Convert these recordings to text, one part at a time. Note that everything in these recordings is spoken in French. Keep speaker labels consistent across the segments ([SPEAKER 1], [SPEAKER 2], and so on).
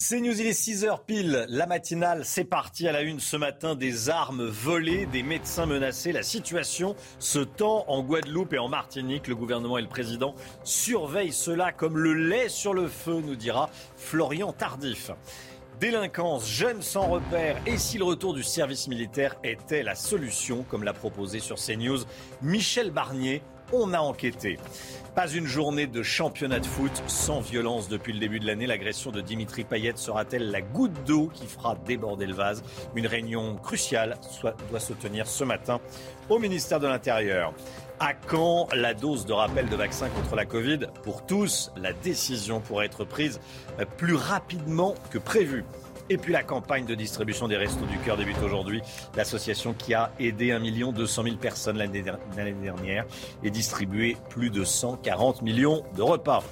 [SPEAKER 1] C'est News, il est 6h pile. La matinale, c'est parti à la une ce matin. Des armes volées, des médecins menacés. La situation se tend en Guadeloupe et en Martinique. Le gouvernement et le président surveillent cela comme le lait sur le feu, nous dira Florian Tardif. Délinquance, jeunes sans repère, et si le retour du service militaire était la solution, comme l'a proposé sur CNews Michel Barnier, on a enquêté. Pas une journée de championnat de foot sans violence depuis le début de l'année. L'agression de Dimitri Payet sera-t-elle la goutte d'eau qui fera déborder le vase? Une réunion cruciale doit se tenir ce matin au ministère de l'Intérieur. À quand la dose de rappel de vaccin contre la Covid? Pour tous, la décision pourrait être prise plus rapidement que prévu. Et puis la campagne de distribution des Restos du Cœur débute aujourd'hui. L'association qui a aidé 1 200 000 personnes l'année dernière et distribué plus de 140 millions de repas.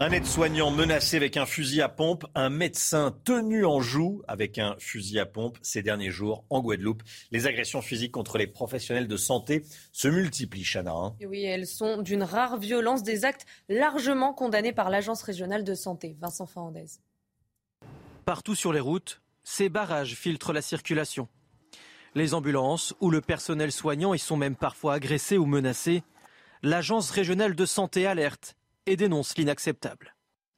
[SPEAKER 1] Un aide-soignant menacé avec un fusil à pompe, un médecin tenu en joue avec un fusil à pompe ces derniers jours en Guadeloupe. Les agressions physiques contre les professionnels de santé se multiplient, Chana. Hein.
[SPEAKER 2] oui, elles sont d'une rare violence, des actes largement condamnés par l'Agence régionale de santé. Vincent Fernandez.
[SPEAKER 3] Partout sur les routes, ces barrages filtrent la circulation. Les ambulances ou le personnel soignant y sont même parfois agressés ou menacés. L'Agence régionale de santé alerte et dénonce l'inacceptable.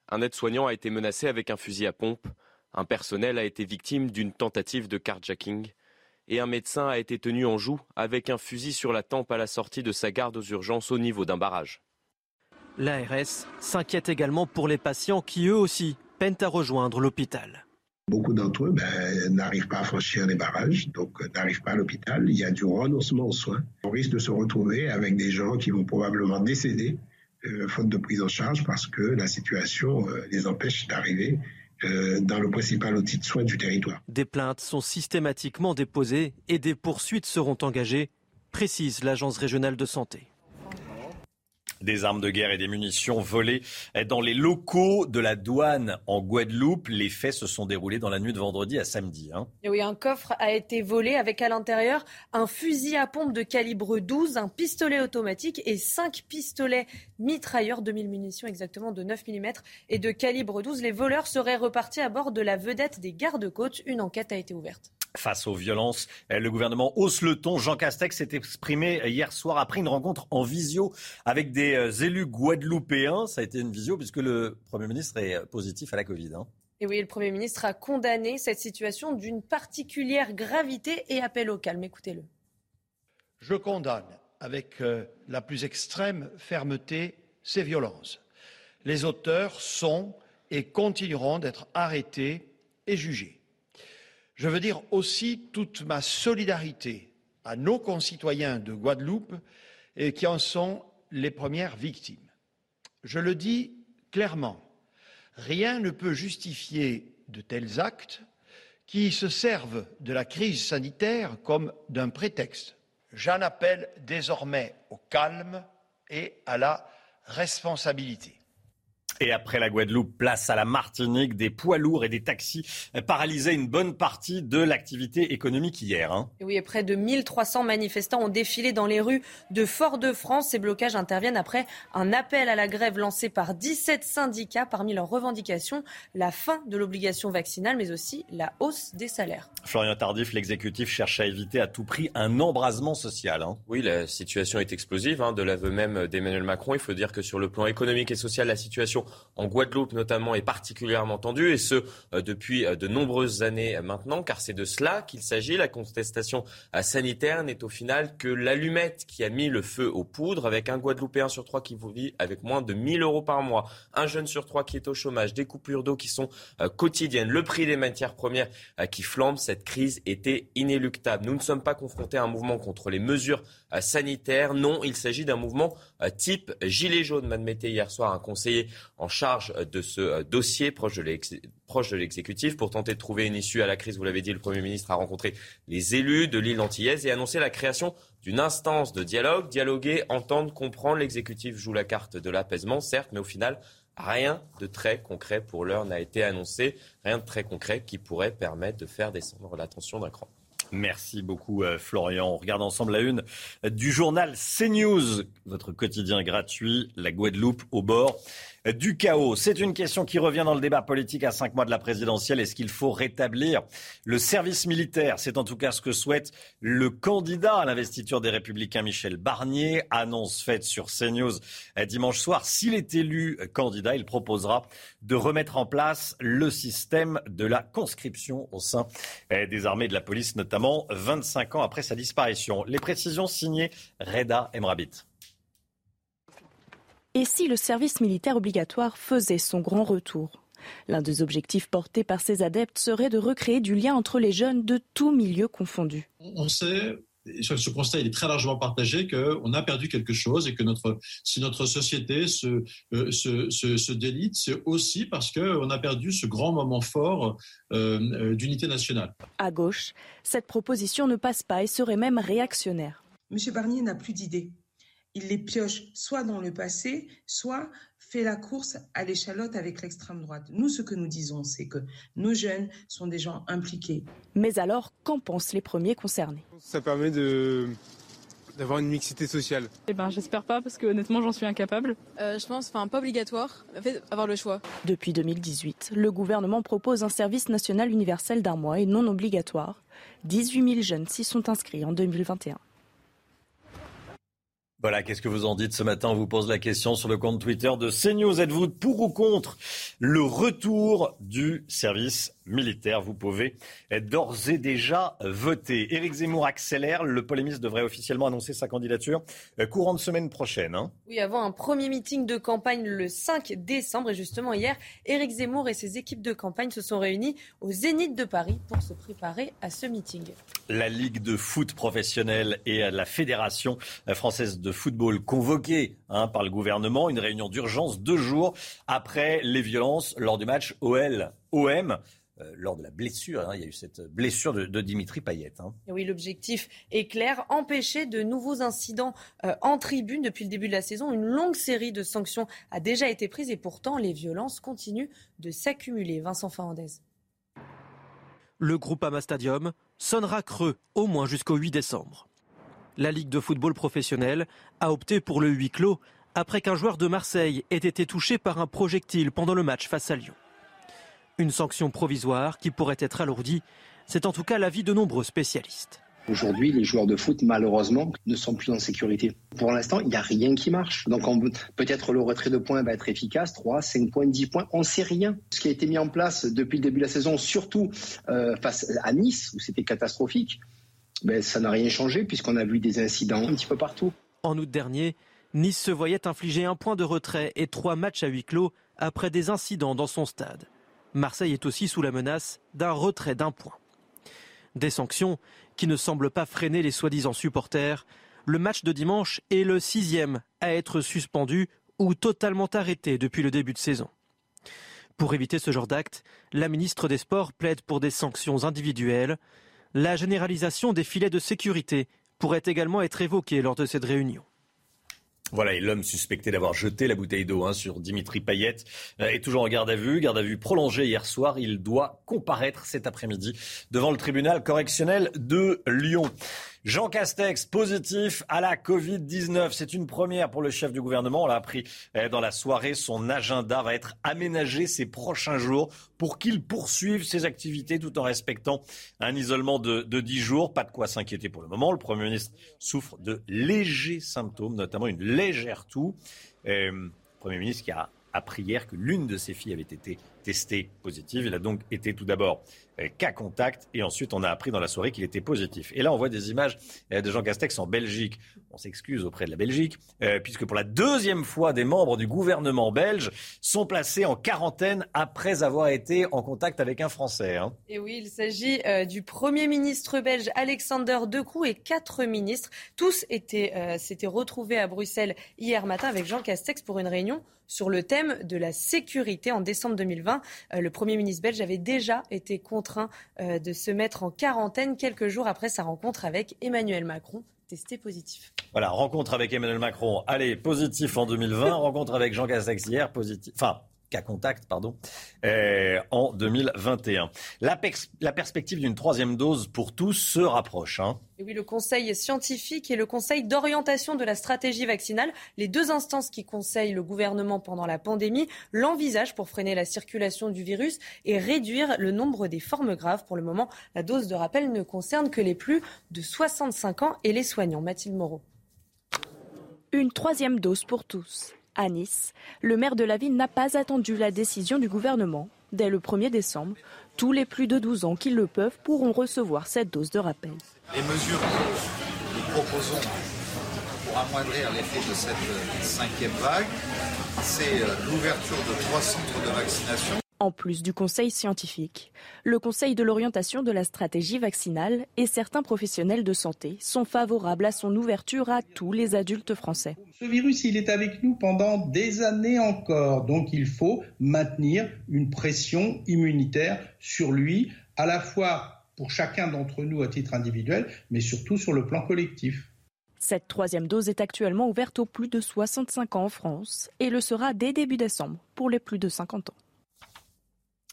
[SPEAKER 4] Un aide-soignant a été menacé avec un fusil à pompe, un personnel a été victime d'une tentative de carjacking et un médecin a été tenu en joue avec un fusil sur la tempe à la sortie de sa garde aux urgences au niveau d'un barrage.
[SPEAKER 3] L'ARS s'inquiète également pour les patients qui eux aussi peinent à rejoindre l'hôpital.
[SPEAKER 5] Beaucoup d'entre eux ben, n'arrivent pas à franchir les barrages, donc euh, n'arrivent pas à l'hôpital. Il y a du renoncement aux soins. On risque de se retrouver avec des gens qui vont probablement décéder euh, faute de prise en charge parce que la situation euh, les empêche d'arriver euh, dans le principal outil de soins du territoire.
[SPEAKER 3] Des plaintes sont systématiquement déposées et des poursuites seront engagées, précise l'Agence régionale de santé
[SPEAKER 1] des armes de guerre et des munitions volées dans les locaux de la douane en Guadeloupe. Les faits se sont déroulés dans la nuit de vendredi à samedi. Hein.
[SPEAKER 2] Oui, un coffre a été volé avec à l'intérieur un fusil à pompe de calibre 12, un pistolet automatique et cinq pistolets mitrailleurs, 2000 munitions exactement de 9 mm et de calibre 12. Les voleurs seraient repartis à bord de la vedette des gardes-côtes. Une enquête a été ouverte
[SPEAKER 1] face aux violences. Euh, le gouvernement hausse le ton. Jean Castex s'est exprimé hier soir après une rencontre en visio avec des euh, élus guadeloupéens. Ça a été une visio puisque le Premier ministre est euh, positif à la Covid. Hein.
[SPEAKER 2] Et oui, le Premier ministre a condamné cette situation d'une particulière gravité et appel au calme. Écoutez-le.
[SPEAKER 6] Je condamne avec la plus extrême fermeté ces violences. Les auteurs sont et continueront d'être arrêtés et jugés. Je veux dire aussi toute ma solidarité à nos concitoyens de Guadeloupe qui en sont les premières victimes. Je le dis clairement, rien ne peut justifier de tels actes qui se servent de la crise sanitaire comme d'un prétexte. J'en appelle désormais au calme et à la responsabilité.
[SPEAKER 1] Et après la Guadeloupe, place à la Martinique, des poids lourds et des taxis paralysaient une bonne partie de l'activité économique hier. Hein.
[SPEAKER 2] Oui, et près de 1300 manifestants ont défilé dans les rues de Fort-de-France. Ces blocages interviennent après un appel à la grève lancé par 17 syndicats. Parmi leurs revendications, la fin de l'obligation vaccinale, mais aussi la hausse des salaires.
[SPEAKER 1] Florian Tardif, l'exécutif cherche à éviter à tout prix un embrasement social. Hein.
[SPEAKER 4] Oui, la situation est explosive. Hein, de l'aveu même d'Emmanuel Macron, il faut dire que sur le plan économique et social, la situation en Guadeloupe notamment est particulièrement tendue et ce euh, depuis euh, de nombreuses années maintenant car c'est de cela qu'il s'agit. La contestation euh, sanitaire n'est au final que l'allumette qui a mis le feu aux poudres avec un Guadeloupéen sur trois qui vit avec moins de 1000 euros par mois, un jeune sur trois qui est au chômage, des coupures d'eau qui sont quotidiennes, le prix des matières premières qui flambe, cette crise était inéluctable. Nous ne sommes pas confrontés à un mouvement contre les mesures sanitaires, non, il s'agit d'un mouvement type gilet jaune, m'admettait hier soir un conseiller en charge de ce dossier proche de l'exécutif pour tenter de trouver une issue à la crise. Vous l'avez dit, le Premier ministre a rencontré les élus de l'île antillaise et annoncé la création d'une instance de dialogue. Dialoguer, entendre, comprendre. L'exécutif joue la carte de l'apaisement, certes, mais au final, rien de très concret pour l'heure n'a été annoncé. Rien de très concret qui pourrait permettre de faire descendre la d'un cran.
[SPEAKER 1] Merci beaucoup euh, Florian. On regarde ensemble la une du journal CNews, votre quotidien gratuit, la Guadeloupe au bord du chaos. C'est une question qui revient dans le débat politique à cinq mois de la présidentielle. Est-ce qu'il faut rétablir le service militaire? C'est en tout cas ce que souhaite le candidat à l'investiture des Républicains, Michel Barnier. Annonce faite sur CNews dimanche soir. S'il est élu candidat, il proposera de remettre en place le système de la conscription au sein des armées de la police, notamment 25 ans après sa disparition. Les précisions signées Reda Emrabit.
[SPEAKER 7] Et si le service militaire obligatoire faisait son grand retour? L'un des objectifs portés par ces adeptes serait de recréer du lien entre les jeunes de tous milieux confondus.
[SPEAKER 8] On sait ce constat il est très largement partagé qu'on a perdu quelque chose et que notre, si notre société se, euh, se, se, délite, c'est aussi parce qu'on a perdu ce grand moment fort euh, euh, d'unité nationale.
[SPEAKER 7] À gauche, cette proposition ne passe pas et serait même réactionnaire.
[SPEAKER 9] Monsieur Barnier n'a plus d'idées il les pioche soit dans le passé, soit fait la course à l'échalote avec l'extrême droite. Nous, ce que nous disons, c'est que nos jeunes sont des gens impliqués.
[SPEAKER 7] Mais alors, qu'en pensent les premiers concernés?
[SPEAKER 10] Ça permet de d'avoir une mixité sociale
[SPEAKER 11] Eh ben, j'espère pas parce que honnêtement, j'en suis incapable.
[SPEAKER 12] Euh, je pense, enfin, pas obligatoire, fait, avoir le choix.
[SPEAKER 7] Depuis 2018, le gouvernement propose un service national universel d'un mois et non obligatoire. 18 000 jeunes s'y sont inscrits en 2021.
[SPEAKER 1] Voilà, qu'est-ce que vous en dites ce matin? On vous pose la question sur le compte Twitter de CNews. Êtes-vous pour ou contre le retour du service militaire. Vous pouvez d'ores et déjà voter. Éric Zemmour accélère. Le polémiste devrait officiellement annoncer sa candidature courant de semaine prochaine. Hein.
[SPEAKER 2] Oui, avant un premier meeting de campagne le 5 décembre. Et justement, hier, Éric Zemmour et ses équipes de campagne se sont réunis au Zénith de Paris pour se préparer à ce meeting.
[SPEAKER 1] La Ligue de foot professionnelle et la Fédération française de football convoquées hein, par le gouvernement. Une réunion d'urgence deux jours après les violences lors du match OL-OM. Euh, lors de la blessure. Hein, il y a eu cette blessure de, Dimitri Payet. Hein.
[SPEAKER 2] Oui, l'objectif est clair empêcher de nouveaux incidents euh, en tribune depuis le début de la saison. Une longue série de sanctions a déjà été prise et pourtant les violences continuent de s'accumuler. Vincent Fernandez.
[SPEAKER 3] Le groupe Ama Stadium sonnera creux au moins jusqu'au 8 décembre. La Ligue de football professionnel a opté pour le huis clos après qu'un joueur de Marseille ait été touché par un projectile pendant le match face à Lyon. Une sanction provisoire qui pourrait être alourdie. C'est en tout cas l'avis de nombreux spécialistes.
[SPEAKER 13] Aujourd'hui, les joueurs de foot, malheureusement, ne sont plus en sécurité. Pour l'instant, il n'y a rien qui marche. Donc, peut-être le retrait de points va être efficace. 3, 5 points, 10 points, on ne sait rien. Ce qui a été mis en place depuis le début de la saison, surtout euh, face à Nice, où c'était catastrophique, ben, ça n'a rien changé puisqu'on a vu des incidents un petit peu partout.
[SPEAKER 3] En août dernier, Nice se voyait infliger un point de retrait et trois matchs à huis clos après des incidents dans son stade. Marseille est aussi sous la menace d'un retrait d'un point. Des sanctions qui ne semblent pas freiner les soi-disant supporters. Le match de dimanche est le sixième à être suspendu ou totalement arrêté depuis le début de saison. Pour éviter ce genre d'acte, la ministre des Sports plaide pour des sanctions individuelles. La généralisation des filets de sécurité pourrait également être évoquée lors de cette réunion.
[SPEAKER 1] Voilà, et l'homme suspecté d'avoir jeté la bouteille d'eau hein, sur Dimitri Payet euh, est toujours en garde à vue. Garde à vue prolongée hier soir. Il doit comparaître cet après-midi devant le tribunal correctionnel de Lyon. Jean Castex, positif à la Covid-19. C'est une première pour le chef du gouvernement. On l'a appris eh, dans la soirée. Son agenda va être aménagé ces prochains jours pour qu'il poursuive ses activités tout en respectant un isolement de, de 10 jours. Pas de quoi s'inquiéter pour le moment. Le Premier ministre souffre de légers symptômes, notamment une légère toux. le Premier ministre qui a appris hier que l'une de ses filles avait été testée positive. Il a donc été tout d'abord euh, cas contact et ensuite on a appris dans la soirée qu'il était positif. Et là on voit des images euh, de Jean Castex en Belgique. On s'excuse auprès de la Belgique euh, puisque pour la deuxième fois des membres du gouvernement belge sont placés en quarantaine après avoir été en contact avec un Français. Hein.
[SPEAKER 2] Et oui, il s'agit du Premier ministre belge Alexander Decoux et quatre ministres. Tous étaient, s'étaient retrouvés à Bruxelles hier matin avec Jean Castex pour une réunion sur le thème de la sécurité. En décembre 2020, euh, le Premier ministre belge avait déjà été contraint euh, de se mettre en quarantaine quelques jours après sa rencontre avec Emmanuel Macron testé positif.
[SPEAKER 1] Voilà, rencontre avec Emmanuel Macron, allez, positif en 2020, rencontre avec Jean Castex hier, positif, enfin, cas contact, pardon, euh, en 2021. La, perspective d'une troisième dose pour tous se rapproche. Hein.
[SPEAKER 2] Et oui, le Conseil scientifique et le Conseil d'orientation de la stratégie vaccinale, les deux instances qui conseillent le gouvernement pendant la pandémie, l'envisagent pour freiner la circulation du virus et réduire le nombre des formes graves. Pour le moment, la dose de rappel ne concerne que les plus de 65 ans et les soignants. Mathilde Moreau.
[SPEAKER 14] Une troisième dose pour tous. À Nice, le maire de la ville n'a pas attendu la décision du gouvernement. Dès le 1er décembre, tous les plus de 12 ans qui le peuvent pourront recevoir cette dose de rappel.
[SPEAKER 15] Les mesures que nous proposons pour amoindrir l'effet de cette cinquième vague, c'est euh, l'ouverture de trois centres de vaccination
[SPEAKER 14] en plus du conseil scientifique. Le conseil de l'orientation de la stratégie vaccinale et certains professionnels de santé sont favorables à son ouverture à tous les adultes français.
[SPEAKER 16] Ce virus, il est avec nous pendant des années encore, donc il faut maintenir une pression immunitaire sur lui, à la fois pour chacun d'entre nous à titre individuel, mais surtout sur le plan collectif.
[SPEAKER 14] Cette troisième dose est actuellement ouverte aux plus de 65 ans en France et le sera dès début décembre pour les plus de 50 ans.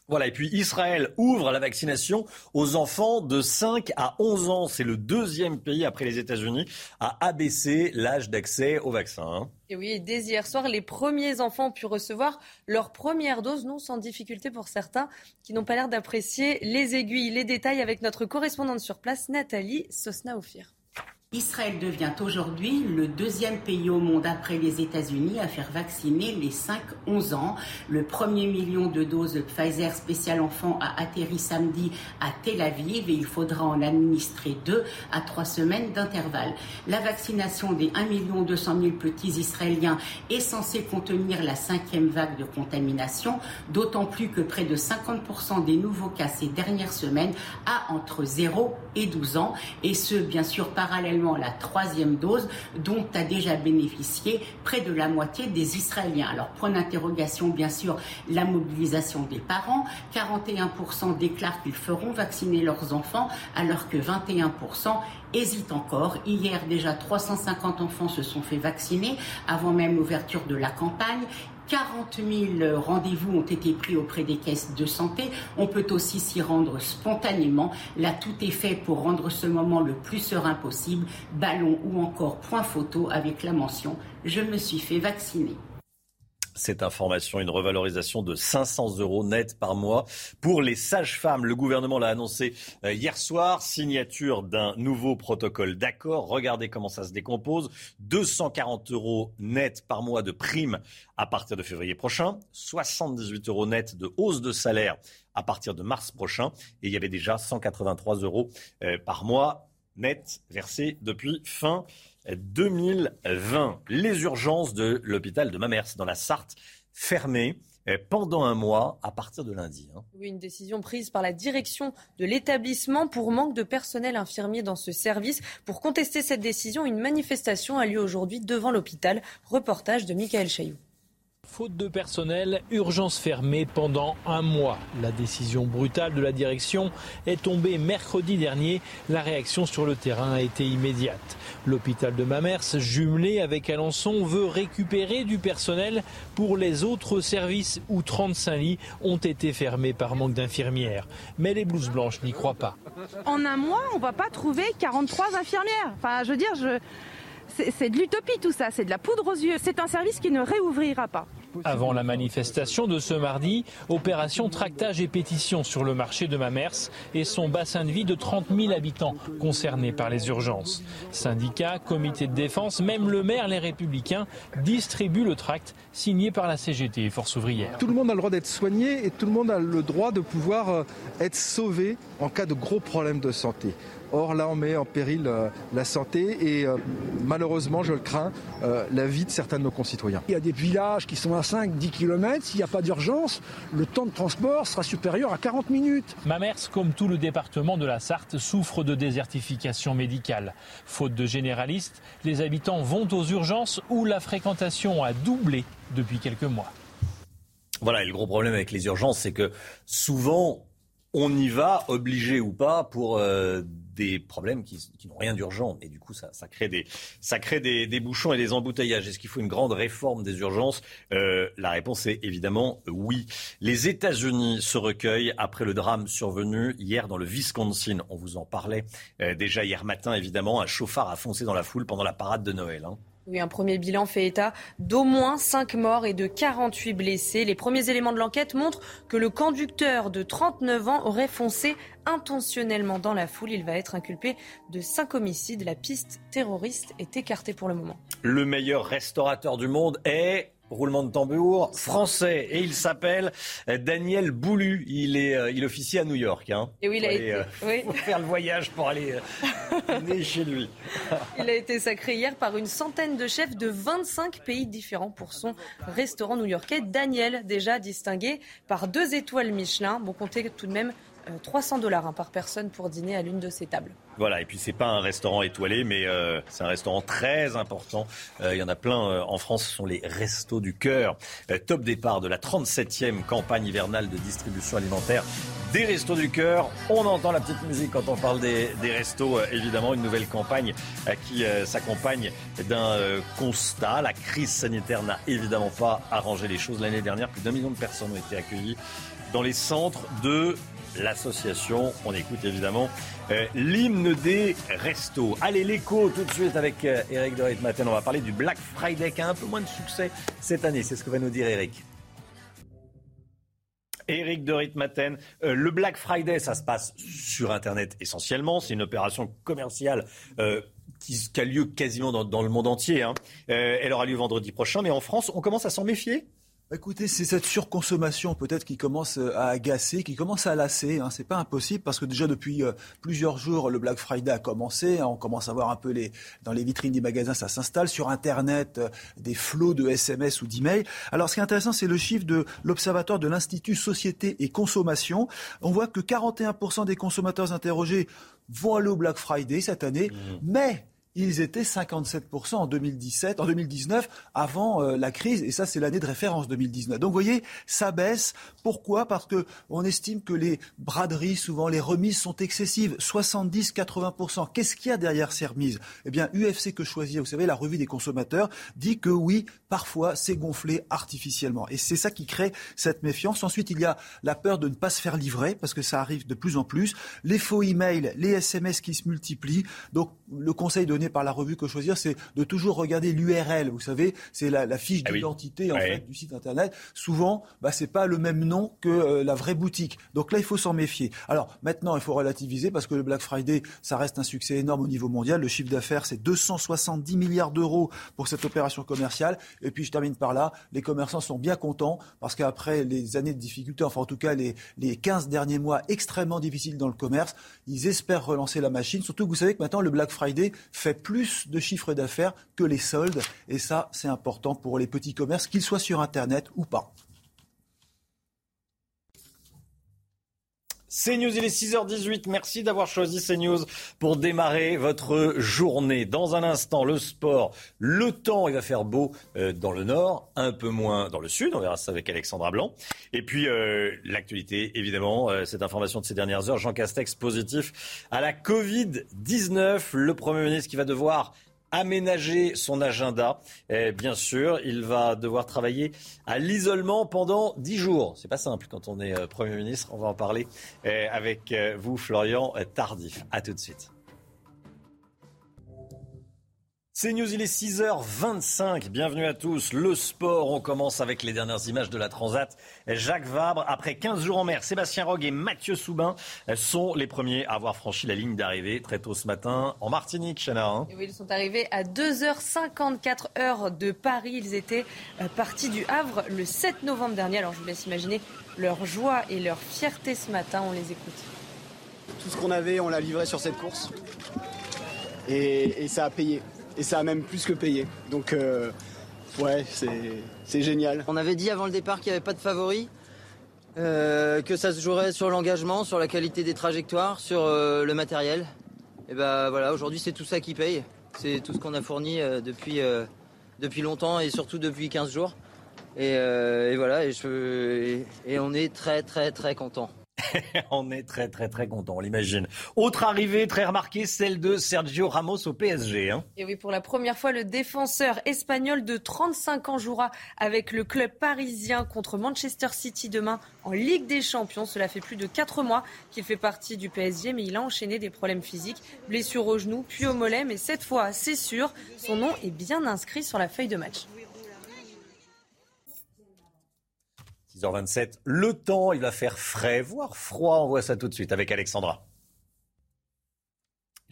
[SPEAKER 1] Voilà, et puis Israël ouvre la vaccination aux enfants de 5 à 11 ans. C'est le deuxième pays après les États-Unis à abaisser l'âge d'accès au vaccin. Hein.
[SPEAKER 2] Et oui, dès hier soir, les premiers enfants ont pu recevoir leur première dose, non sans difficulté pour certains qui n'ont pas l'air d'apprécier les aiguilles. Les détails avec notre correspondante sur place, Nathalie Sosna-Ophir.
[SPEAKER 17] Israël devient aujourd'hui le deuxième pays au monde après les États-Unis à faire vacciner les 5-11 ans. Le premier million de doses de Pfizer spécial enfant a atterri samedi à Tel Aviv et il faudra en administrer deux à trois semaines d'intervalle. La vaccination des 1 200 000 petits Israéliens est censée contenir la cinquième vague de contamination, d'autant plus que près de 50% des nouveaux cas ces dernières semaines a entre 0 et 12 ans et ce, bien sûr, parallèlement la troisième dose dont a déjà bénéficié près de la moitié des Israéliens. Alors point d'interrogation bien sûr la mobilisation des parents. 41% déclarent qu'ils feront vacciner leurs enfants alors que 21% hésitent encore. Hier déjà 350 enfants se sont fait vacciner avant même l'ouverture de la campagne. 40 000 rendez-vous ont été pris auprès des caisses de santé. On peut aussi s'y rendre spontanément. Là, tout est fait pour rendre ce moment le plus serein possible. Ballon ou encore point photo avec la mention Je me suis fait vacciner
[SPEAKER 1] cette information, une revalorisation de 500 euros net par mois pour les sages-femmes. Le gouvernement l'a annoncé euh, hier soir, signature d'un nouveau protocole d'accord. Regardez comment ça se décompose. 240 euros net par mois de prime à partir de février prochain, 78 euros net de hausse de salaire à partir de mars prochain, et il y avait déjà 183 euros euh, par mois net versés depuis fin 2020. Les urgences de l'hôpital de Mamers dans la Sarthe fermées eh, pendant un mois à partir de lundi.
[SPEAKER 2] Hein. Oui, une décision prise par la direction de l'établissement pour manque de personnel infirmier dans ce service. Pour contester cette décision, une manifestation a lieu aujourd'hui devant l'hôpital. Reportage de Michael Chailloux.
[SPEAKER 18] Faute de personnel, urgence fermée pendant un mois. La décision brutale de la direction est tombée mercredi dernier. La réaction sur le terrain a été immédiate. L'hôpital de Mamers, jumelé avec Alençon, veut récupérer du personnel pour les autres services où 35 lits ont été fermés par manque d'infirmières. Mais les blouses blanches n'y croient pas.
[SPEAKER 19] En un mois, on ne va pas trouver 43 infirmières. Enfin, je veux c'est de l'utopie tout ça, c'est de la poudre aux yeux. C'est un service qui ne réouvrira pas.
[SPEAKER 18] Avant la manifestation de ce mardi, opération tractage et pétition sur le marché de Mamers et son bassin de vie de 30 000 habitants concernés par les urgences. Syndicats, comités de défense, même le maire, les républicains, distribuent le tract signé par la CGT et Force ouvrière.
[SPEAKER 20] Tout le monde a le droit d'être soigné et tout le monde a le droit de pouvoir euh, être sauvé en cas de gros problèmes de santé. Or là, on met en péril euh, la santé et euh, malheureusement, je le crains, euh, la vie de certains de nos concitoyens.
[SPEAKER 21] Il y a des villages qui sont à 5-10 km. S'il n'y a pas d'urgence, le temps de transport sera supérieur à 40 minutes.
[SPEAKER 18] Mamers, comme tout le département de la Sarthe, souffre de désertification médicale. Faute de généralistes, les habitants vont aux urgences où la fréquentation a doublé depuis quelques mois.
[SPEAKER 1] Voilà, et le gros problème avec les urgences, c'est que souvent, on y va, obligé ou pas, pour euh, des problèmes qui, qui n'ont rien d'urgent. Et du coup, ça, crée, des, ça crée des, des bouchons et des embouteillages. Est-ce qu'il faut une grande réforme des urgences? Euh, La réponse est évidemment oui. Les États-Unis se recueillent après le drame survenu hier dans le Wisconsin. On vous en parlait euh, déjà hier matin, évidemment. Un chauffard a foncé dans la foule pendant la parade de Noël. Hein.
[SPEAKER 2] Oui, un premier bilan fait état d'au moins 5 morts et de 48 blessés. Les premiers éléments de l'enquête montrent que le conducteur de 39 ans aurait foncé intentionnellement dans la foule. Il va être inculpé de 5 homicides. La piste terroriste est écartée pour le moment.
[SPEAKER 1] Le meilleur restaurateur du monde est roulement de tambour, français. Et il s'appelle euh, Daniel Boulu. Il, est, euh, il officie à New York. Hein.
[SPEAKER 2] Et oui, il a été- oui.
[SPEAKER 1] faut faire le voyage pour aller euh, chez lui.
[SPEAKER 2] Il a été sacré hier par une centaine de chefs de 25 pays différents pour son restaurant new-yorkais. Daniel, déjà distingué par deux étoiles Michelin. Bon, comptez tout de même euh, 300 dollars hein, par personne pour dîner à l'une de ces tables.
[SPEAKER 1] Voilà, et puis c'est pas un restaurant étoilé, mais euh, c'est un restaurant très important. Euh, il y en a plein euh, en France, ce sont les Restos du Cœur. Euh, top départ de la 37e campagne hivernale de distribution alimentaire des Restos du Cœur. On entend la petite musique quand on parle des, restos, euh, évidemment, une nouvelle campagne euh, qui euh, s'accompagne d'un euh, constat. La crise sanitaire n'a évidemment pas arrangé les choses. L'année dernière, plus d'un million de personnes ont été accueillies dans les centres de l'association. On écoute évidemment euh, l'hymne des restos. Allez, l'écho tout de suite avec euh, Eric de Ritmaten. On va parler du Black Friday qui a un peu moins de succès cette année. C'est ce que va nous dire Eric. Eric de Ritmaten, Euh, le Black Friday, ça se passe sur Internet essentiellement. C'est une opération commerciale euh, qui, a lieu quasiment dans, le monde entier. hein. Euh, elle aura lieu vendredi prochain, mais en France, on commence à s'en méfier.
[SPEAKER 22] Écoutez, c'est cette surconsommation peut-être qui commence euh, à agacer, qui commence à lasser. Hein. C'est pas impossible parce que déjà depuis euh, plusieurs jours, le Black Friday a commencé. hein. On commence à voir un peu les dans les vitrines des magasins, ça s'installe sur Internet, euh, des flots de SMS ou d'emails. Alors, ce qui est intéressant, c'est le chiffre de l'Observatoire de l'Institut Société et Consommation. On voit que 41% des consommateurs interrogés vont aller au Black Friday cette année, mais ils étaient 57% en 2017, en 2019, avant euh, la crise, et ça c'est l'année de référence 2019. Donc vous voyez, ça baisse. Pourquoi? Parce que on estime que les braderies, souvent les remises sont excessives, 70-80%. Qu'est-ce qu'il y a derrière ces remises? Eh bien, UFC que choisir, vous savez, la revue des consommateurs dit que oui, parfois c'est gonflé artificiellement, et c'est ça qui crée cette méfiance. Ensuite, il y a la peur de ne pas se faire livrer, parce que ça arrive de plus en plus, les faux emails, les SMS qui se multiplient. Donc le conseil donné par la revue que choisir, c'est de toujours regarder l'URL. Vous savez, c'est la, la fiche
[SPEAKER 1] Ah oui.
[SPEAKER 22] d'identité en
[SPEAKER 1] Ouais.
[SPEAKER 22] fait du site internet. Souvent, bah, c'est pas le même nom que euh, la vraie boutique. Donc là, il faut s'en méfier. Alors maintenant, il faut relativiser parce que le Black Friday, ça reste un succès énorme au niveau mondial. Le chiffre d'affaires, c'est 270 milliards d'euros pour cette opération commerciale. Et puis je termine par là, les commerçants sont bien contents parce qu'après les années de difficultés, enfin en tout cas les, les 15 derniers mois extrêmement difficiles dans le commerce, ils espèrent relancer la machine. Surtout que vous savez que maintenant le Black Friday fait plus de chiffre d'affaires que les soldes. Et ça, c'est important pour les petits commerces, qu'ils soient sur Internet ou pas.
[SPEAKER 1] CNews, il est 6h18. Merci d'avoir choisi CNews pour démarrer votre journée. Dans un instant, le sport, le temps, il va faire beau euh, dans le nord, un peu moins dans le sud. On verra ça avec Alexandra Blanc. Et puis, euh, l'actualité, évidemment, euh, cette information de ces dernières heures. Jean Castex positif à la Covid-19. Le Premier ministre qui va devoir aménager son agenda. Et bien sûr, il va devoir travailler à l'isolement pendant 10 jours. C'est pas simple quand on est euh, Premier ministre. On va en parler euh, avec euh, vous, Florian Tardif. À tout de suite. C'est News, il est 6h25. Bienvenue à tous. Le sport, on commence avec les dernières images de la Transat. Jacques Vabre, après 15 jours en mer, Sébastien Rogue et Mathieu Soubin sont les premiers à avoir franchi la ligne d'arrivée très tôt ce matin en Martinique, Chana. Hein.
[SPEAKER 2] oui, ils sont arrivés à 2h54 heures de Paris. Ils étaient euh, partis du Havre le 7 novembre dernier. Alors je vous laisse imaginer leur joie et leur fierté ce matin. On les écoute.
[SPEAKER 23] Tout ce qu'on avait, on l'a livré sur cette course. et ça a payé et ça a même plus que payé. Donc euh, ouais, c'est génial.
[SPEAKER 24] On avait dit avant le départ qu'il n'y avait pas de favoris, euh, que ça se jouerait sur l'engagement, sur la qualité des trajectoires, sur euh, le matériel. Et ben voilà, aujourd'hui c'est tout ça qui paye. C'est tout ce qu'on a fourni depuis, longtemps et surtout depuis 15 jours. Et, voilà, et, et on est très très très content.
[SPEAKER 1] on est très très très content, on l'imagine. Autre arrivée très remarquée, celle de Sergio Ramos au PSG. Hein.
[SPEAKER 2] Et oui, pour la première fois, le défenseur espagnol de 35 ans jouera avec le club parisien contre Manchester City demain en Ligue des Champions. Cela fait plus de 4 mois qu'il fait partie du PSG, mais il a enchaîné des problèmes physiques, blessure au genou, puis au mollet. Mais cette fois, c'est sûr, son nom est bien inscrit sur la feuille de match.
[SPEAKER 1] 6h27, le temps, il va faire frais, voire froid. On voit ça tout de suite avec Alexandra.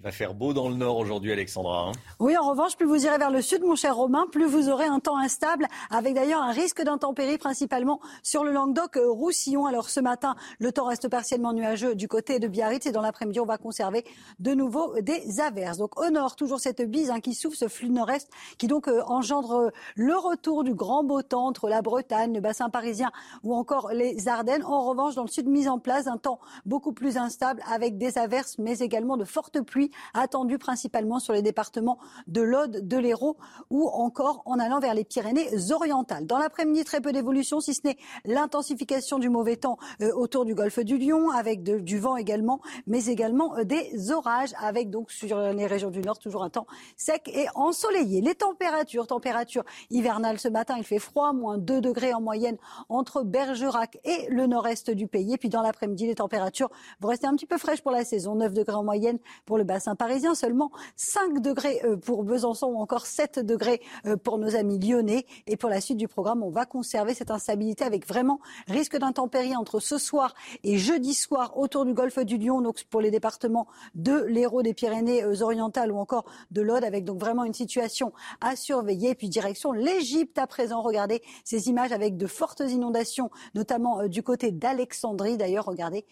[SPEAKER 1] Va faire beau dans le nord aujourd'hui, Alexandra. Hein.
[SPEAKER 25] oui, en revanche, plus vous irez vers le sud, mon cher Romain, plus vous aurez un temps instable, avec d'ailleurs un risque d'intempéries, principalement sur le Languedoc-Roussillon. Alors ce matin, le temps reste partiellement nuageux du côté de Biarritz et dans l'après-midi, on va conserver de nouveau des averses. Donc au nord, toujours cette bise hein, qui souffle, ce flux nord-est, qui donc euh, engendre le retour du grand beau temps entre la Bretagne, le bassin parisien ou encore les Ardennes. En revanche, dans le sud, mise en place un temps beaucoup plus instable avec des averses, mais également de fortes pluies attendu principalement sur les départements de l'Aude, de l'Hérault ou encore en allant vers les Pyrénées-Orientales. Dans l'après-midi, très peu d'évolution, si ce n'est l'intensification du mauvais temps euh, autour du golfe du Lion, avec du vent également, mais également euh, des orages, avec donc sur les régions du Nord toujours un temps sec et ensoleillé. Les températures, température hivernale ce matin, il fait froid, moins 2 degrés en moyenne entre Bergerac et le nord-est du pays. Et puis dans l'après-midi, les températures vont rester un petit peu fraîches pour la saison, 9 degrés en moyenne pour le bas bassin parisien, seulement 5 degrés euh, pour Besançon ou encore 7 degrés euh, pour nos amis lyonnais. Et pour la suite du programme, on va conserver cette instabilité avec vraiment risque d'intempéries entre ce soir et jeudi soir autour du golfe du Lion, donc pour les départements de l'Hérault, des Pyrénées-Orientales ou encore de l'Aude, avec donc vraiment une situation à surveiller. Puis direction l'Égypte à présent. Regardez ces images avec de fortes inondations, notamment euh, du côté d'Alexandrie. D'ailleurs, regardez,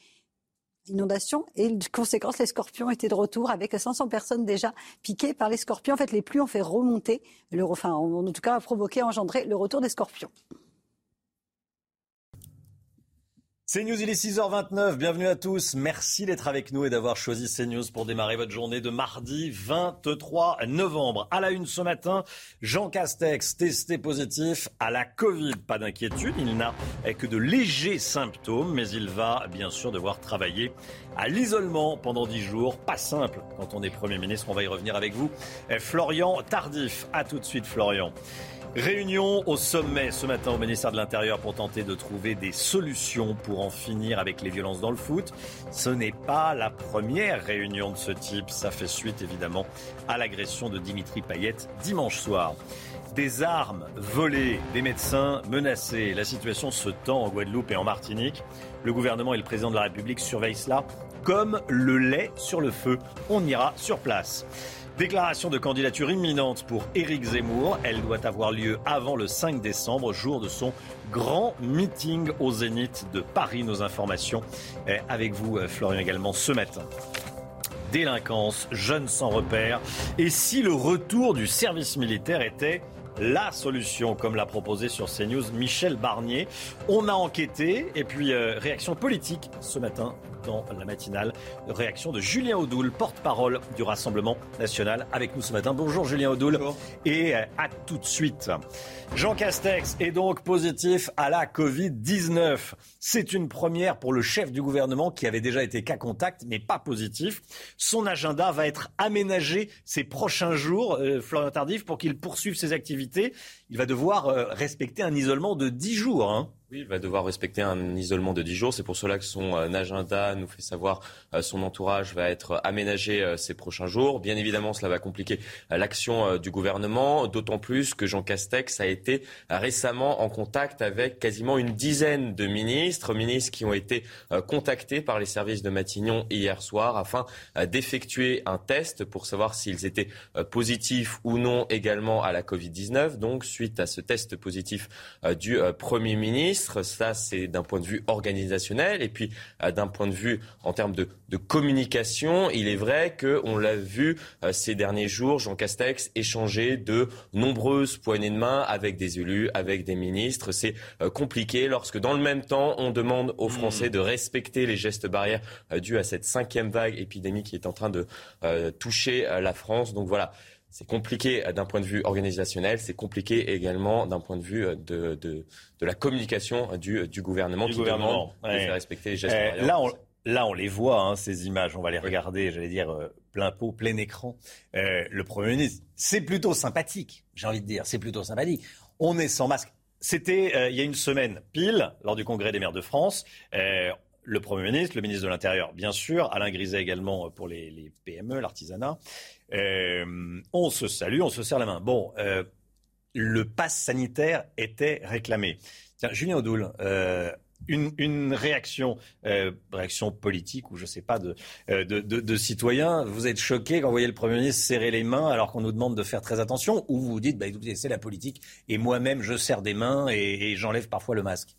[SPEAKER 25] inondations et conséquence, les scorpions étaient de retour avec 500 personnes déjà piquées par les scorpions. En fait, les pluies ont fait remonter, le, enfin, en tout cas, provoqué, engendré le retour des scorpions.
[SPEAKER 1] CNews, il est 6h29. Bienvenue à tous. Merci d'être avec nous et d'avoir choisi CNews pour démarrer votre journée de mardi 23 novembre. À la une ce matin, Jean Castex testé positif à la Covid. Pas d'inquiétude, il n'a que de légers symptômes, mais il va bien sûr devoir travailler à l'isolement pendant 10 jours. Pas simple quand on est Premier ministre. On va y revenir avec vous. Florian Tardif. À tout de suite, Florian. Réunion au sommet ce matin au ministère de l'Intérieur pour tenter de trouver des solutions pour en finir avec les violences dans le foot. Ce n'est pas la première réunion de ce type. Ça fait suite évidemment à l'agression de Dimitri Payet dimanche soir. Des armes volées, des médecins menacés. La situation se tend en Guadeloupe et en Martinique. Le gouvernement et le président de la République surveillent cela comme le lait sur le feu. On ira sur place. Déclaration de candidature imminente pour Éric Zemmour. Elle doit avoir lieu avant le 5 décembre, jour de son grand meeting au Zénith de Paris. Nos informations eh, avec vous, euh, Florian, également ce matin délinquance, jeunes sans repère. Et si le retour du service militaire était la solution, comme l'a proposé sur CNews Michel Barnier? On a enquêté et puis euh, réaction politique ce matin dans la matinale. Réaction de Julien Audoul, porte-parole du Rassemblement national, avec nous ce matin. Bonjour Julien Audoul et euh, à tout de suite. Jean Castex est donc positif à la Covid-19. C'est une première pour le chef du gouvernement qui avait déjà été cas contact mais pas positif. Son agenda va être aménagé ces prochains jours, euh, Florian Tardif, pour qu'il poursuive ses activités. Il va devoir euh, respecter un isolement de 10 jours. Hein.
[SPEAKER 4] Oui, il va devoir respecter un isolement de 10 jours. C'est pour cela que son euh, agenda nous fait savoir son entourage va être aménagé ces prochains jours. Bien évidemment, cela va compliquer l'action du gouvernement, d'autant plus que Jean Castex a été récemment en contact avec quasiment une dizaine de ministres, ministres qui ont été contactés par les services de Matignon hier soir afin d'effectuer un test pour savoir s'ils étaient positifs ou non également à la Covid-19. Donc, suite à ce test positif du Premier ministre, ça, c'est d'un point de vue organisationnel. Et puis, euh, d'un point de vue en termes de, communication, il est vrai qu'on l'a vu euh, ces derniers jours, Jean Castex échanger de nombreuses poignées de main avec des élus, avec des ministres. C'est euh, compliqué lorsque, dans le même temps, on demande aux Français de respecter les gestes barrières dus à cette cinquième vague épidémique qui est en train de toucher la France. Donc voilà. C'est compliqué d'un point de vue organisationnel, c'est compliqué également d'un point de vue de, de, de, la communication du, du gouvernement qui demande de faire respecter les gestes
[SPEAKER 1] eh, là, on, là, on les voit, hein, ces images, on va les regarder, j'allais dire, euh, plein pot, plein écran. Euh, le Premier ministre, c'est plutôt sympathique, j'ai envie de dire, c'est plutôt sympathique. On est sans masque. C'était euh, il y a une semaine pile, lors du Congrès des maires de France le Premier ministre, le ministre de l'Intérieur, bien sûr, Alain Griset également pour les, PME, l'artisanat. Euh, on se salue, on se serre la main. Bon, euh, le pass sanitaire était réclamé. Tiens, Julien Audoul, euh, une, réaction, réaction politique ou je ne sais pas de, de, citoyens. Vous êtes choqué quand vous voyez le Premier ministre serrer les mains alors qu'on nous demande de faire très attention ou vous vous dites, bah, c'est la politique et moi-même je serre des mains et j'enlève parfois le masque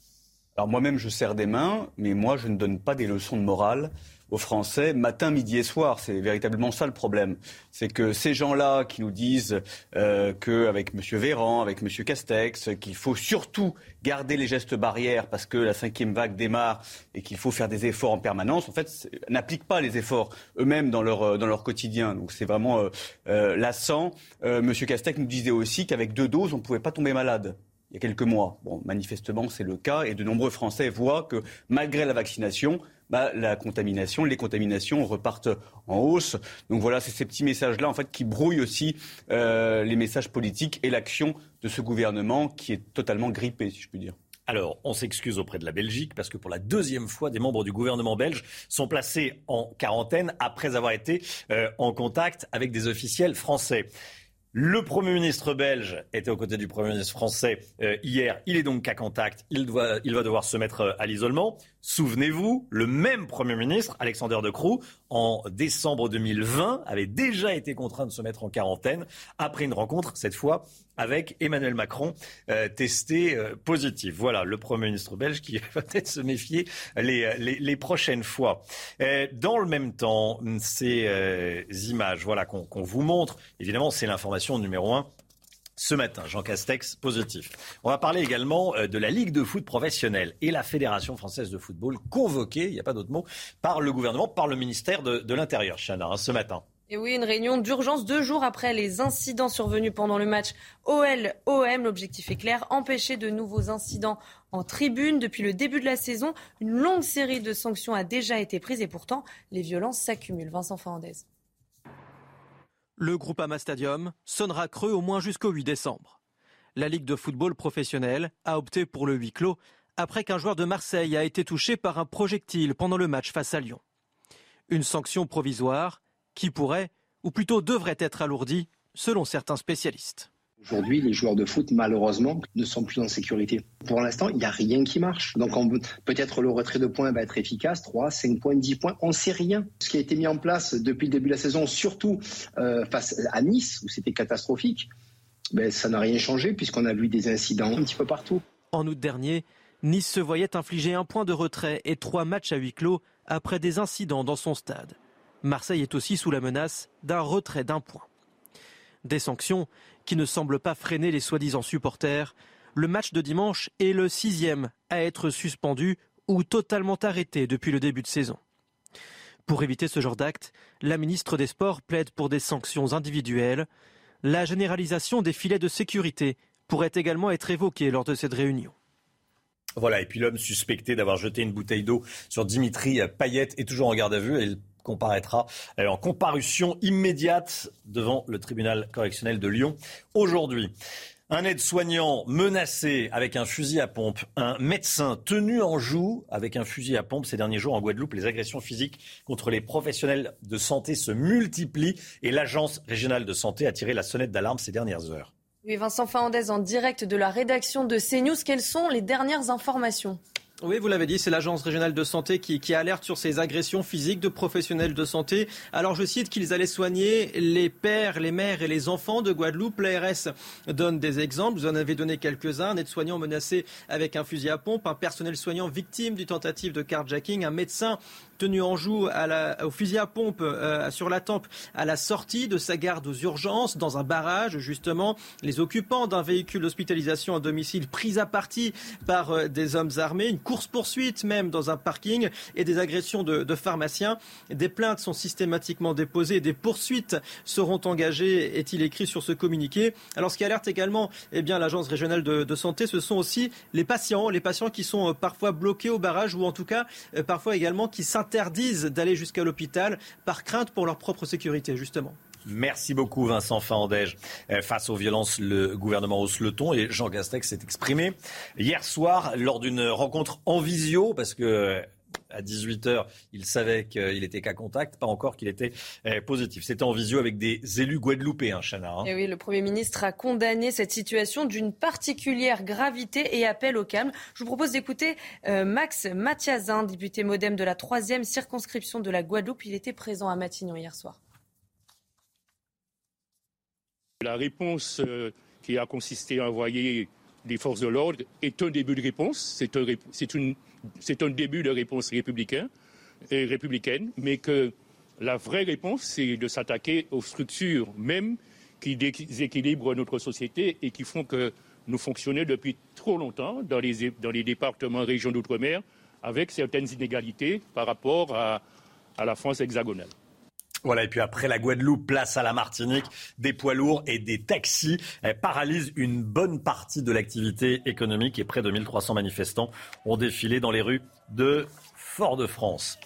[SPEAKER 26] alors moi-même, je serre des mains, mais moi, je ne donne pas des leçons de morale aux Français matin, midi et soir. C'est véritablement ça le problème. C'est que ces gens-là qui nous disent euh, qu'avec M. Véran, avec M. Castex, qu'il faut surtout garder les gestes barrières parce que la cinquième vague démarre et qu'il faut faire des efforts en permanence, en fait, n'appliquent pas les efforts eux-mêmes dans leur, euh, dans leur quotidien. Donc c'est vraiment euh, lassant. M. Castex nous disait aussi qu'avec deux doses, on ne pouvait pas tomber malade il y a quelques mois. Bon, manifestement, c'est le cas et de nombreux Français voient que malgré la vaccination, bah, la contamination, les contaminations repartent en hausse. Donc voilà, c'est ces petits messages-là en fait qui brouillent aussi euh, les messages politiques et l'action de ce gouvernement qui est totalement grippé, si je puis dire.
[SPEAKER 1] Alors, on s'excuse auprès de la Belgique parce que pour la deuxième fois, des membres du gouvernement belge sont placés en quarantaine après avoir été euh, en contact avec des officiels français. Le Premier ministre belge était aux côtés du Premier ministre français euh, hier. Il est donc à contact. Il, doit, il va devoir se mettre euh, à l'isolement. Souvenez-vous, le même Premier ministre, Alexander De Croo, en décembre 2020, avait déjà été contraint de se mettre en quarantaine après une rencontre, cette fois, avec Emmanuel Macron, euh, testé euh, positif. Voilà, le Premier ministre belge qui va peut-être se méfier les, les, prochaines fois. Euh, dans le même temps, ces images voilà, qu'on vous montre, évidemment, c'est l'information numéro un ce matin, Jean Castex positif. On va parler également euh, de la Ligue de foot professionnelle et la Fédération française de football convoquée, il n'y a pas d'autre mot, par le gouvernement, par le ministère de, l'Intérieur, Chana, hein, ce matin.
[SPEAKER 2] Et oui, une réunion d'urgence deux jours après les incidents survenus pendant le match OL-OM. L'objectif est clair, empêcher de nouveaux incidents en tribune. Depuis le début de la saison, une longue série de sanctions a déjà été prise et pourtant, les violences s'accumulent. Vincent Fernandez.
[SPEAKER 3] Le Groupama Stadium sonnera creux au moins jusqu'au 8 décembre. La Ligue de football professionnel a opté pour le huis clos après qu'un joueur de Marseille a été touché par un projectile pendant le match face à Lyon. Une sanction provisoire qui pourrait, ou plutôt devrait être alourdie, selon certains spécialistes.
[SPEAKER 13] Aujourd'hui, les joueurs de foot, malheureusement, ne sont plus en sécurité. Pour l'instant, il n'y a rien qui marche. Donc peut-être le retrait de points va être efficace, 3, 5 points, 10 points, on ne sait rien. Ce qui a été mis en place depuis le début de la saison, surtout euh, face à Nice, où c'était catastrophique, ben, ça n'a rien changé puisqu'on a vu des incidents un petit peu partout.
[SPEAKER 3] En août dernier, Nice se voyait infliger un point de retrait et trois matchs à huis clos après des incidents dans son stade. Marseille est aussi sous la menace d'un retrait d'un point. Des sanctions qui ne semblent pas freiner les soi-disant supporters. Le match de dimanche est le sixième à être suspendu ou totalement arrêté depuis le début de saison. Pour éviter ce genre d'acte, la ministre des Sports plaide pour des sanctions individuelles. La généralisation des filets de sécurité pourrait également être évoquée lors de cette réunion.
[SPEAKER 1] Voilà, et puis l'homme suspecté d'avoir jeté une bouteille d'eau sur Dimitri Payet est toujours en garde à vue comparaîtra euh, en comparution immédiate devant le tribunal correctionnel de Lyon aujourd'hui. Un aide-soignant menacé avec un fusil à pompe, un médecin tenu en joue avec un fusil à pompe. Ces derniers jours en Guadeloupe, les agressions physiques contre les professionnels de santé se multiplient et l'Agence régionale de santé a tiré la sonnette d'alarme ces dernières heures.
[SPEAKER 2] Oui, Vincent Fahandez en direct de la rédaction de CNews. Quelles sont les dernières informations?
[SPEAKER 27] Oui, vous l'avez dit, c'est l'Agence régionale de santé qui, alerte sur ces agressions physiques de professionnels de santé. Alors je cite qu'ils allaient soigner les pères, les mères et les enfants de Guadeloupe. L'ARS donne des exemples, vous en avez donné quelques-uns. Un aide-soignant menacé avec un fusil à pompe, un personnel soignant victime d'une tentative de carjacking, un médecin tenu en joue au fusil à pompe euh, sur la tempe à la sortie de sa garde aux urgences dans un barrage justement. Les occupants d'un véhicule d'hospitalisation à domicile pris à partie par euh, des hommes armés. Une course poursuite même dans un parking et des agressions de, pharmaciens. Des plaintes sont systématiquement déposées. Des poursuites seront engagées est-il écrit sur ce communiqué. Alors ce qui alerte également eh bien l'agence régionale de, de, santé ce sont aussi les patients. Les patients qui sont euh, parfois bloqués au barrage ou en tout cas parfois également qui s'intéressent interdisent d'aller jusqu'à l'hôpital par crainte pour leur propre sécurité, justement.
[SPEAKER 1] Merci beaucoup Vincent Fandège. Euh, face aux violences, le gouvernement hausse le ton et Jean Castex s'est exprimé hier soir lors d'une rencontre en visio parce que à 18h, il savait qu'il était cas contact, pas encore qu'il était euh, positif. C'était en visio avec des élus guadeloupéens, Chana. Hein.
[SPEAKER 2] Et oui, le Premier ministre a condamné cette situation d'une particulière gravité et appel au calme. Je vous propose d'écouter euh, Max Mathiazin, député modem de la troisième circonscription de la Guadeloupe. Il était présent à Matignon hier soir.
[SPEAKER 28] La réponse euh, qui a consisté à envoyer des forces de l'ordre est un début de réponse. C'est un, une c'est un début de réponse et républicaine, mais que la vraie réponse, c'est de s'attaquer aux structures mêmes qui déséquilibrent notre société et qui font que nous fonctionnons depuis trop longtemps dans les, dans les départements, régions d'outre-mer, avec certaines inégalités par rapport à la France hexagonale.
[SPEAKER 1] Voilà, et puis après la Guadeloupe, place à la Martinique, des poids lourds et des taxis paralysent une bonne partie de l'activité économique et près de 1300 manifestants ont défilé dans les rues de Fort-de-France.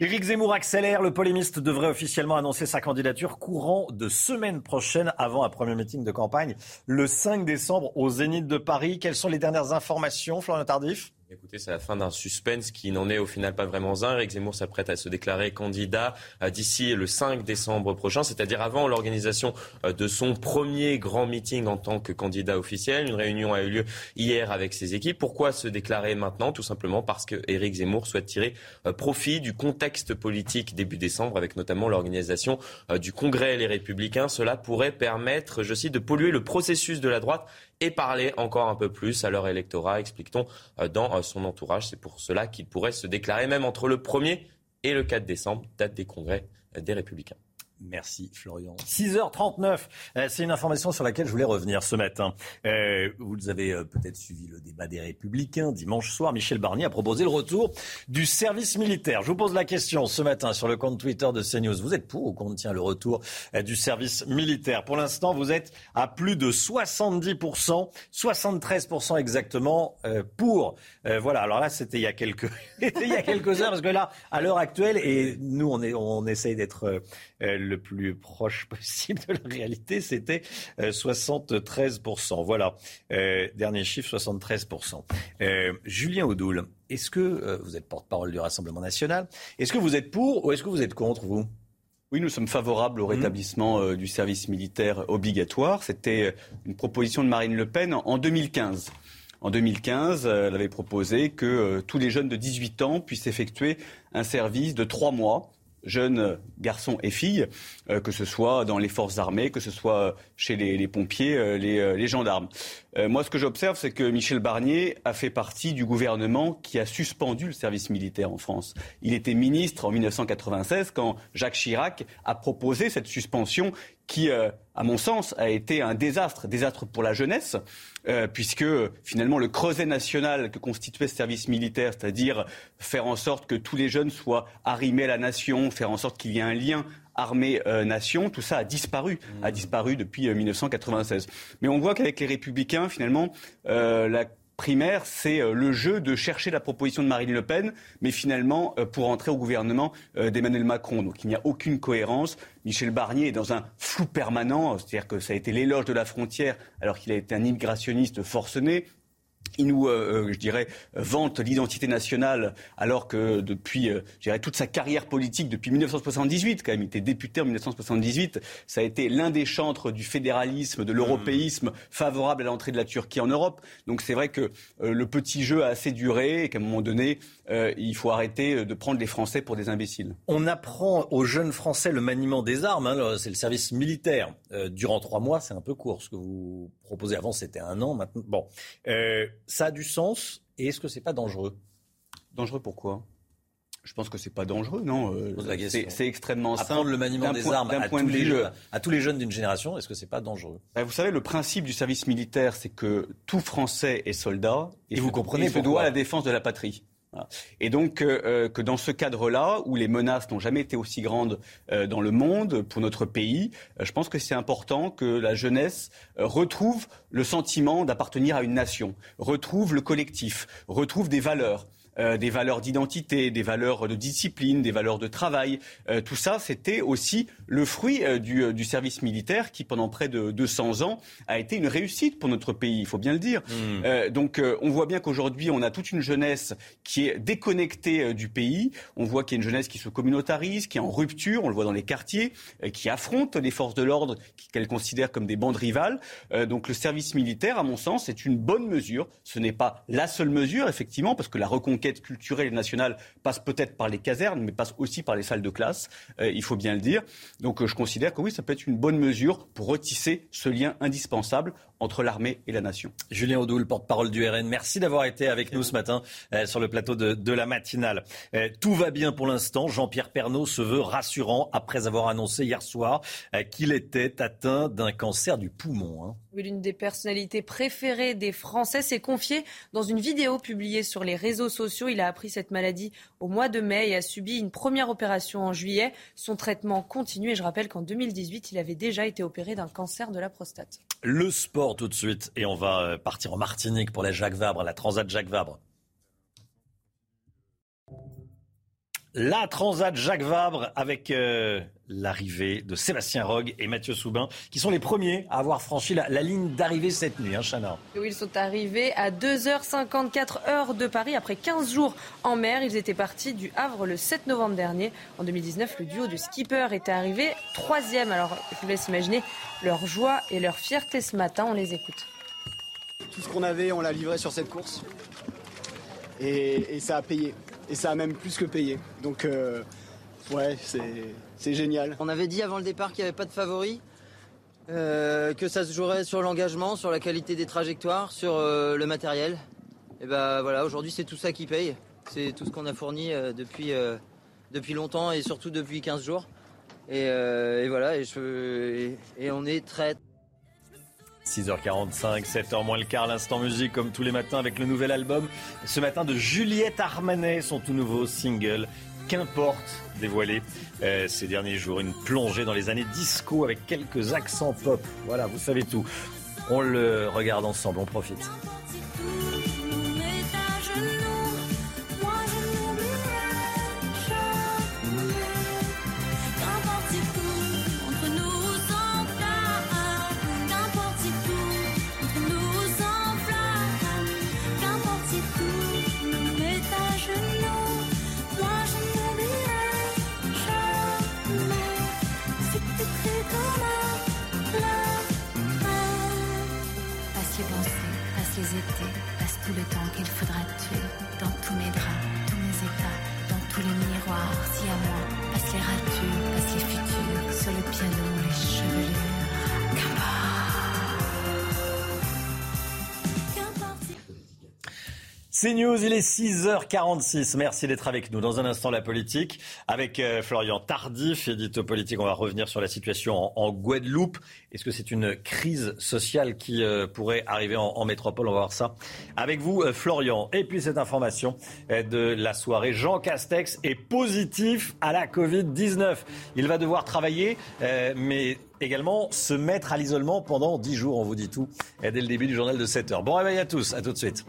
[SPEAKER 1] Éric Zemmour accélère. Le polémiste devrait officiellement annoncer sa candidature courant de semaine prochaine avant un premier meeting de campagne le 5 décembre au Zénith de Paris. Quelles sont les dernières informations, Florian Tardif?
[SPEAKER 4] Écoutez, c'est la fin d'un suspense qui n'en est au final pas vraiment un. Eric Zemmour s'apprête à se déclarer candidat euh, d'ici le 5 décembre prochain, c'est-à-dire avant l'organisation euh, de son premier grand meeting en tant que candidat officiel. Une réunion a eu lieu hier avec ses équipes. Pourquoi se déclarer maintenant? Tout simplement parce que Éric Zemmour souhaite tirer euh, profit du contexte politique début décembre, avec notamment l'organisation du Congrès Les Républicains. Cela pourrait permettre, je cite, de polluer le processus de la droite et parler encore un peu plus à leur électorat, explique-t-on euh, dans euh, son entourage. C'est pour cela qu'il pourrait se déclarer même entre le 1er et le 4 décembre, date des congrès euh, des Républicains.
[SPEAKER 1] Merci Florian. 6h39, euh, c'est une information sur laquelle je voulais revenir ce matin. Euh, vous avez euh, peut-être suivi le débat des Républicains dimanche soir. Michel Barnier a proposé le retour du service militaire. Je vous pose la question ce matin sur le compte Twitter de CNews. Vous êtes pour ou contre tient le retour du service militaire? Pour l'instant, vous êtes à plus de 70%, 73% exactement pour. voilà, alors là, c'était il y a quelques, il y a quelques heures parce que là, à l'heure actuelle, et nous, on, est, on essaye d'être le plus proche possible de la réalité, c'était 73%. Euh, voilà, euh, dernier chiffre, 73%. Euh, Julien Audoul, est-ce que vous êtes porte-parole du Rassemblement national? Est-ce que vous êtes pour ou est-ce que vous êtes contre, vous?
[SPEAKER 29] Oui, nous sommes favorables au mmh. rétablissement du service militaire obligatoire. C'était une proposition de Marine Le Pen en 2015. En 2015, elle avait proposé que tous les jeunes de 18 ans puissent effectuer un service de trois mois jeunes garçons et filles, euh, que ce soit dans les forces armées, que ce soit chez les, pompiers, euh, euh, les, gendarmes. moi, ce que j'observe, c'est que Michel Barnier a fait partie du gouvernement qui a suspendu le service militaire en France. Il était ministre en 1996 quand Jacques Chirac a proposé cette suspension qui, à mon sens, a été un désastre, désastre pour la jeunesse, euh, puisque finalement le creuset national que constituait ce service militaire, c'est-à-dire faire en sorte que tous les jeunes soient arrimés à la nation, faire en sorte qu'il y ait un lien armée-nation, tout ça a disparu, a disparu depuis 1996. Euh, Mais on voit qu'avec les républicains, finalement, euh, la
[SPEAKER 30] primaire, c'est euh, le jeu de chercher la proposition de Marine Le Pen, mais finalement euh, pour entrer au gouvernement euh, d'Emmanuel Macron. Donc il n'y a aucune cohérence. Michel Barnier est dans un flou permanent, c'est-à-dire que ça a été l'éloge de la frontière alors qu'il a été un immigrationniste forcené il nous, euh, euh, je dirais, vante l'identité nationale, alors que depuis, euh, je dirais, toute sa carrière politique, depuis 1978, quand même, il était député en 1978, ça a été l'un des chantres du fédéralisme, de l'européisme, favorable à l'entrée de la Turquie en Europe. Donc c'est vrai que le petit jeu a assez duré et qu'à un moment donné, il faut arrêter de prendre les Français pour des imbéciles.
[SPEAKER 1] On apprend aux jeunes Français le maniement des armes, hein, c'est le service militaire. durant trois mois, c'est un peu court ce que vous proposez. Avant, c'était un an, maintenant. Bon ça a du sens et est-ce que c'est pas dangereux?
[SPEAKER 30] Dangereux pourquoi? Je pense que c'est pas dangereux, non. Euh, c'est extrêmement simple. Apprendre
[SPEAKER 1] le maniement des armes à, tous les jeunes, à tous les jeunes d'une génération, est-ce que c'est pas dangereux?
[SPEAKER 30] Bah, Vous savez, le principe du service militaire, c'est que tout Français est soldat
[SPEAKER 1] et, vous comprenez
[SPEAKER 30] se doit à la défense de la patrie. Et donc euh, euh, que dans ce cadre-là, où les menaces n'ont jamais été aussi grandes euh, dans le monde pour notre pays, je pense que c'est important que la jeunesse retrouve le sentiment d'appartenir à une nation, retrouve le collectif, retrouve des valeurs. Euh, des valeurs d'identité, des valeurs de discipline, des valeurs de travail. Euh, tout ça, c'était aussi le fruit euh, du, du, service militaire qui, pendant près de 200 ans, a été une réussite pour notre pays, il faut bien le dire. Mmh. donc on voit bien qu'aujourd'hui, on a toute une jeunesse qui est déconnectée du pays. On voit qu'il y a une jeunesse qui se communautarise, qui est en rupture, on le voit dans les quartiers, qui affronte les forces de l'ordre qu'elle considère comme des bandes rivales. donc le service militaire, à mon sens, est une bonne mesure. Ce n'est pas la seule mesure, effectivement, parce que la reconquête culturelle et nationale passe peut-être par les casernes, mais passe aussi par les salles de classe, euh, il faut bien le dire. Donc euh, je considère que oui, ça peut être une bonne mesure pour retisser ce lien indispensable entre l'armée et la nation.
[SPEAKER 1] Julien Audoul, porte-parole du RN, merci d'avoir été avec nous ce matin euh, sur le plateau de, la matinale. tout va bien pour l'instant. Jean-Pierre Pernaud se veut rassurant après avoir annoncé hier soir qu'il était atteint d'un cancer du poumon. Hein.
[SPEAKER 2] L'une des personnalités préférées des Français s'est confiée dans une vidéo publiée sur les réseaux sociaux. Il a appris cette maladie au mois de mai et a subi une première opération en juillet. Son traitement continue et je rappelle qu'en 2018, il avait déjà été opéré d'un cancer de la prostate.
[SPEAKER 1] Le sport tout de suite et on va euh, partir en Martinique pour la Jacques Vabre, la Transat Jacques Vabre. La Transat Jacques Vabre avec euh, l'arrivée de Sébastien Rogue et Mathieu Soubin, qui sont les premiers à avoir franchi la, ligne d'arrivée cette nuit, hein, Chana.
[SPEAKER 2] Oui, ils sont arrivés à 2h54 heures de Paris après 15 jours en mer. Ils étaient partis du Havre le 7 novembre dernier. En 2019, le duo de skipper était arrivé troisième. Alors, je vous laisse imaginer leur joie et leur fierté ce matin. On les écoute.
[SPEAKER 31] Tout ce qu'on avait, on l'a livré sur cette course. et ça a payé et ça a même plus que payé. Donc euh, ouais, c'est génial.
[SPEAKER 24] On avait dit avant le départ qu'il n'y avait pas de favoris, euh, que ça se jouerait sur l'engagement, sur la qualité des trajectoires, sur euh, le matériel. Et ben voilà, aujourd'hui c'est tout ça qui paye. C'est tout ce qu'on a fourni depuis, depuis longtemps et surtout depuis 15 jours. Et, voilà, et on est très
[SPEAKER 1] 6h45, 7h moins le quart, l'instant musique comme tous les matins avec le nouvel album. Ce matin de Juliette Armanet, son tout nouveau single. Qu'importe, dévoilé euh, ces derniers jours. Une plongée dans les années disco avec quelques accents pop. Voilà, vous savez tout. On le regarde ensemble, on profite.
[SPEAKER 32] qu'il faudra tuer dans tous mes draps, tous mes états, dans tous les miroirs. Si à moi passent les ratures, passent les futurs, sur le piano, les chevelures. Qu'importe.
[SPEAKER 1] C'est News, il est 6h46. Merci d'être avec nous. Dans un instant, la politique avec euh, Florian Tardif, édito politique. On va revenir sur la situation en, Guadeloupe. Est-ce que c'est une crise sociale qui euh, pourrait arriver en, métropole? On va voir ça avec vous, euh, Florian. Et puis cette information de la soirée. Jean Castex est positif à la Covid-19. Il va devoir travailler, mais également se mettre à l'isolement pendant 10 jours. On vous dit tout dès le début du journal de 7h. Bon réveil à tous. À tout de suite.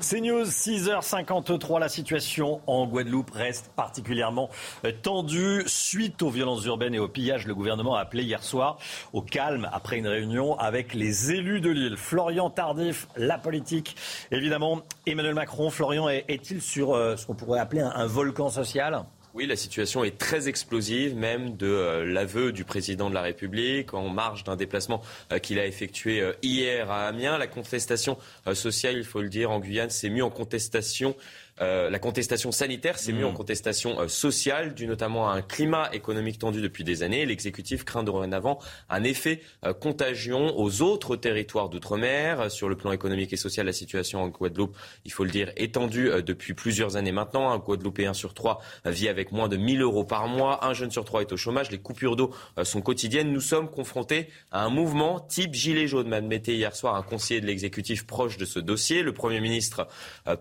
[SPEAKER 1] C'est News, 6h53. La situation en Guadeloupe reste particulièrement euh, tendue. Suite aux violences urbaines et au pillage, le gouvernement a appelé hier soir au calme après une réunion avec les élus de l'île. Florian Tardif, la politique. Évidemment, Emmanuel Macron. Florian est-il sur euh, ce qu'on pourrait appeler un volcan social?
[SPEAKER 4] Oui, la situation est très explosive, même de euh, l'aveu du président de la République en marge d'un déplacement euh, qu'il a effectué euh, hier à Amiens. La contestation sociale, il faut le dire, en Guyane s'est mise en contestation euh, la contestation sanitaire s'est mise en mm. contestation euh, sociale, due notamment à un climat économique tendu depuis des années. L'exécutif craint dorénavant un effet euh, contagion aux autres territoires d'outre-mer. Sur le plan économique et social, la situation en Guadeloupe, il faut le dire, est tendue depuis plusieurs années maintenant. Un Guadeloupéen sur trois vit avec moins de 1000 euros par mois. Un jeune sur trois est au chômage. Les coupures d'eau sont quotidiennes. Nous sommes confrontés à un mouvement type gilet jaune, m'admettait hier soir un conseiller de l'exécutif proche de ce dossier. Le Premier ministre,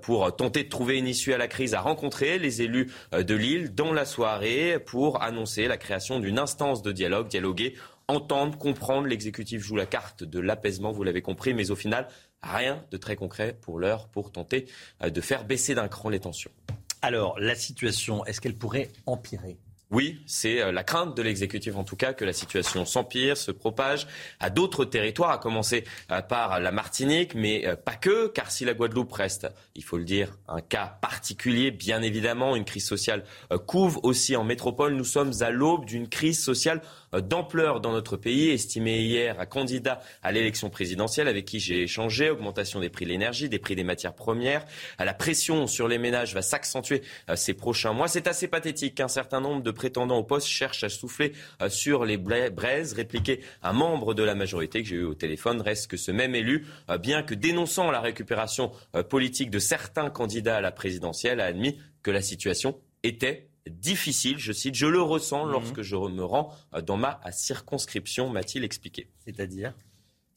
[SPEAKER 4] pour tenter de trouver une issue à la crise, a rencontré les élus euh, de Lille dans la soirée pour annoncer la création d'une instance de dialogue, dialoguer, entendre, comprendre. L'exécutif joue la carte de l'apaisement, vous l'avez compris, mais au final, rien de très concret pour l'heure pour tenter euh, de faire baisser d'un cran les tensions.
[SPEAKER 1] Alors, la situation, est-ce qu'elle pourrait empirer?
[SPEAKER 4] Oui, c'est euh, la crainte de l'exécutif en tout cas que la situation s'empire, se propage à d'autres territoires, à commencer euh, par la Martinique, mais euh, pas que, car si la Guadeloupe reste, il faut le dire, un cas particulier, bien évidemment, une crise sociale couvre aussi en métropole. Nous sommes à l'aube d'une crise sociale d'ampleur dans notre pays, estimé hier un candidat à l'élection présidentielle avec qui j'ai échangé, augmentation des prix de l'énergie, des prix des matières premières. La pression sur les ménages va s'accentuer ces prochains mois. C'est assez pathétique qu'un certain nombre de prétendants au poste cherchent à souffler euh, sur les braises, répliquer un membre de la majorité que j'ai eu au téléphone. Reste que ce même élu, euh, bien que dénonçant la récupération euh, politique de certains candidats à la présidentielle, a admis que la situation était difficile, je cite, je le ressens mmh. lorsque je me rends dans ma circonscription, m'a-t-il expliqué.
[SPEAKER 1] C'est-à-dire?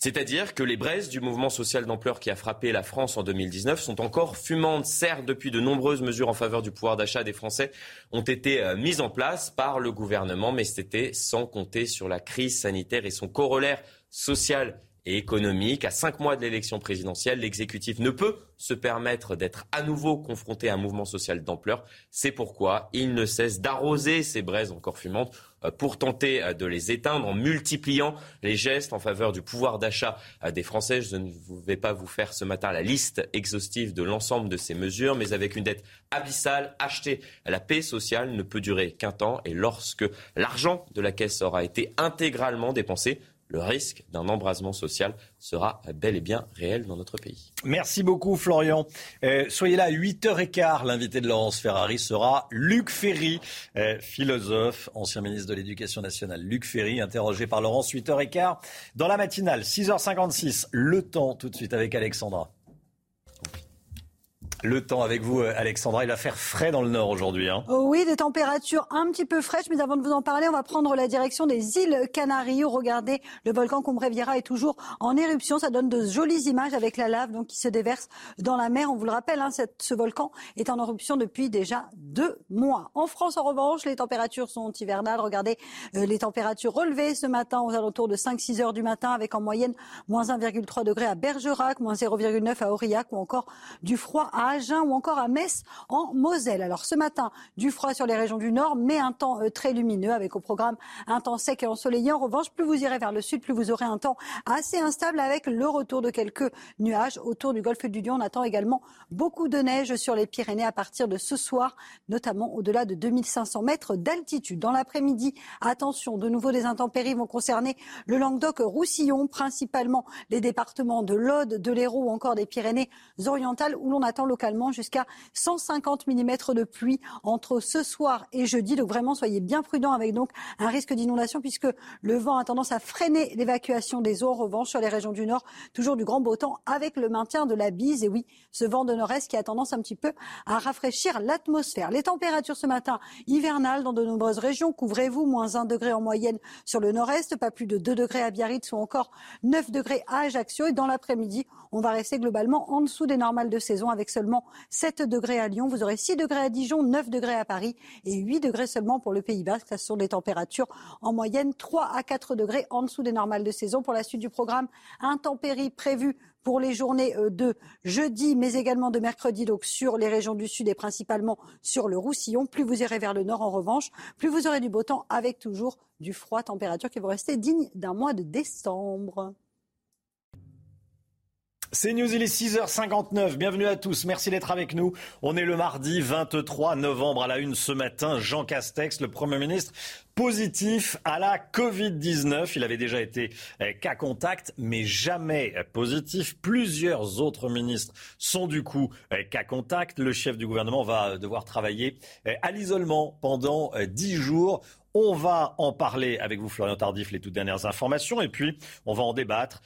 [SPEAKER 4] C'est-à-dire que les braises du mouvement social d'ampleur qui a frappé la France en 2019 sont encore fumantes. Certes, depuis de nombreuses mesures en faveur du pouvoir d'achat des Français ont été euh, mises en place par le gouvernement, mais c'était sans compter sur la crise sanitaire et son corollaire social et économique. À cinq mois de l'élection présidentielle, l'exécutif ne peut se permettre d'être à nouveau confronté à un mouvement social d'ampleur. C'est pourquoi il ne cesse d'arroser ces braises encore fumantes euh, pour tenter euh, de les éteindre en multipliant les gestes en faveur du pouvoir d'achat euh, des Français. Je ne vais pas vous faire ce matin la liste exhaustive de l'ensemble de ces mesures, mais avec une dette abyssale, acheter la paix sociale ne peut durer qu'un temps et lorsque l'argent de la caisse aura été intégralement dépensé, le risque d'un embrasement social sera bel et bien réel dans notre pays.
[SPEAKER 1] Merci beaucoup Florian. Euh, soyez là à 8h15. L'invité de Laurence Ferrari sera Luc Ferry, euh, philosophe, ancien ministre de l'Éducation nationale. Luc Ferry, interrogé par Laurence, 8h15 dans la matinale, 6h56. Le temps tout de suite avec Alexandra. Le temps avec vous, euh, Alexandra. Il va faire frais dans le nord aujourd'hui. Hein.
[SPEAKER 25] Oh oui, des températures un petit peu fraîches. Mais avant de vous en parler, on va prendre la direction des îles Canaries. regardez, le volcan Combrevieja est toujours en éruption. Ça donne de jolies images avec la lave donc, qui se déverse dans la mer. On vous le rappelle, hein, ce volcan est en éruption depuis déjà deux mois. En France, en revanche, les températures sont hivernales. Regardez euh, les températures relevées ce matin aux alentours de 5-6 heures du matin avec en moyenne moins 1,3 degré à Bergerac, moins 0,9 à Aurillac ou encore du froid à Ou encore à Metz en Moselle. Alors ce matin, du froid sur les régions du nord, mais un temps euh, très lumineux avec au programme un temps sec et ensoleillé. En revanche, plus vous irez vers le sud, plus vous aurez un temps assez instable avec le retour de quelques nuages autour du golfe du Lion. On attend également beaucoup de neige sur les Pyrénées à partir de ce soir, notamment au-delà de 2500 mètres d'altitude. Dans l'après-midi, attention, de nouveau des intempéries vont concerner le Languedoc-Roussillon, principalement les départements de l'Aude, de l'Hérault ou encore des Pyrénées orientales où l'on attend localement jusqu'à 150 mm de pluie entre ce soir et jeudi. Donc vraiment, soyez bien prudents avec donc un risque d'inondation puisque le vent a tendance à freiner l'évacuation des eaux. En revanche, sur les régions du nord, toujours du grand beau temps avec le maintien de la bise. Et oui, ce vent de nord-est qui a tendance un petit peu à rafraîchir l'atmosphère. Les températures ce matin hivernales dans de nombreuses régions. Couvrez-vous, moins 1 degré en moyenne sur le nord-est, pas plus de 2 degrés à Biarritz ou encore 9 degrés à Ajaccio. Et dans l'après-midi, on va rester globalement en dessous des normales de saison avec seulement 7 degrés à Lyon. Vous aurez 6 degrés à Dijon, 9 degrés à Paris et 8 degrés seulement pour le Pays Basque. Ce sont des températures en moyenne 3 à 4 degrés en dessous des normales de saison. Pour la suite du programme, intempéries prévues pour les journées euh, de jeudi, mais également de mercredi, donc sur les régions du sud et principalement sur le Roussillon. Plus vous irez vers le nord, en revanche, plus vous aurez du beau temps avec toujours du froid, température qui vont rester digne d'un mois de décembre.
[SPEAKER 1] C'est News, il est 6h59. Bienvenue à tous. Merci d'être avec nous. On est le mardi 23 novembre à la une ce matin. Jean Castex, le Premier ministre, positif à la Covid-19. Il avait déjà été eh, cas contact, mais jamais positif. Plusieurs autres ministres sont du coup eh, cas contact. Le chef du gouvernement va devoir travailler eh, à l'isolement pendant 10 jours. On va en parler avec vous, Florian Tardif, les toutes dernières informations, et puis on va en débattre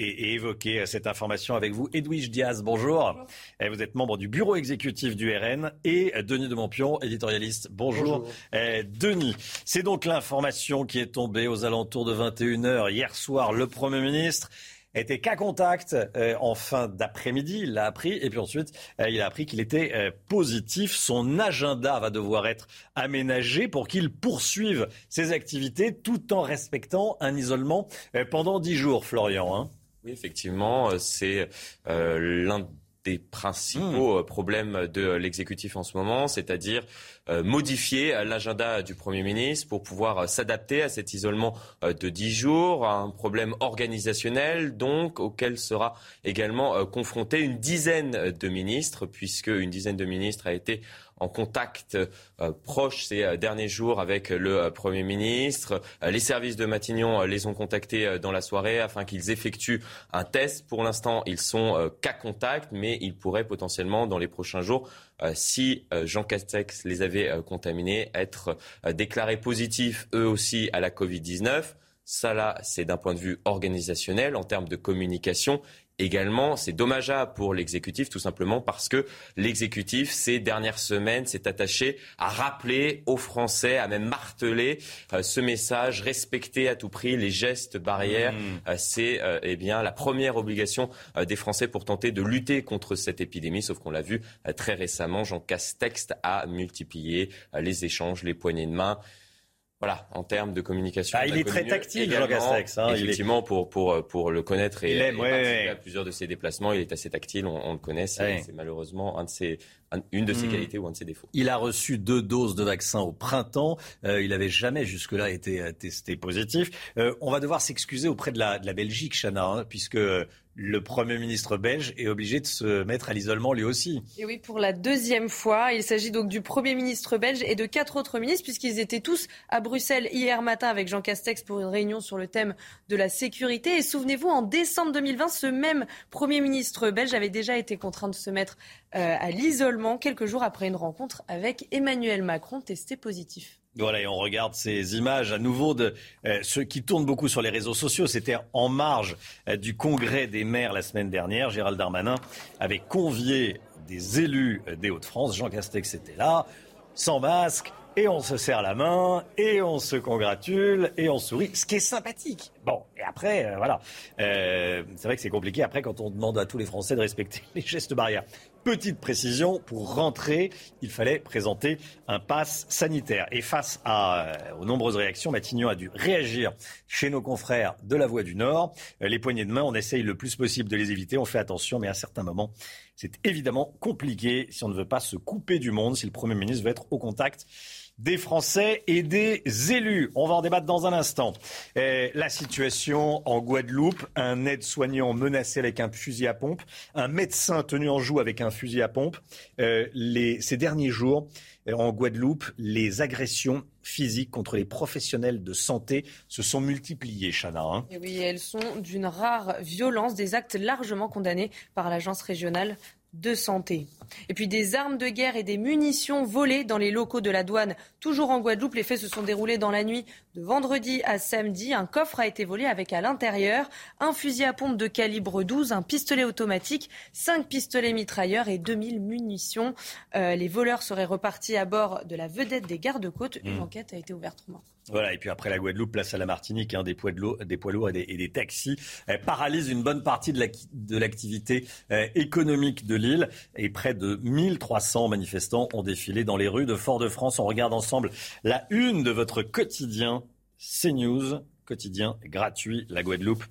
[SPEAKER 1] et, évoquer cette information avec vous. Edwige Diaz, bonjour. Eh, vous êtes membre du bureau exécutif du RN et Denis de Montpion, éditorialiste. Bonjour. Eh, Denis, c'est donc l'information qui est tombée aux alentours de 21h hier soir. Le Premier ministre était qu'à contact euh, en fin d'après-midi, il l'a appris, et puis ensuite euh, il a appris qu'il était euh, positif. Son agenda va devoir être aménagé pour qu'il poursuive ses activités tout en respectant un isolement pendant dix jours, Florian. Hein.
[SPEAKER 4] Oui, effectivement, euh, c'est euh, l'un des principaux hmm. euh, problèmes de l'exécutif en ce moment, c'est-à-dire modifier l'agenda du Premier ministre pour pouvoir s'adapter à cet isolement de dix jours, un problème organisationnel donc auquel sera également confronté une dizaine de ministres, puisque une dizaine de ministres a été en contact euh, proche ces euh, derniers jours avec le euh, Premier ministre. les services de Matignon les ont contactés dans la soirée afin qu'ils effectuent un test. Pour l'instant, ils sont cas contact, mais ils pourraient potentiellement, dans les prochains jours, si Jean Castex les avait contaminés, être déclarés positifs eux aussi à la Covid-19. Ça, là, c'est d'un point de vue organisationnel, en termes de communication également, c'est dommageable pour l'exécutif, tout simplement parce que l'exécutif, ces dernières semaines, s'est attaché à rappeler aux Français, à même marteler euh, ce message, respecter à tout prix les gestes barrières. Mmh. Euh, c'est euh, eh bien la première obligation des Français pour tenter de lutter contre cette épidémie. Sauf qu'on l'a vu très récemment, Jean Castex a multiplié les échanges, les poignées de main. Voilà, en termes de communication.
[SPEAKER 1] Ah, il est très tactile, Jean Castex.
[SPEAKER 4] Hein, effectivement, pour, pour, pour le connaître et, il à plusieurs de ses déplacements, il est assez tactile, on, le connaît. C'est malheureusement un de ses, une de ses hmm. qualités ou un de ses défauts.
[SPEAKER 1] Il a reçu deux doses de vaccin au printemps. Euh, il n'avait jamais jusque-là été euh, testé positif. Euh, on va devoir s'excuser auprès de la, de la Belgique, Chana, hein, puisque le Premier ministre belge est obligé de se mettre à l'isolement lui aussi.
[SPEAKER 2] Et oui, pour la deuxième fois. Il s'agit donc du Premier ministre belge et de quatre autres ministres, puisqu'ils étaient tous à Bruxelles hier matin avec Jean Castex pour une réunion sur le thème de la sécurité. Et souvenez-vous, en décembre 2020, ce même Premier ministre belge avait déjà été contraint de se mettre euh, à l'isolement quelques jours après une rencontre avec Emmanuel Macron testé positif.
[SPEAKER 1] Voilà, et on regarde ces images à nouveau de euh, ceux qui tournent beaucoup sur les réseaux sociaux. C'était en marge euh, du congrès des maires la semaine dernière. Gérald Darmanin avait convié des élus euh, des Hauts-de-France. Jean Castex était là, sans masque, et on se serre la main, et on se congratule, et on sourit, ce qui est sympathique. Bon, et après, voilà. c'est vrai que c'est compliqué après quand on demande à tous les Français de respecter les gestes barrières. Petite précision, pour rentrer, il fallait présenter un pass sanitaire. Et face à, euh, aux nombreuses réactions, Matignon a dû réagir chez nos confrères de la Voix du Nord. Euh, les poignées de main, on essaye le plus possible de les éviter, on fait attention, mais à certains moments, c'est évidemment compliqué si on ne veut pas se couper du monde, si le Premier ministre veut être au contact des Français et des élus. On va en débattre dans un instant. la situation en Guadeloupe, un aide-soignant menacé avec un fusil à pompe, un médecin tenu en joue avec un fusil à pompe. Euh, ces derniers jours, euh, en Guadeloupe, les agressions physiques contre les professionnels de santé se sont multipliées, Chana. Hein.
[SPEAKER 2] oui, elles sont d'une rare violence, des actes largement condamnés par l'agence régionale de santé. Et puis des armes de guerre et des munitions volées dans les locaux de la douane. Toujours en Guadeloupe, les faits se sont déroulés dans la nuit de vendredi à samedi. Un coffre a été volé avec à l'intérieur un fusil à pompe de calibre 12, un pistolet automatique, cinq pistolets mitrailleurs et 2000 munitions. Euh, les voleurs seraient repartis à bord de la vedette des gardes-côtes. Une
[SPEAKER 1] Mmh.
[SPEAKER 2] enquête a été ouverte. Romain.
[SPEAKER 1] Voilà, et puis après la Guadeloupe, place à la Martinique, hein, des, poids de l'eau- des poids lourds et des, et des taxis euh, paralysent une bonne partie de l'acti- de l'activité euh, économique de l'île. Et près de 1300 manifestants ont défilé dans les rues de Fort-de-France. On regarde ensemble la une de votre quotidien CNews, quotidien gratuit, la Guadeloupe.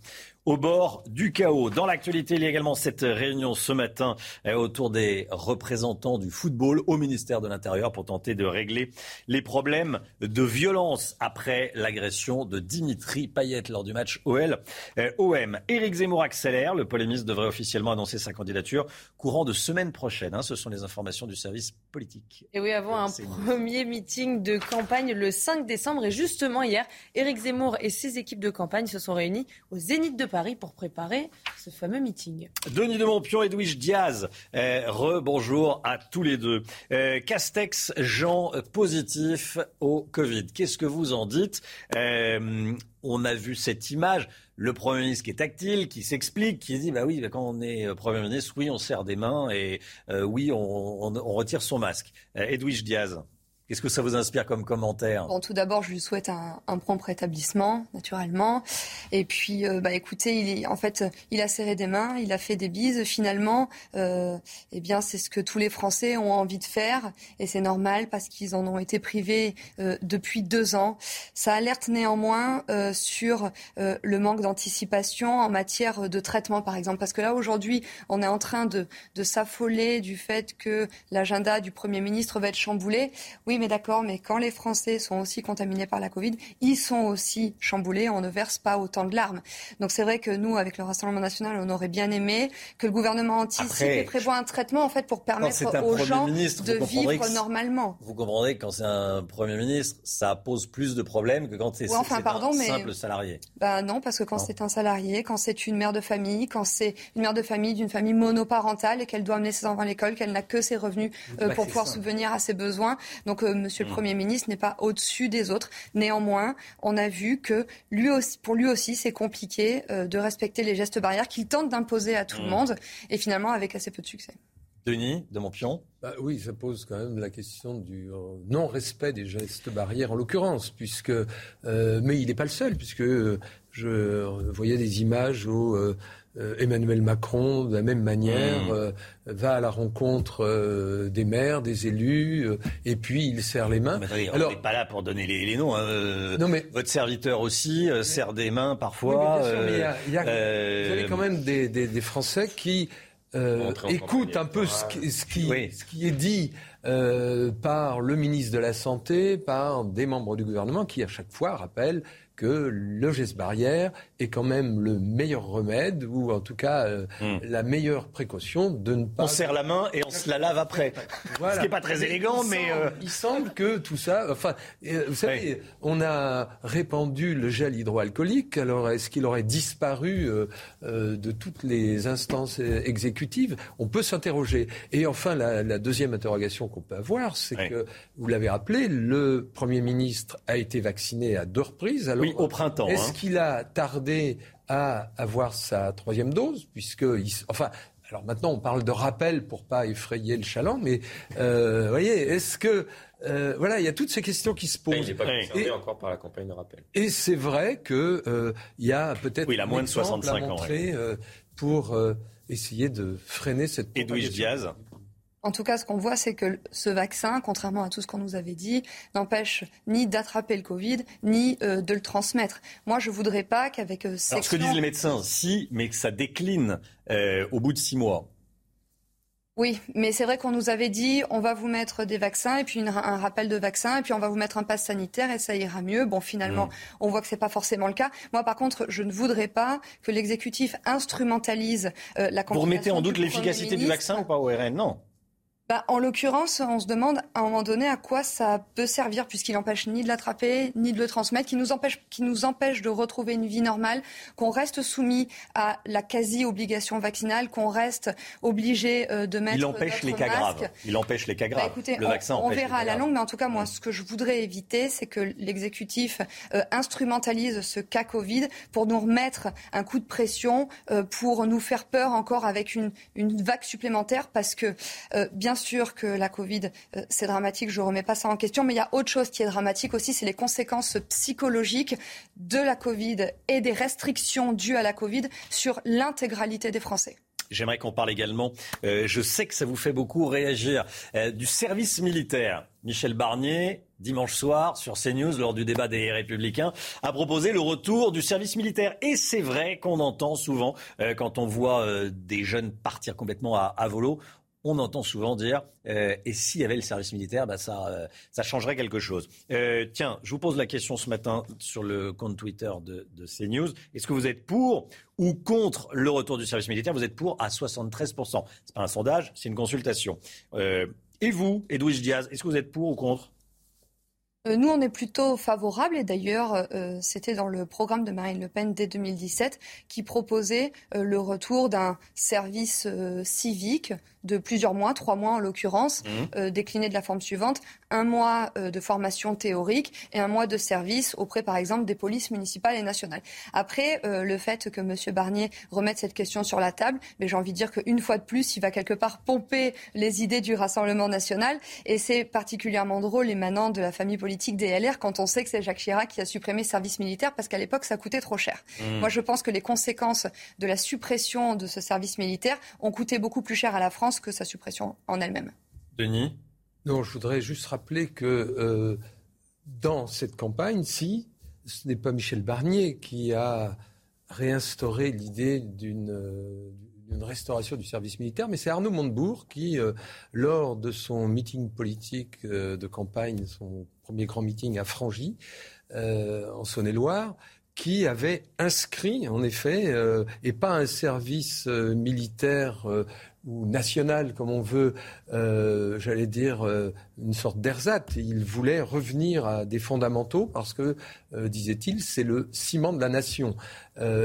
[SPEAKER 1] Au bord du chaos. Dans l'actualité, il y a également cette réunion ce matin euh, autour des représentants du football au ministère de l'Intérieur pour tenter de régler les problèmes de violence après l'agression de Dimitri Payet lors du match OL euh. Éric Zemmour accélère. Le polémiste devrait officiellement annoncer sa candidature courant de semaine prochaine. hein. Ce sont les informations du service politique.
[SPEAKER 2] Et oui, avant un
[SPEAKER 1] C'est une-
[SPEAKER 2] premier meeting de campagne le 5 décembre. Et justement, hier, Éric Zemmour et ses équipes de campagne se sont réunis au Zénith de Paris pour préparer ce fameux meeting.
[SPEAKER 1] Denis de Montpion, Edwige Diaz, euh, re-bonjour à tous les deux. Euh, Castex, Jean positif au Covid. Qu'est-ce que vous en dites? Euh, On a vu cette image, le Premier ministre qui est tactile, qui s'explique, qui dit, bah oui, bah quand on est euh, Premier ministre, oui, on serre des mains et euh, oui, on, retire son masque. Euh, Edwige Diaz, qu'est-ce que ça vous inspire comme commentaire?
[SPEAKER 33] Tout d'abord, je lui souhaite un, un prompt rétablissement, naturellement. Et puis, euh, bah, écoutez, il en fait, il a serré des mains, il a fait des bises. Finalement, euh, eh bien, c'est ce que tous les Français ont envie de faire, et c'est normal parce qu'ils en ont été privés euh, depuis deux ans. Ça alerte néanmoins sur le manque d'anticipation en matière de traitement, par exemple, parce que là aujourd'hui, on est en train de, de s'affoler du fait que l'agenda du Premier ministre va être chamboulé. Oui, mais d'accord, mais quand les Français sont aussi contaminés par la Covid, ils sont aussi chamboulés, on ne verse pas autant de larmes. Donc c'est vrai que nous, avec le Rassemblement national, on aurait bien aimé que le gouvernement anticipe
[SPEAKER 1] Après,
[SPEAKER 33] et prévoit un traitement en fait pour permettre aux
[SPEAKER 1] Premier
[SPEAKER 33] gens
[SPEAKER 1] ministre,
[SPEAKER 33] de vivre
[SPEAKER 1] que-
[SPEAKER 33] normalement.
[SPEAKER 1] Vous comprendrez que quand c'est un Premier ministre, ça pose plus de problèmes que quand c'est
[SPEAKER 33] Ouais, enfin,
[SPEAKER 1] un
[SPEAKER 33] mais-
[SPEAKER 1] simple salarié.
[SPEAKER 33] Bah non, parce que quand c'est un salarié, quand c'est une mère de famille, quand c'est une mère de famille d'une famille monoparentale et qu'elle doit amener ses enfants à l'école, qu'elle n'a que ses revenus euh, pour pouvoir subvenir à ses besoins. Donc Monsieur le
[SPEAKER 1] Mm.
[SPEAKER 33] Premier ministre n'est pas au-dessus des autres. Néanmoins, on a vu que lui aussi, pour lui aussi, c'est compliqué euh, de respecter les gestes barrières qu'il tente d'imposer à tout le
[SPEAKER 1] Mm.
[SPEAKER 33] monde et finalement avec assez peu de succès.
[SPEAKER 1] Denis de Montpion
[SPEAKER 34] Bah oui, ça pose quand même la question du euh, non-respect des gestes barrières en l'occurrence, puisque euh, mais il n'est pas le seul, puisque euh, je voyais des images où Emmanuel Macron, de la même manière,
[SPEAKER 1] Mmh.
[SPEAKER 34] euh, va à la rencontre euh, des maires, des élus, euh, et puis il serre les mains.
[SPEAKER 1] Attendez,
[SPEAKER 34] Alors,
[SPEAKER 1] on n'est pas là pour donner les, les noms. hein. Euh,
[SPEAKER 34] Non, mais-
[SPEAKER 1] Votre serviteur aussi euh, serre des mains parfois.
[SPEAKER 34] Oui, mais bien sûr, mais il y a- il y a-
[SPEAKER 1] euh,
[SPEAKER 34] Vous avez quand même des, des- des Français qui euh,
[SPEAKER 4] campagne
[SPEAKER 34] un peu ce qui, ce qui-
[SPEAKER 1] Oui.
[SPEAKER 34] ce qui est dit euh, par le ministre de la Santé, par des membres du gouvernement qui à chaque fois rappellent que le geste barrière est quand même le meilleur remède ou en tout cas euh, la meilleure précaution de ne pas
[SPEAKER 1] Hmm. On serre la main et on se la lave après.
[SPEAKER 34] voilà.
[SPEAKER 1] Ce qui n'est pas très élégant,
[SPEAKER 34] il
[SPEAKER 1] mais.
[SPEAKER 34] semble-
[SPEAKER 1] euh,
[SPEAKER 34] Il semble que tout ça. Enfin, euh, vous savez, on a répandu le gel hydroalcoolique. Alors, est-ce qu'il aurait disparu euh, de toutes les instances exécutives? On peut s'interroger. Et enfin, la, la deuxième interrogation qu'on peut avoir, c'est que, vous l'avez rappelé, le Premier ministre a été vacciné à deux reprises. Alors,
[SPEAKER 1] Oui, au printemps,
[SPEAKER 34] Est-ce
[SPEAKER 1] hein.
[SPEAKER 34] qu'il a tardé à avoir sa troisième dose Puisque, il enfin. Alors maintenant, on parle de rappel pour pas effrayer le chaland, mais euh, vous voyez, est-ce que euh, voilà, il y a toutes ces questions qui se posent.
[SPEAKER 4] Il n'est pas concerné
[SPEAKER 34] Et-
[SPEAKER 4] encore par la campagne de rappel.
[SPEAKER 34] et c'est vrai que euh, il y a peut-être
[SPEAKER 1] Oui, il a moins de
[SPEAKER 34] exemple
[SPEAKER 1] 65
[SPEAKER 34] à
[SPEAKER 1] ans,
[SPEAKER 34] euh, pour euh, essayer de freiner cette
[SPEAKER 1] Edwige
[SPEAKER 34] propagation.
[SPEAKER 1] Diaz.
[SPEAKER 33] En tout cas, ce qu'on voit, c'est que ce vaccin, contrairement à tout ce qu'on nous avait dit, n'empêche ni d'attraper le Covid, ni euh, de le transmettre. Moi, je voudrais pas qu'avec euh,
[SPEAKER 1] Alors, ce que disent les médecins, si, mais que ça décline euh, au bout de six mois.
[SPEAKER 33] Oui, mais c'est vrai qu'on nous avait dit on va vous mettre des vaccins et puis une- un rappel de vaccins et puis on va vous mettre un pass sanitaire et ça ira mieux. Bon, finalement,
[SPEAKER 1] Mm.
[SPEAKER 33] on voit que c'est pas forcément le cas. Moi, par contre, je ne voudrais pas que l'exécutif instrumentalise euh, la
[SPEAKER 1] Vous remettez en doute l'efficacité du vaccin ou pas au RN Non.
[SPEAKER 33] Bah, en l'occurrence, on se demande à un moment donné à quoi ça peut servir, puisqu'il n'empêche ni de l'attraper, ni de le transmettre, qui nous empêche, qui nous empêche de retrouver une vie normale, qu'on reste soumis à la quasi-obligation vaccinale, qu'on reste obligé euh, de mettre.
[SPEAKER 1] Il empêche les cas graves. Il empêche les cas
[SPEAKER 33] Bah,
[SPEAKER 1] graves.
[SPEAKER 33] écoutez,
[SPEAKER 1] le
[SPEAKER 33] on,
[SPEAKER 1] vaccin
[SPEAKER 33] verra à la longue, mais en tout cas, moi, ce que je voudrais éviter, c'est que l'exécutif euh, instrumentalise ce cas Covid pour nous remettre un coup de pression, euh, pour nous faire peur encore avec une, une vague supplémentaire, parce que bien sûr que la Covid, euh, c'est dramatique, je ne remets pas ça en question, mais il y a autre chose qui est dramatique aussi, c'est les conséquences psychologiques de la Covid et des restrictions dues à la Covid sur l'intégralité des Français.
[SPEAKER 1] J'aimerais qu'on parle également, euh, je sais que ça vous fait beaucoup réagir, euh, du service militaire. Michel Barnier, dimanche soir, sur CNews, lors du débat des Républicains, a proposé le retour du service militaire. Et c'est vrai qu'on entend souvent, quand on voit des jeunes partir complètement à, à volo, on entend souvent dire euh, et s'il y avait le service militaire, bah, ça, euh, ça changerait quelque chose. Euh, tiens, je vous pose la question ce matin sur le compte Twitter de, de CNews. Est-ce que vous êtes pour ou contre le retour du service militaire? Vous êtes pour à 73%. C'est pas un sondage, c'est une consultation. Et vous, Edwige Diaz, est-ce que vous êtes pour ou contre?
[SPEAKER 33] Nous, on est plutôt favorable et d'ailleurs, c'était dans le programme de Marine Le Pen dès 2017 qui proposait le retour d'un service civique de plusieurs mois, trois mois en l'occurrence,
[SPEAKER 35] Mmh.
[SPEAKER 33] euh, décliné de la forme suivante, un mois euh, de formation théorique et un mois de service auprès, par exemple, des polices municipales et nationales. Après, euh, le fait que M. Barnier remette cette question sur la table, mais j'ai envie de dire qu'une fois de plus, il va quelque part pomper les idées du Rassemblement national et c'est particulièrement drôle émanant de la famille politique des LR quand on sait que c'est Jacques Chirac qui a supprimé le service militaire parce qu'à l'époque, ça coûtait trop cher.
[SPEAKER 35] Mmh.
[SPEAKER 33] Moi, je pense que les conséquences de la suppression de ce service militaire ont coûté beaucoup plus cher à la France que sa suppression en elle-même.
[SPEAKER 1] Denis?
[SPEAKER 34] Non, je voudrais juste rappeler que euh, dans cette campagne, si ce n'est pas Michel Barnier qui a réinstauré l'idée d'une euh, restauration du service militaire, mais c'est Arnaud Montebourg qui, euh, lors de son meeting politique euh, de campagne, son premier grand meeting à Frangy, euh, en Saône-et-Loire, qui avait inscrit, en effet, euh, et pas un service euh, militaire euh, ou national, comme on veut, euh, j'allais dire, euh, une sorte d'ersatz. Il voulait revenir à des fondamentaux parce que, euh, disait-il, c'est le ciment de la nation.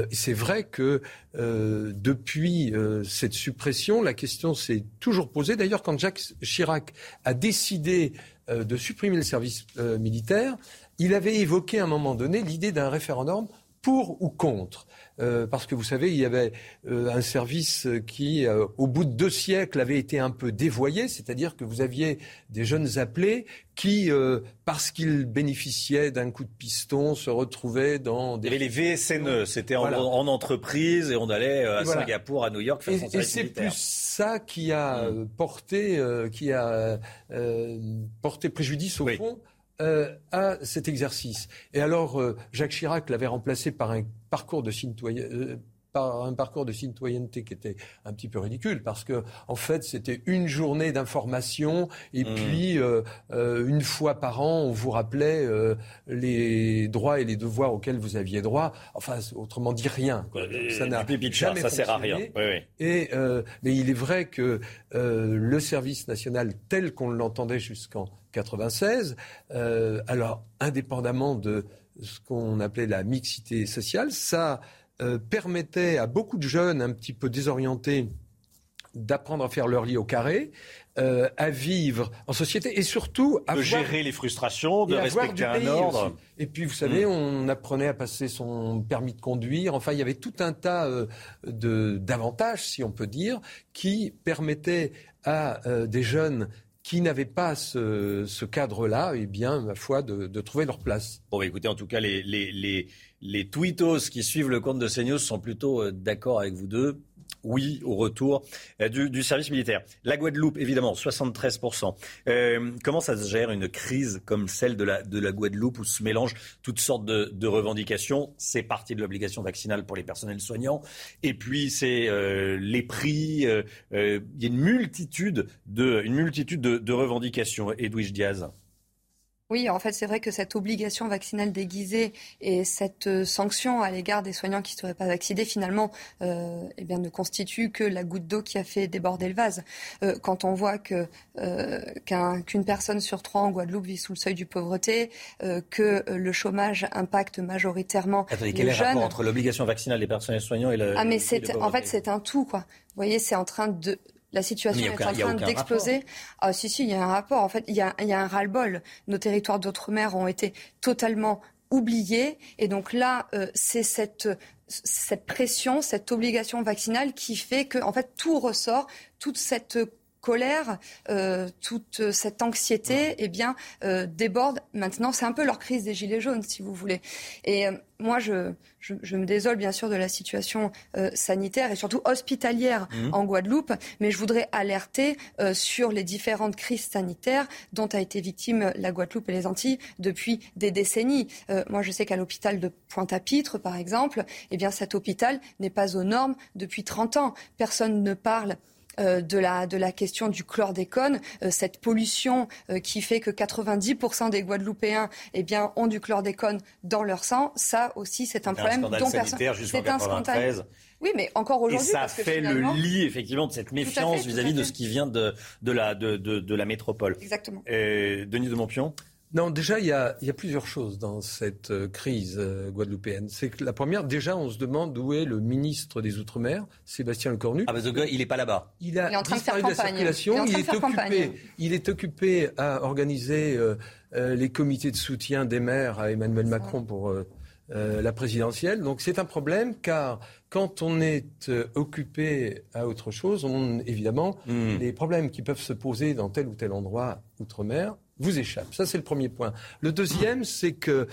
[SPEAKER 34] C'est vrai que depuis cette suppression, la question s'est toujours posée. D'ailleurs, quand Jacques Chirac a décidé de supprimer le service militaire, il avait évoqué à un moment donné l'idée d'un référendum pour ou contre. Euh, parce que vous savez, il y avait euh, un service qui, euh, au bout de deux siècles, avait été un peu dévoyé, c'est-à-dire que vous aviez des jeunes appelés qui, euh, parce qu'ils bénéficiaient d'un coup de piston, se retrouvaient dans des...
[SPEAKER 1] Il y avait les VSNE, c'était en,
[SPEAKER 34] Voilà.
[SPEAKER 1] en entreprise et on allait euh, à
[SPEAKER 34] voilà.
[SPEAKER 1] Singapour, à New York faire
[SPEAKER 34] Et,
[SPEAKER 1] son
[SPEAKER 34] et c'est plus ça qui a euh, porté, euh, qui a euh, porté préjudice au fond euh, à cet exercice. Et alors, euh, Jacques Chirac l'avait remplacé par un parcours de citoyen. euh, par un parcours de citoyenneté qui était un petit peu ridicule parce que en fait c'était une journée d'information et
[SPEAKER 1] Mmh.
[SPEAKER 34] puis euh, euh, une fois par an on vous rappelait euh, les droits et les devoirs auxquels vous aviez droit enfin autrement dit rien quoi.
[SPEAKER 1] Euh,
[SPEAKER 34] n'a jamais
[SPEAKER 1] ça sert à rien.
[SPEAKER 34] fonctionné.
[SPEAKER 1] Oui, oui.
[SPEAKER 34] Et, mais il est vrai que le service national tel qu'on l'entendait jusqu'en 96, euh, alors indépendamment de ce qu'on appelait la mixité sociale, ça euh, permettait à beaucoup de jeunes un petit peu désorientés d'apprendre à faire leur lit au carré, euh, à vivre en société et surtout à
[SPEAKER 1] De gérer les frustrations, de respecter un ordre.
[SPEAKER 34] aussi. Et puis, vous savez,
[SPEAKER 1] Mm.
[SPEAKER 34] on apprenait à passer son permis de conduire. Enfin, il y avait tout un tas euh, de d'avantages, si on peut dire, qui permettaient à euh, des jeunes qui n'avaient pas ce, ce cadre-là, eh bien, ma foi, de, de trouver leur place.
[SPEAKER 1] Bon, bah, écoutez, en tout cas, les, les, les, les tweetos qui suivent le compte de CNews sont plutôt euh, d'accord avec vous deux. Oui, au retour euh, du, service militaire. La Guadeloupe, évidemment, 73%. Euh, comment ça se gère une crise comme celle de la, de la Guadeloupe où se mélangent toutes sortes de, revendications? C'est parti de l'obligation vaccinale pour les personnels soignants. Et puis, c'est euh, les prix. Il y a une multitude de, une multitude de, de revendications. Edwige Diaz.
[SPEAKER 33] Oui, en fait, c'est vrai que cette obligation vaccinale déguisée et cette euh, sanction à l'égard des soignants qui ne seraient pas vaccinés, finalement, euh, eh bien, ne constituent que la goutte d'eau qui a fait déborder le vase. Euh, quand on voit que euh, qu'une personne sur trois en Guadeloupe vit sous le seuil du pauvreté, que le chômage impacte majoritairement
[SPEAKER 1] Attendez,
[SPEAKER 33] les
[SPEAKER 1] quel est le rapport entre l'obligation vaccinale des personnels soignants et le.
[SPEAKER 33] Ah, mais c'est, en fait, c'est un tout, quoi. Vous voyez, c'est en train de, la situation est en train d'exploser. Ah, si, si, il y a un rapport. En fait, il y a, il y a un ras-le-bol. Nos territoires d'outre-mer ont été totalement oubliés. Et donc là, euh, c'est cette, cette pression, cette obligation vaccinale qui fait que, en fait, tout ressort, toute cette colère, euh, toute cette anxiété, eh bien, euh, déborde. Maintenant, c'est un peu leur crise des gilets jaunes, si vous voulez. Et euh, moi, je, je, je me désole bien sûr de la situation euh, sanitaire et surtout hospitalière
[SPEAKER 35] Mhm.
[SPEAKER 33] en Guadeloupe, mais je voudrais alerter euh, sur les différentes crises sanitaires dont a été victime la Guadeloupe et les Antilles depuis des décennies. Euh, moi, je sais qu'à l'hôpital de Pointe-à-Pitre, par exemple, eh bien, cet hôpital n'est pas aux normes depuis 30 ans. Personne ne parle euh, de, la, de la question du chlordécone, euh, cette pollution euh, qui fait que 90% des Guadeloupéens eh bien, ont du chlordécone dans leur sang, ça aussi c'est un problème dont personne. C'est un
[SPEAKER 1] 93.
[SPEAKER 33] scandale. Oui, mais encore
[SPEAKER 1] Et
[SPEAKER 33] aujourd'hui.
[SPEAKER 1] ça
[SPEAKER 33] parce que
[SPEAKER 1] fait le lit, effectivement, de cette méfiance vis-à-vis de
[SPEAKER 33] fait.
[SPEAKER 1] ce qui vient de, de, la, de, de, de la métropole.
[SPEAKER 33] Exactement.
[SPEAKER 1] Euh, Denis de Montpion
[SPEAKER 34] Non, déjà, il y a, il y a plusieurs choses dans cette euh, crise euh, guadeloupéenne. C'est que la première, déjà, on se demande où est le ministre des Outre-mer, Sébastien Lecornu.
[SPEAKER 1] Ah, bah, ce gars, il n'est pas là-bas.
[SPEAKER 34] Il a
[SPEAKER 33] Il est en train de faire campagne.
[SPEAKER 34] circulation.
[SPEAKER 33] Il est en train de
[SPEAKER 34] est
[SPEAKER 33] faire
[SPEAKER 34] occupé,
[SPEAKER 33] campagne.
[SPEAKER 34] il est occupé à organiser euh, euh, les comités de soutien des maires à Emmanuel Macron pour euh, euh, la présidentielle. Donc c'est un problème car quand on est euh, occupé à autre chose, on, évidemment,
[SPEAKER 1] Hmm.
[SPEAKER 34] les problèmes qui peuvent se poser dans tel ou tel endroit outre-mer vous échappent. Ça, c'est le premier point. Le deuxième, c'est que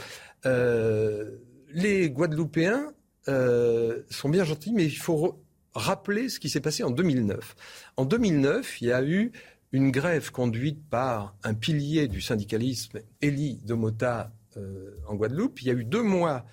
[SPEAKER 34] euh, les Guadeloupéens euh, sont bien gentils, mais il faut rappeler ce qui s'est passé en 2009. En 2009, il y a eu une grève conduite par un pilier du syndicalisme, Elie Domota, euh, en Guadeloupe. Il y a eu deux mois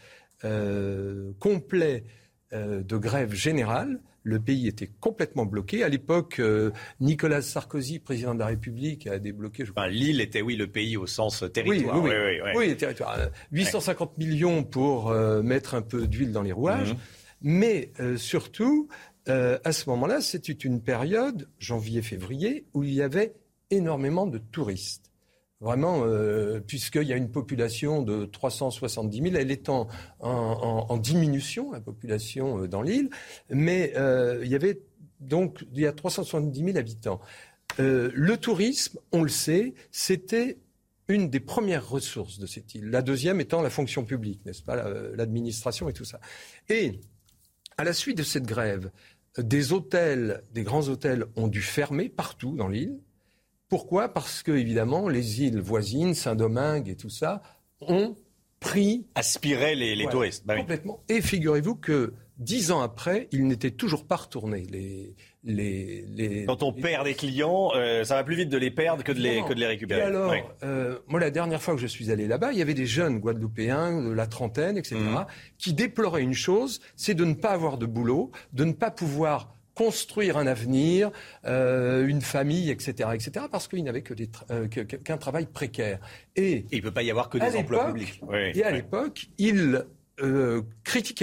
[SPEAKER 34] complets de grève générale. Le pays était complètement bloqué. À l'époque, euh, Nicolas Sarkozy, président de la République, a débloqué. Je
[SPEAKER 1] Enfin, L'île était, oui, le pays au sens
[SPEAKER 34] oui,
[SPEAKER 1] territoire.
[SPEAKER 34] oui, oui.
[SPEAKER 1] oui, oui.
[SPEAKER 34] Oui, les territoires. Euh, 850 millions pour euh, mettre un peu d'huile dans les rouages.
[SPEAKER 1] Mhm.
[SPEAKER 34] Mais euh, surtout, euh, à ce moment-là, c'était une période, janvier-février, où il y avait énormément de touristes. Vraiment, euh, puisqu'il y a une population de 370 000, elle est en, diminution, la population euh, dans l'île, mais euh, il y avait donc il y a 370 000 habitants. Le tourisme, on le sait, c'était une des premières ressources de cette île. La deuxième étant la fonction publique, n'est-ce pas, la- l'administration et tout ça. Et à la suite de cette grève, des hôtels, des grands hôtels ont dû fermer partout dans l'île. Pourquoi? Parce que, évidemment, les îles voisines, Saint-Domingue et tout ça, ont pris.
[SPEAKER 1] Aspirer les, les
[SPEAKER 34] Voilà,
[SPEAKER 1] touristes. Bah oui.
[SPEAKER 34] Complètement. Et figurez-vous que dix ans après, ils n'étaient toujours pas retournés. Les, les, les,
[SPEAKER 1] Quand on perd des clients, euh, ça va plus vite de les perdre que de les, que de les récupérer.
[SPEAKER 34] et alors, euh, moi, la dernière fois que je suis allé là-bas, il y avait des jeunes Guadeloupéens de la trentaine, etc.,
[SPEAKER 1] Mhm.
[SPEAKER 34] qui déploraient une chose, c'est de ne pas avoir de boulot, de ne pas pouvoir construire un avenir, euh, une famille, etc., etc., parce que des tra- euh, qu'un travail précaire. Et,
[SPEAKER 1] il ne peut pas y avoir que des emplois publics. Oui,
[SPEAKER 34] Et à
[SPEAKER 1] oui.
[SPEAKER 34] l'époque, ils euh,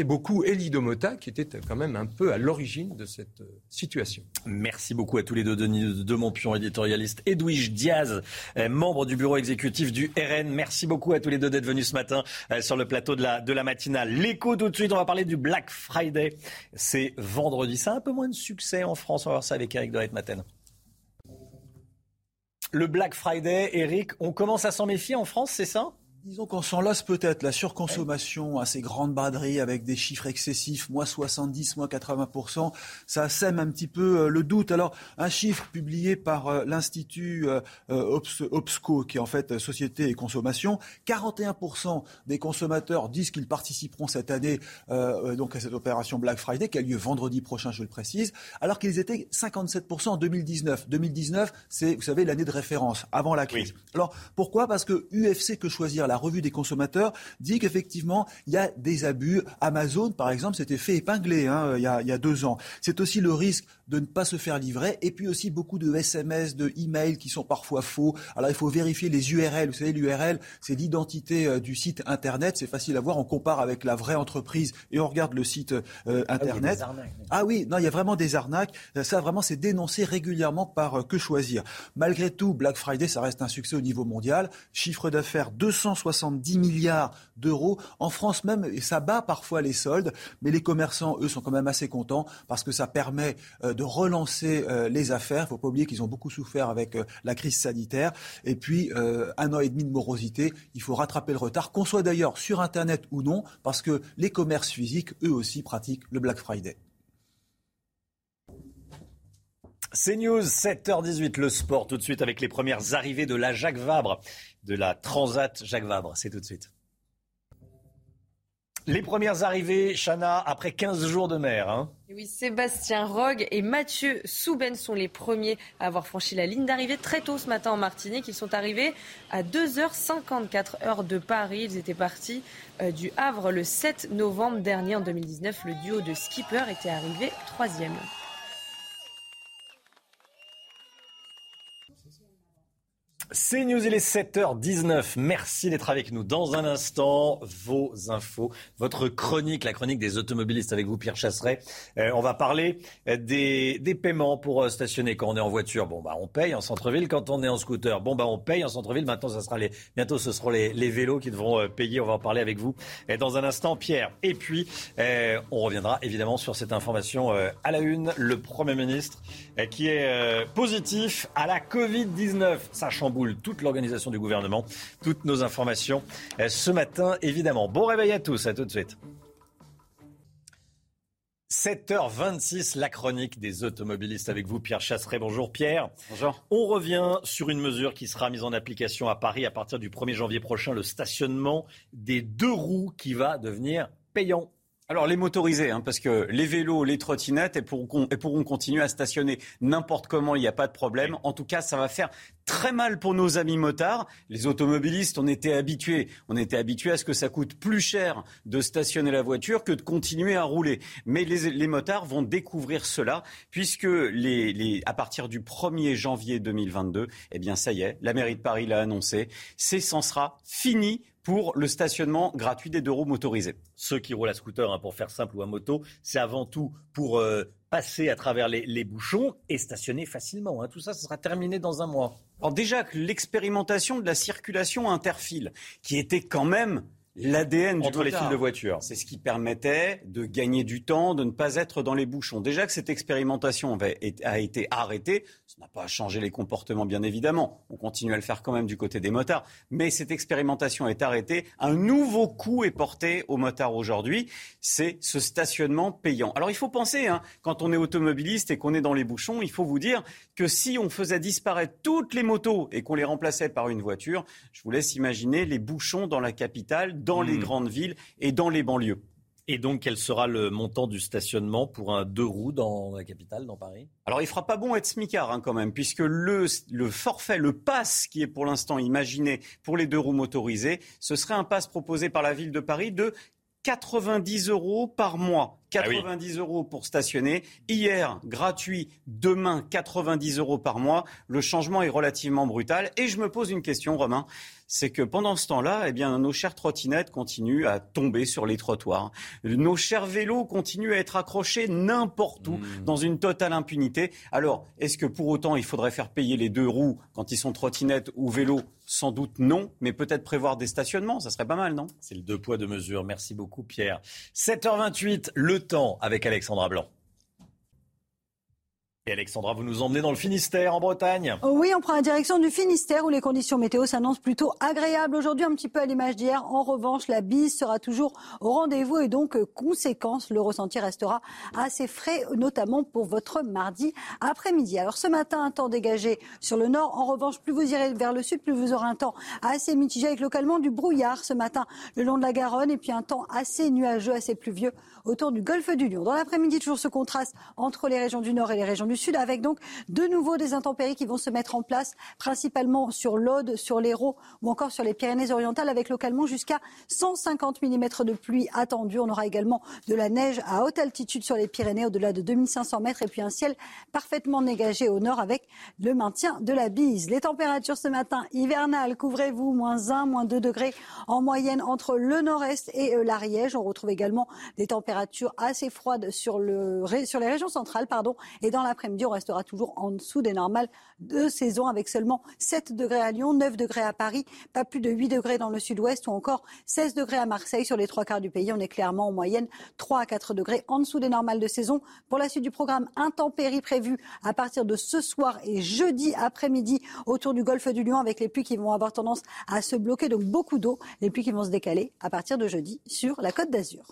[SPEAKER 34] beaucoup Elie Domota, qui était quand même un peu à l'origine de cette euh, situation.
[SPEAKER 1] Merci beaucoup à tous les deux, Denis de Montpion, éditorialiste, Edwige Diaz, membre du bureau exécutif du RN. Merci beaucoup à tous les deux d'être venus ce matin euh, sur le plateau de la, matinale. L'écho tout de suite, on va parler du Black Friday. C'est vendredi, c'est un peu moins de succès en France. On va voir ça avec Eric de Maten. Le Black Friday, Eric, on commence à s'en méfier en France, c'est ça?
[SPEAKER 22] Disons qu'on s'en lasse peut-être. La surconsommation, à ces grandes braderies avec des chiffres excessifs, moins 70, moins 80%, ça sème un petit peu euh, le doute. Alors, un chiffre publié par euh, l'Institut euh, OBSCO, qui est en fait Société et Consommation, 41% des consommateurs disent qu'ils participeront cette année euh, donc à cette opération Black Friday, qui a lieu vendredi prochain, je le précise, alors qu'ils étaient 57% en 2019. 2019, c'est, vous savez, l'année de référence, avant la crise. Alors, pourquoi? Parce que UFC, que choisir la la revue des consommateurs, dit qu'effectivement, il y a des abus. Amazon, par exemple, s'était fait épingler hein, il, y a, il y a deux ans. C'est aussi le risque de ne pas se faire livrer et puis aussi beaucoup de SMS, de emails qui sont parfois faux. Alors il faut vérifier les URL. Vous savez, l'URL, c'est l'identité euh, du site Internet. C'est facile à voir. On compare avec la vraie entreprise et on regarde le site euh, Internet. Ah oui, ah oui, non, il y a vraiment des arnaques. Euh, ça, vraiment, c'est dénoncé régulièrement par Que Choisir. Malgré tout, Black Friday, ça reste un succès au niveau mondial. Chiffre d'affaires 270 milliards d'euros. En France même, ça bat parfois les soldes, mais les commerçants, eux, sont quand même assez contents parce que ça permet de relancer les affaires. Il ne faut pas oublier qu'ils ont beaucoup souffert avec la crise sanitaire. Et puis, un an et demi de morosité, il faut rattraper le retard, qu'on soit d'ailleurs sur Internet ou non, parce que les commerces physiques, eux aussi, pratiquent le Black Friday.
[SPEAKER 1] C'est News, 7h18, le sport tout de suite avec les premières arrivées de la Jacques Vabre, de la Transat Jacques Vabre. C'est tout de suite. Les premières arrivées, Chana, après 15 jours de mer. Hein.
[SPEAKER 2] Oui, Sébastien Rogue et Mathieu Souben sont les premiers à avoir franchi la ligne d'arrivée très tôt ce matin en Martinique. Ils sont arrivés à 2h54 heure de Paris. Ils étaient partis euh, du Havre le 7 novembre dernier en 2019. Le duo de skipper était arrivé troisième.
[SPEAKER 1] C'est News, il est 7h19. Merci d'être avec nous. Dans un instant, vos infos, votre chronique, la chronique des automobilistes avec vous, Pierre Chasseret. Euh, on va parler euh, des, paiements pour euh, stationner quand on est en voiture. Bon, bah, on paye en centre-ville. Quand on est en scooter, bon, bah, on paye en centre-ville. Maintenant, ça sera les, bientôt, ce seront les, vélos qui devront payer. On va en parler avec vous dans un instant, Pierre. Et puis, on reviendra évidemment sur cette information à la une. Le Premier ministre qui est positif à la Covid-19. Ça toute l'organisation du gouvernement, toutes nos informations euh, ce matin, évidemment. Bon réveil à tous, à tout de suite. 7h26, la chronique des automobilistes avec vous, Pierre Chasseret. Bonjour Pierre.
[SPEAKER 29] Bonjour.
[SPEAKER 1] On revient sur une mesure qui sera mise en application à Paris à partir du 1er janvier prochain, le stationnement des deux roues qui va devenir payant.
[SPEAKER 29] Alors les motorisés, hein, parce que les vélos, les trottinettes, elles pourront, pourront continuer à stationner n'importe comment, il n'y a pas de problème. En tout cas, ça va faire très mal pour nos amis motards. Les automobilistes, on était habitués, on était habitués à ce que ça coûte plus cher de stationner la voiture que de continuer à rouler. Mais les, motards vont découvrir cela, puisque les, à partir du 1er janvier 2022, eh bien ça y est, la mairie de Paris l'a annoncé, c'est, ça sera fini pour le stationnement gratuit des deux roues motorisés.
[SPEAKER 1] Ceux qui roulent à scooter, hein, pour faire simple, ou à moto, c'est avant tout pour euh, passer à travers les, bouchons et stationner facilement. Hein. Tout ça, ce sera terminé dans un mois.
[SPEAKER 29] Alors déjà l'expérimentation de la circulation interfile, qui était quand même l'ADN
[SPEAKER 1] entre les fils de voiture.
[SPEAKER 29] C'est ce qui permettait de gagner du temps, de ne pas être dans les bouchons. Déjà que cette expérimentation a été arrêtée, ça n'a pas changé les comportements bien évidemment. On continue à le faire quand même du côté des motards, mais cette expérimentation est arrêtée. Un nouveau coup est porté aux motards aujourd'hui, c'est ce stationnement payant. Alors il faut penser, hein, quand on est automobiliste et qu'on est dans les bouchons, il faut vous dire que si on faisait disparaître toutes les motos et qu'on les remplaçait par une voiture, je vous laisse imaginer les bouchons dans la capitale dans les hmm. grandes villes et dans les banlieues.
[SPEAKER 1] Et donc, quel sera le montant du stationnement pour un deux roues dans la capitale, dans Paris?
[SPEAKER 29] Alors, il fera pas bon être smicard hein, quand même, puisque le, le forfait, le pass qui est pour l'instant imaginé pour les deux roues motorisées, ce serait un pass proposé par la ville de Paris de 90 euros par mois. 90 ah euros pour stationner. Hier, gratuit. Demain, 90 euros par mois. Le changement est relativement brutal. Et je me pose une question, Romain c'est que pendant ce temps-là, eh bien, nos chères trottinettes continuent à tomber sur les trottoirs. Nos chers vélos continuent à être accrochés n'importe où, mmh. dans une totale impunité. Alors, est-ce que pour autant, il faudrait faire payer les deux roues quand ils sont trottinettes ou vélos? Sans doute non, mais peut-être prévoir des stationnements, ça serait pas mal, non?
[SPEAKER 1] C'est le deux poids, deux mesures. Merci beaucoup, Pierre. 7h28, le temps avec Alexandra Blanc. Et Alexandra, vous nous emmenez dans le Finistère, en Bretagne.
[SPEAKER 25] Oui, on prend la direction du Finistère où les conditions météo s'annoncent plutôt agréables aujourd'hui, un petit peu à l'image d'hier. En revanche, la bise sera toujours au rendez-vous et donc, euh, conséquence, le ressenti restera assez frais, notamment pour votre mardi après-midi. Alors ce matin, un temps dégagé sur le nord. En revanche, plus vous irez vers le sud, plus vous aurez un temps assez mitigé avec localement du brouillard ce matin le long de la Garonne et puis un temps assez nuageux, assez pluvieux autour du golfe du Lion. Dans l'après-midi, toujours ce contraste entre les régions du nord et les régions du Sud, avec donc de nouveau des intempéries qui vont se mettre en place, principalement sur l'Aude, sur l'Hérault ou encore sur les Pyrénées-Orientales, avec localement jusqu'à 150 mm de pluie attendue. On aura également de la neige à haute altitude sur les Pyrénées, au-delà de 2500 mètres, et puis un ciel parfaitement dégagé au nord avec le maintien de la bise. Les températures ce matin hivernales, couvrez-vous, moins 1, moins 2 degrés en moyenne entre le nord-est et euh, l'Ariège. On retrouve également des températures assez froides sur, le, sur les régions centrales. Pardon, et dans l'après-midi, on restera toujours en dessous des normales de saison avec seulement 7 degrés à Lyon, 9 degrés à Paris, pas plus de 8 degrés dans le sud-ouest ou encore 16 degrés à Marseille. Sur les trois quarts du pays, on est clairement en moyenne 3 à 4 degrés en dessous des normales de saison. Pour la suite du programme, intempéries prévues à partir de ce soir et jeudi après-midi autour du golfe du Lion avec les pluies qui vont avoir tendance à se bloquer, donc beaucoup d'eau, les pluies qui vont se décaler à partir de jeudi sur la côte d'Azur.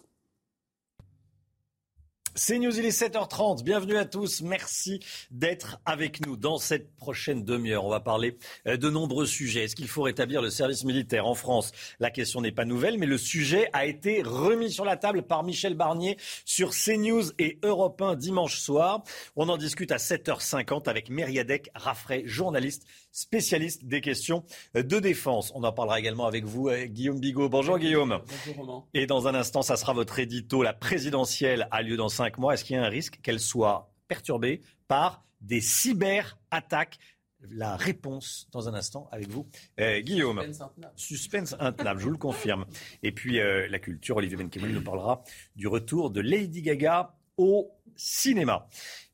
[SPEAKER 1] C'est News, il est 7h30. Bienvenue à tous. Merci d'être avec nous. Dans cette prochaine demi-heure, on va parler euh, de nombreux sujets. Est-ce qu'il faut rétablir le service militaire en France? La question n'est pas nouvelle, mais le sujet a été remis sur la table par Michel Barnier sur CNews et Europe 1 dimanche soir. On en discute à 7h50 avec Mériadec Raffray, journaliste spécialiste des questions de défense. On en parlera également avec vous, euh, Guillaume Bigot. Bonjour Guillaume.
[SPEAKER 35] Bonjour Romain.
[SPEAKER 1] Et dans un instant, ça sera votre édito. La présidentielle a lieu dans cinq mois. Est-ce qu'il y a un risque qu'elle soit perturbée par des cyberattaques? La réponse dans un instant avec vous. Euh, Guillaume. Suspense intenable. je vous le confirme. Et puis euh, la culture, Olivier Benkemoun nous parlera du retour de Lady Gaga au cinéma.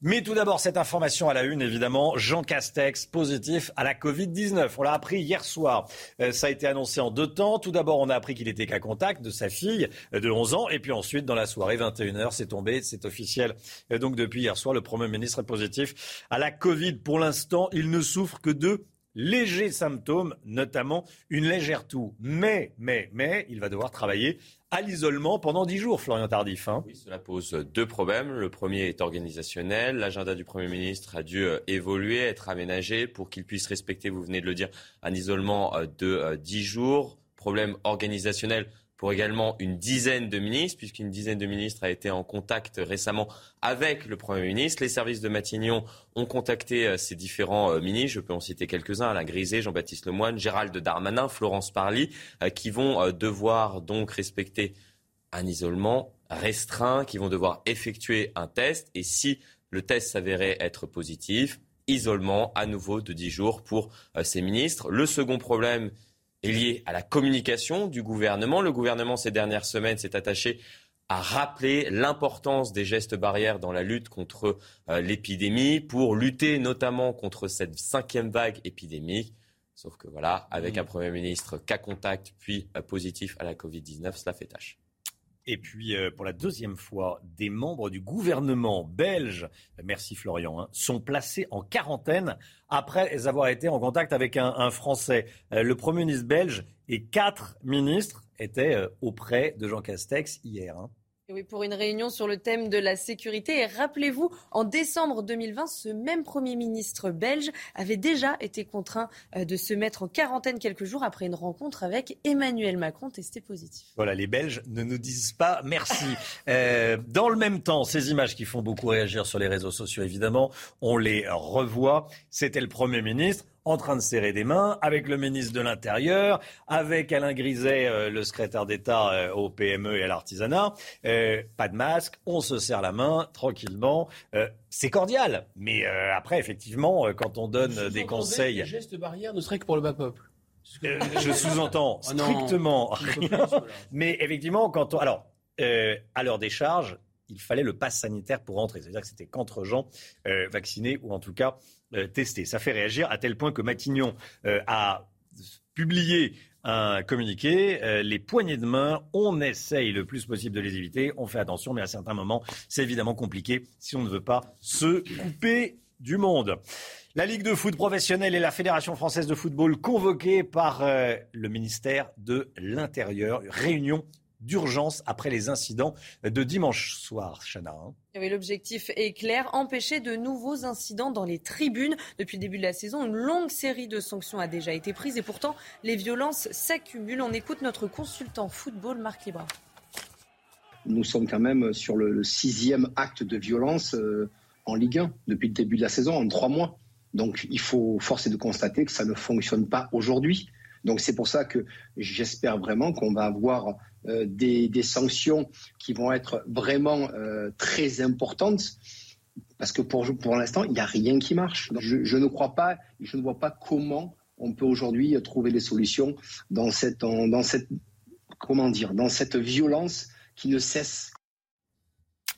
[SPEAKER 1] Mais tout d'abord, cette information à la une, évidemment, Jean Castex positif à la Covid-19. On l'a appris hier soir. Euh, ça a été annoncé en deux temps. Tout d'abord, on a appris qu'il était qu'à contact de sa fille de 11 ans. Et puis ensuite, dans la soirée, 21h, c'est tombé, c'est officiel. Euh, donc depuis hier soir, le Premier ministre est positif à la Covid. Pour l'instant, il ne souffre que de légers symptômes, notamment une légère toux. Mais, mais, mais, il va devoir travailler à l'isolement pendant dix jours, Florian Tardif. Hein.
[SPEAKER 4] Oui, cela pose deux problèmes. Le premier est organisationnel. L'agenda du Premier ministre a dû euh, évoluer, être aménagé pour qu'il puisse respecter, vous venez de le dire, un isolement euh, de euh, dix jours. Problème organisationnel pour également une dizaine de ministres, puisqu'une dizaine de ministres a été en contact récemment avec le Premier ministre. Les services de Matignon ont contacté euh, ces différents euh, ministres. Je peux en citer quelques-uns, Alain Griset, Jean-Baptiste Lemoyne, Gérald Darmanin, Florence Parly, euh, qui vont devoir donc respecter un isolement restreint, qui vont devoir effectuer un test. Et si le test s'avérait être positif, isolement à nouveau de 10 jours pour ces ministres. Le second problème, est lié à la communication du gouvernement. Le gouvernement, ces dernières semaines, s'est attaché à rappeler l'importance des gestes barrières dans la lutte contre euh, l'épidémie, pour lutter notamment contre cette cinquième vague épidémique. Sauf que voilà, avec mmh. un Premier ministre cas contact puis euh, positif à la Covid-19, cela fait tâche.
[SPEAKER 1] Et puis, euh, pour la deuxième fois, des membres du gouvernement belge, merci Florian, hein, sont placés en quarantaine après avoir été en contact avec un, Français. Euh, le Premier ministre belge et quatre ministres étaient euh, auprès de Jean Castex hier. Hein
[SPEAKER 2] oui, pour une réunion sur le thème de la sécurité. Et rappelez-vous, en décembre 2020, ce même Premier ministre belge avait déjà été contraint euh, de se mettre en quarantaine quelques jours après une rencontre avec Emmanuel Macron testé positif.
[SPEAKER 1] Voilà, les Belges ne nous disent pas merci. euh, dans le même temps, ces images qui font beaucoup réagir sur les réseaux sociaux, évidemment, on les revoit. C'était le Premier ministre en train de serrer des mains avec le ministre de l'Intérieur, avec Alain Griset, euh, le secrétaire d'État euh, au PME et à l'artisanat. Euh, pas de masque, on se serre la main tranquillement. c'est cordial, mais après, effectivement, quand on donne des conseils... Les
[SPEAKER 35] gestes barrières ne seraient que pour le bas peuple.
[SPEAKER 1] je sous-entends ah strictement rien. Mais effectivement, quand on... Alors, à l'heure des charges, il fallait le pass sanitaire pour rentrer. C'est-à-dire que c'était qu'entre gens vaccinés ou en tout cas euh, testé. Ça fait réagir à tel point que Matignon euh, a publié un communiqué, euh, les poignées de main, on essaye le plus possible de les éviter, on fait attention, mais à certains moments, c'est évidemment compliqué si on ne veut pas se couper du monde. La Ligue de foot professionnelle et la Fédération française de football convoquées par le ministère de l'Intérieur. Réunion d'urgence après les incidents de dimanche soir, Chana. Hein.
[SPEAKER 2] L'objectif est clair, empêcher de nouveaux incidents dans les tribunes. Depuis le début de la saison, une longue série de sanctions a déjà été prise et pourtant les violences s'accumulent. On écoute notre consultant football, Marc Libra.
[SPEAKER 13] Nous sommes quand même sur le, sixième acte de violence. Euh, en Ligue 1 depuis le début de la saison, en trois mois. Donc il faut forcer de constater que ça ne fonctionne pas aujourd'hui. Donc c'est pour ça que j'espère vraiment qu'on va avoir euh, des, sanctions qui vont être vraiment euh, très importantes. Parce que pour, pour l'instant, il n'y a rien qui marche. Je, je, ne crois pas, je ne vois pas comment on peut aujourd'hui trouver les solutions dans cette, dans cette, comment dire, dans cette violence qui ne cesse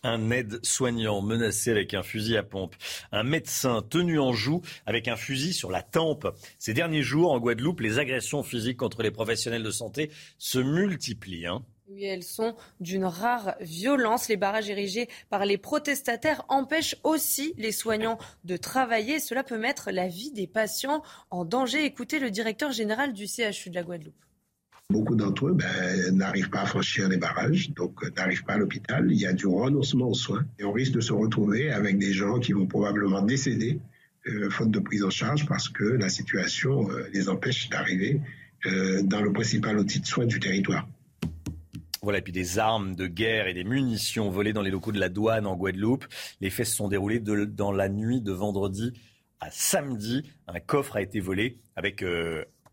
[SPEAKER 1] un aide-soignant menacé avec un fusil à pompe, un médecin tenu en joue avec un fusil sur la tempe. Ces derniers jours, en Guadeloupe, les agressions physiques contre les professionnels de santé se multiplient. Hein.
[SPEAKER 2] Oui, elles sont d'une rare violence. Les barrages érigés par les protestataires empêchent aussi les soignants de travailler. Cela peut mettre la vie des patients en danger. Écoutez le directeur général du CHU de la Guadeloupe.
[SPEAKER 5] Beaucoup d'entre eux ben, n'arrivent pas à franchir les barrages, donc euh, n'arrivent pas à l'hôpital. Il y a du renoncement aux soins et on risque de se retrouver avec des gens qui vont probablement décéder euh, faute de prise en charge parce que la situation euh, les empêche d'arriver dans le principal outil de soins du territoire.
[SPEAKER 1] Voilà, et puis des armes de guerre et des munitions volées dans les locaux de la douane en Guadeloupe. Les faits se sont déroulés dans la nuit de vendredi à samedi. Un coffre a été volé avec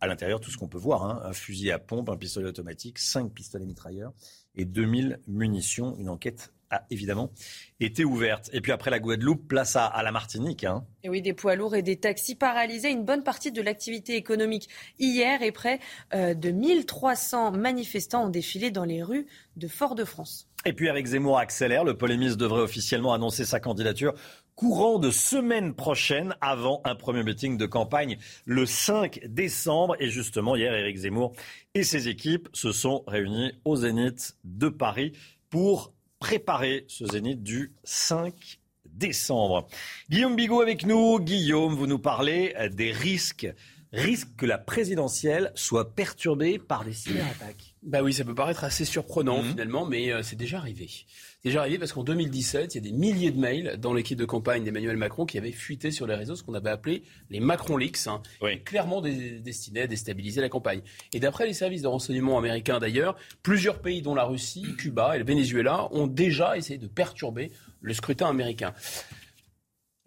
[SPEAKER 1] à l'intérieur, tout ce qu'on peut voir, hein. un fusil à pompe, un pistolet automatique, cinq pistolets mitrailleurs et 2000 munitions. Une enquête a évidemment été ouverte. Et puis après la Guadeloupe, place à, la Martinique. Hein.
[SPEAKER 2] Et oui, des poids lourds et des taxis paralysés. Une bonne partie de l'activité économique hier et près euh, de 1300 manifestants ont défilé dans les rues de Fort-de-France.
[SPEAKER 1] Et puis Eric Zemmour accélère. Le polémiste devrait officiellement annoncer sa candidature courant de semaine prochaine avant un premier meeting de campagne le 5 décembre. Et justement, hier, Éric Zemmour et ses équipes se sont réunis au Zénith de Paris pour préparer ce Zénith du 5 décembre. Guillaume Bigot avec nous. Guillaume, vous nous parlez des risques risque que la présidentielle soit perturbée par des cyberattaques.
[SPEAKER 35] Bah oui, ça peut paraître assez surprenant mhm. finalement, mais euh, c'est déjà arrivé. C'est déjà arrivé parce qu'en 2017, il y a des milliers de mails dans l'équipe de campagne d'Emmanuel Macron qui avaient fuité sur les réseaux, ce qu'on avait appelé les Macron Leaks, hein, clairement destinés à déstabiliser la campagne. Et d'après les services de renseignement américains d'ailleurs, plusieurs pays dont la Russie, Cuba et le Venezuela ont déjà essayé de perturber le scrutin américain.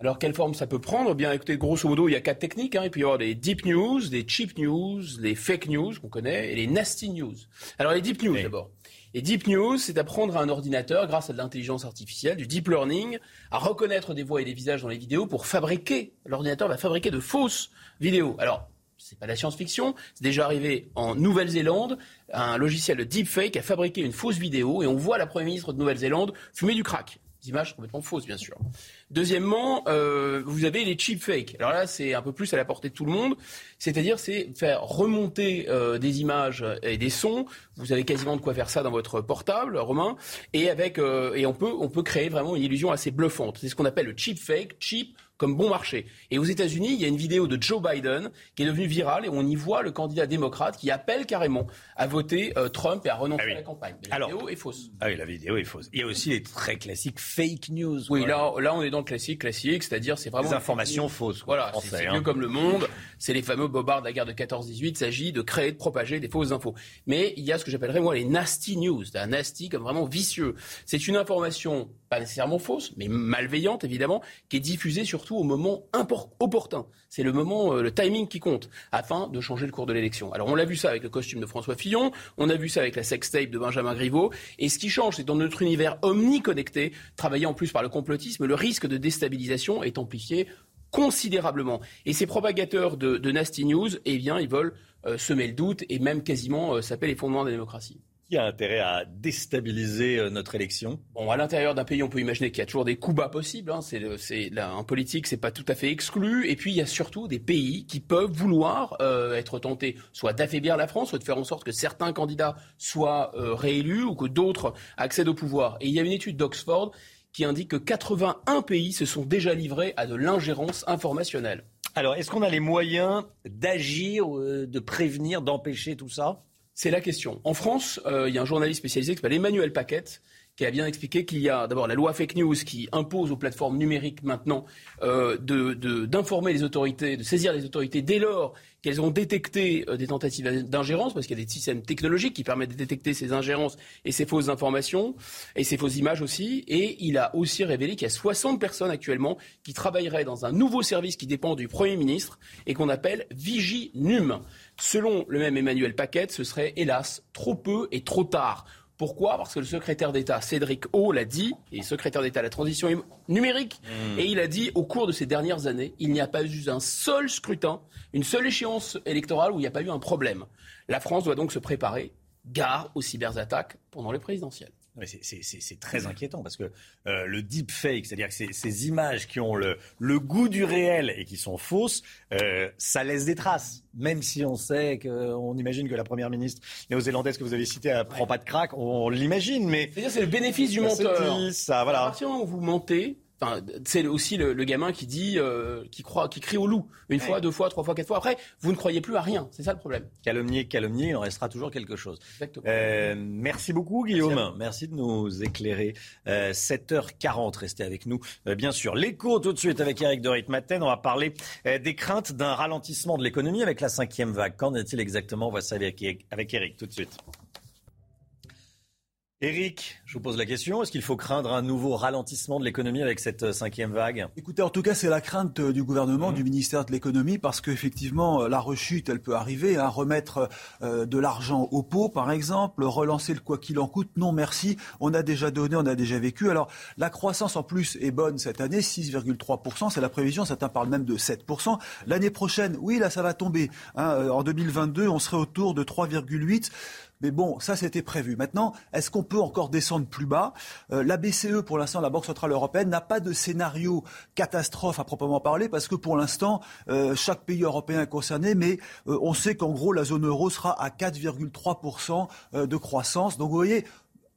[SPEAKER 35] Alors, quelle forme ça peut prendre? Bien, écoutez, grosso modo, il y a quatre techniques. Hein. Il peut y avoir des deep news, des cheap news, les fake news qu'on connaît, et les nasty news. Alors, les deep news d'abord. Les deep news, c'est d'apprendre à un ordinateur, grâce à de l'intelligence artificielle, du deep learning, à reconnaître des voix et des visages dans les vidéos pour fabriquer. L'ordinateur va fabriquer de fausses vidéos. Alors, c'est pas de la science-fiction, c'est déjà arrivé en Nouvelle-Zélande. Un logiciel de deepfake a fabriqué une fausse vidéo et on voit la première ministre de Nouvelle-Zélande fumer du crack. Images complètement fausses, bien sûr. Deuxièmement, euh, vous avez les cheap fakes. Alors là, c'est un peu plus à la portée de tout le monde. C'est-à-dire, c'est faire remonter euh, des images et des sons. Vous avez quasiment de quoi faire ça dans votre portable, Romain. Et avec euh, et on peut on peut créer vraiment une illusion assez bluffante. C'est ce qu'on appelle le cheap fake. Cheap comme bon marché. Et aux États-Unis, il y a une vidéo de Joe Biden qui est devenue virale et on y voit le candidat démocrate qui appelle carrément à voter euh, Trump et à renoncer ah à la campagne. la vidéo est fausse.
[SPEAKER 1] Ah oui, la vidéo est fausse. Il y a aussi les très classiques fake news.
[SPEAKER 35] Oui, là, là, on est dans le classique, classique, c'est-à-dire c'est vraiment
[SPEAKER 1] des informations fausses.
[SPEAKER 35] Voilà, c'est hein. mieux comme le monde. C'est les fameux bobards de la guerre de 14-18. Il s'agit de créer, de propager des fausses infos. Mais il y a ce que j'appellerais moi les nasty news, un nasty comme vraiment vicieux. C'est une information pas nécessairement fausse, mais malveillante évidemment, qui est diffusée surtout au moment opportun. C'est le moment, euh, le timing qui compte, afin de changer le cours de l'élection. Alors on l'a vu ça avec le costume de François Fillon, on a vu ça avec la sextape de Benjamin Griveaux, et ce qui change, c'est dans notre univers omniconnecté, travaillé en plus par le complotisme, le risque de déstabilisation est amplifié considérablement. Et ces propagateurs de, nasty news, eh bien, ils veulent euh, semer le doute et même quasiment euh, les fondements de la démocratie
[SPEAKER 1] qui a intérêt à déstabiliser euh, notre élection?
[SPEAKER 35] Bon, à l'intérieur d'un pays, on peut imaginer qu'il y a toujours des coups bas possibles. Hein. C'est, c'est, là, en politique, c'est pas tout à fait exclu. Et puis, il y a surtout des pays qui peuvent vouloir euh, être tentés, soit d'affaiblir la France, soit de faire en sorte que certains candidats soient euh, réélus ou que d'autres accèdent au pouvoir. Et il y a une étude d'Oxford qui indique que 81 pays se sont déjà livrés à de l'ingérence informationnelle.
[SPEAKER 1] Alors, est-ce qu'on a les moyens d'agir, de prévenir, d'empêcher tout ça?
[SPEAKER 35] C'est la question. En France, euh, il y a un journaliste spécialisé qui s'appelle Emmanuel Paquette qui a bien expliqué qu'il y a d'abord la loi fake news qui impose aux plateformes numériques maintenant euh, d'informer les autorités, de saisir les autorités dès lors qu'elles ont détecté euh, des tentatives d'ingérence, parce qu'il y a des systèmes technologiques qui permettent de détecter ces ingérences et ces fausses informations, et ces fausses images aussi. Et il a aussi révélé qu'il y a 60 personnes actuellement qui travailleraient dans un nouveau service qui dépend du Premier ministre et qu'on appelle Viginum. Selon le même Emmanuel Paquette, ce serait hélas trop peu et trop tard. Pourquoi? Parce que le secrétaire d'État Cédric O l'a dit, et secrétaire d'État à la transition numérique, mmh. et il a dit au cours de ces dernières années, il n'y a pas eu un seul scrutin, une seule échéance électorale où il n'y a pas eu un problème. La France doit donc se préparer, gare aux cyberattaques pendant les présidentielles.
[SPEAKER 1] C'est très inquiétant parce que euh, le deepfake, c'est-à-dire que ces, images qui ont le, goût du réel et qui sont fausses, euh, ça laisse des traces. Même si on sait qu'on imagine que la première ministre néo-zélandaise que vous avez citée ne prend pas de crack, on, l'imagine, mais
[SPEAKER 35] c'est le bénéfice du menteur.
[SPEAKER 1] Ça, voilà.
[SPEAKER 35] À partir du moment où vous mentez, c'est aussi le, gamin qui dit, euh, qui croit, qui crie au loup une fois, deux fois, trois fois, quatre fois. Après, vous ne croyez plus à rien. C'est ça le problème.
[SPEAKER 1] Calomnier, calomnier, il en restera toujours quelque chose. Euh, merci beaucoup, Guillaume. Merci, de nous éclairer. 7h40, euh, restez avec nous. bien sûr, l'écho tout de suite avec Eric de Ritmaten. On va parler des craintes d'un ralentissement de l'économie avec la cinquième vague. Qu'en est-il exactement? On va savoir avec, avec Eric tout de suite. Eric, je vous pose la question, est-ce qu'il faut craindre un nouveau ralentissement de l'économie avec cette euh, cinquième vague?
[SPEAKER 22] Écoutez, en tout cas, c'est la crainte euh, du gouvernement, mmh. du ministère de l'économie, parce qu'effectivement, euh, la rechute, elle peut arriver. à hein. remettre de l'argent au pot, par exemple, relancer le quoi qu'il en coûte, non merci, on a déjà donné, on a déjà vécu. Alors, la croissance en plus est bonne cette année, 6,3%, c'est la prévision, certains parlent même de 7%. L'année prochaine, oui, là, ça va tomber. Hein. En 2022, on serait autour de 3,8%. Mais bon, ça c'était prévu. Maintenant, est-ce qu'on peut encore descendre plus bas? Euh, La BCE, pour l'instant, la Banque centrale européenne, n'a pas de scénario catastrophe à proprement parler, parce que pour l'instant, euh, chaque pays européen est concerné, mais euh, on sait qu'en gros, la zone euro sera à 4,3% de croissance. Donc vous voyez,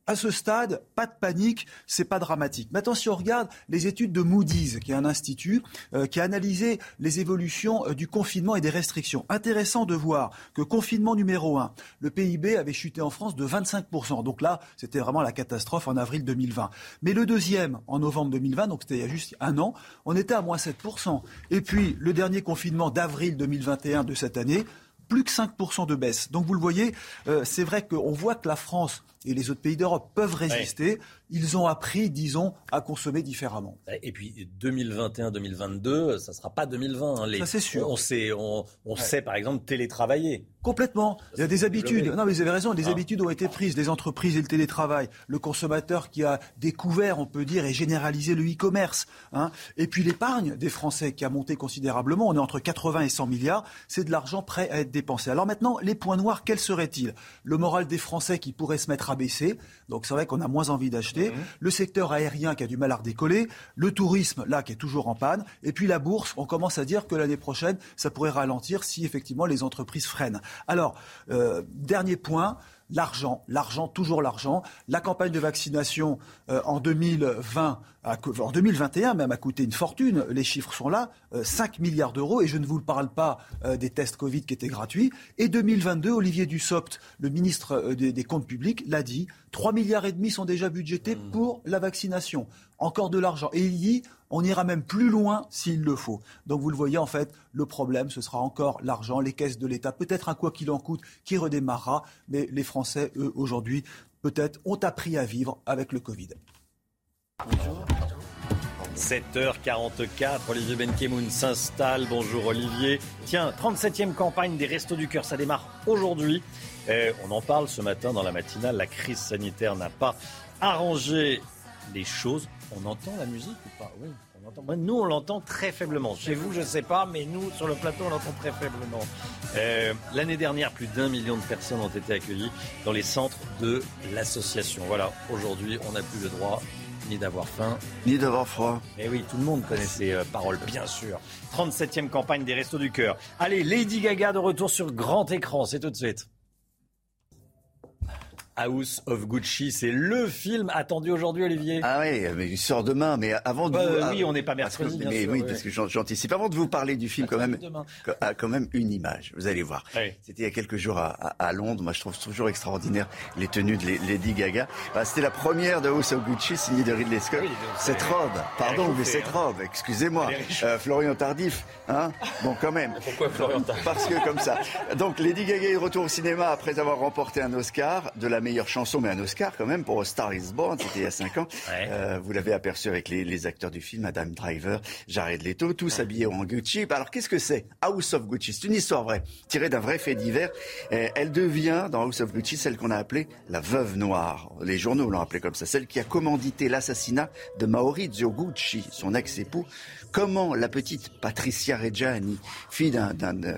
[SPEAKER 22] à ce stade, pas de panique, c'est pas dramatique. Maintenant, si on regarde les études de Moody's, qui est un institut euh, qui a analysé les évolutions euh, du confinement et des restrictions, intéressant de voir que confinement numéro 1, le PIB avait chuté en France de 25%. Donc là, c'était vraiment la catastrophe en avril 2020. Mais le deuxième, en novembre 2020, donc c'était il y a juste un an, on était à moins 7%. Et puis, le dernier confinement d'avril 2021 de cette année, plus que 5% de baisse. Donc vous le voyez, euh, c'est vrai qu'on voit que la France et les autres pays d'Europe peuvent résister. Ils ont appris, disons, à consommer différemment.
[SPEAKER 1] Et puis 2021-2022, ça ne sera pas 2020.
[SPEAKER 22] Hein. ça c'est sûr.
[SPEAKER 1] On, sait, on, sait par exemple télétravailler.
[SPEAKER 22] Complètement. Il y a des habitudes. Non, mais vous avez raison. Des ah. habitudes ont été prises. Les entreprises et le télétravail. Le consommateur qui a découvert, on peut dire, et généralisé le e-commerce. Hein. Et puis l'épargne des Français qui a monté considérablement. On est entre 80 et 100 milliards. C'est de l'argent prêt à être dépensé. Alors maintenant, les points noirs, quels seraient-ils? Le moral des Français qui pourrait se mettre à baisser. Donc c'est vrai qu'on a moins envie d'acheter. Mhm. Le secteur aérien qui a du mal à redécoller. Le tourisme, là, qui est toujours en panne. Et puis la bourse, on commence à dire que l'année prochaine, ça pourrait ralentir si effectivement les entreprises freinent. Alors, euh, dernier point, l'argent, l'argent, toujours l'argent. La campagne de vaccination euh, en 2020, en 2021 même, a coûté une fortune. Les chiffres sont là, 5 euh, milliards d'euros. Et je ne vous parle pas des tests Covid qui étaient gratuits. Et 2022, Olivier Dussopt, le ministre des, Comptes publics, l'a dit, 3 milliards et demi sont déjà budgétés mmh. pour la vaccination. Encore de l'argent. Et il dit, on ira même plus loin s'il le faut. Donc vous le voyez, en fait, le problème, ce sera encore l'argent, les caisses de l'État, peut-être un quoi qu'il en coûte qui redémarrera, mais les Français, eux, aujourd'hui, peut-être ont appris à vivre avec le Covid.
[SPEAKER 1] 7h44, Olivier Benkemoun s'installe. Bonjour Olivier. Tiens, 37e campagne des Restos du Cœur, ça démarre aujourd'hui. Eh, on en parle ce matin dans la matinale. La crise sanitaire n'a pas arrangé les choses. On entend la musique ou pas? Oui. On entend. Nous, on l'entend très faiblement. Chez vous, je ne sais pas, mais nous, sur le plateau, on l'entend très faiblement. Euh, l'année dernière, plus d'un million de personnes ont été accueillies dans les centres de l'association. Voilà, aujourd'hui, on n'a plus le droit ni d'avoir faim,
[SPEAKER 26] ni d'avoir froid.
[SPEAKER 1] Et eh oui, tout le monde connaît ces euh, paroles, bien sûr. 37e campagne des Restos du Cœur. Allez, Lady Gaga de retour sur grand écran, c'est tout de suite. House of Gucci. C'est le film attendu aujourd'hui, Olivier.
[SPEAKER 26] Ah oui, mais il sort demain. Mais avant de
[SPEAKER 1] Euh,
[SPEAKER 26] vous,
[SPEAKER 1] oui, on n'est pas
[SPEAKER 26] que-
[SPEAKER 1] mercredi,
[SPEAKER 26] mais
[SPEAKER 1] sûr,
[SPEAKER 26] oui,
[SPEAKER 1] ouais.
[SPEAKER 26] parce que j'an- j'anticipe. Avant de vous parler du film, quand même,
[SPEAKER 1] demain.
[SPEAKER 26] a quand même une image. Vous allez voir. C'était il y a quelques jours à, à- à Londres. Moi, je trouve toujours extraordinaire les tenues de Lady Gaga. Bah, C'était la première de House of Gucci signée de Ridley Scott. cette robe, pardon, mais cette robe, excusez-moi, Euh, Florian Tardif, hein Bon, quand même.
[SPEAKER 1] Pourquoi Florian Tardif
[SPEAKER 26] Parce que comme ça. Donc Lady Gaga est de retour au cinéma après avoir remporté un Oscar de la meilleure chanson, mais un Oscar quand même pour Star Is Born, c'était il y a cinq ans. Euh, vous l'avez aperçu avec les, les acteurs du film, Adam Driver, Jared Leto, tous habillés en Gucci. Bah, Alors qu'est-ce que c'est House of Gucci? C'est une histoire vraie, tirée d'un vrai fait divers. Elle devient, dans House of Gucci, celle qu'on a appelée la veuve noire. Les journaux l'ont appelée comme ça, celle qui a commandité l'assassinat de Maurizio Gucci, son ex-époux. Comment la petite Patricia Reggiani, fille d'un, de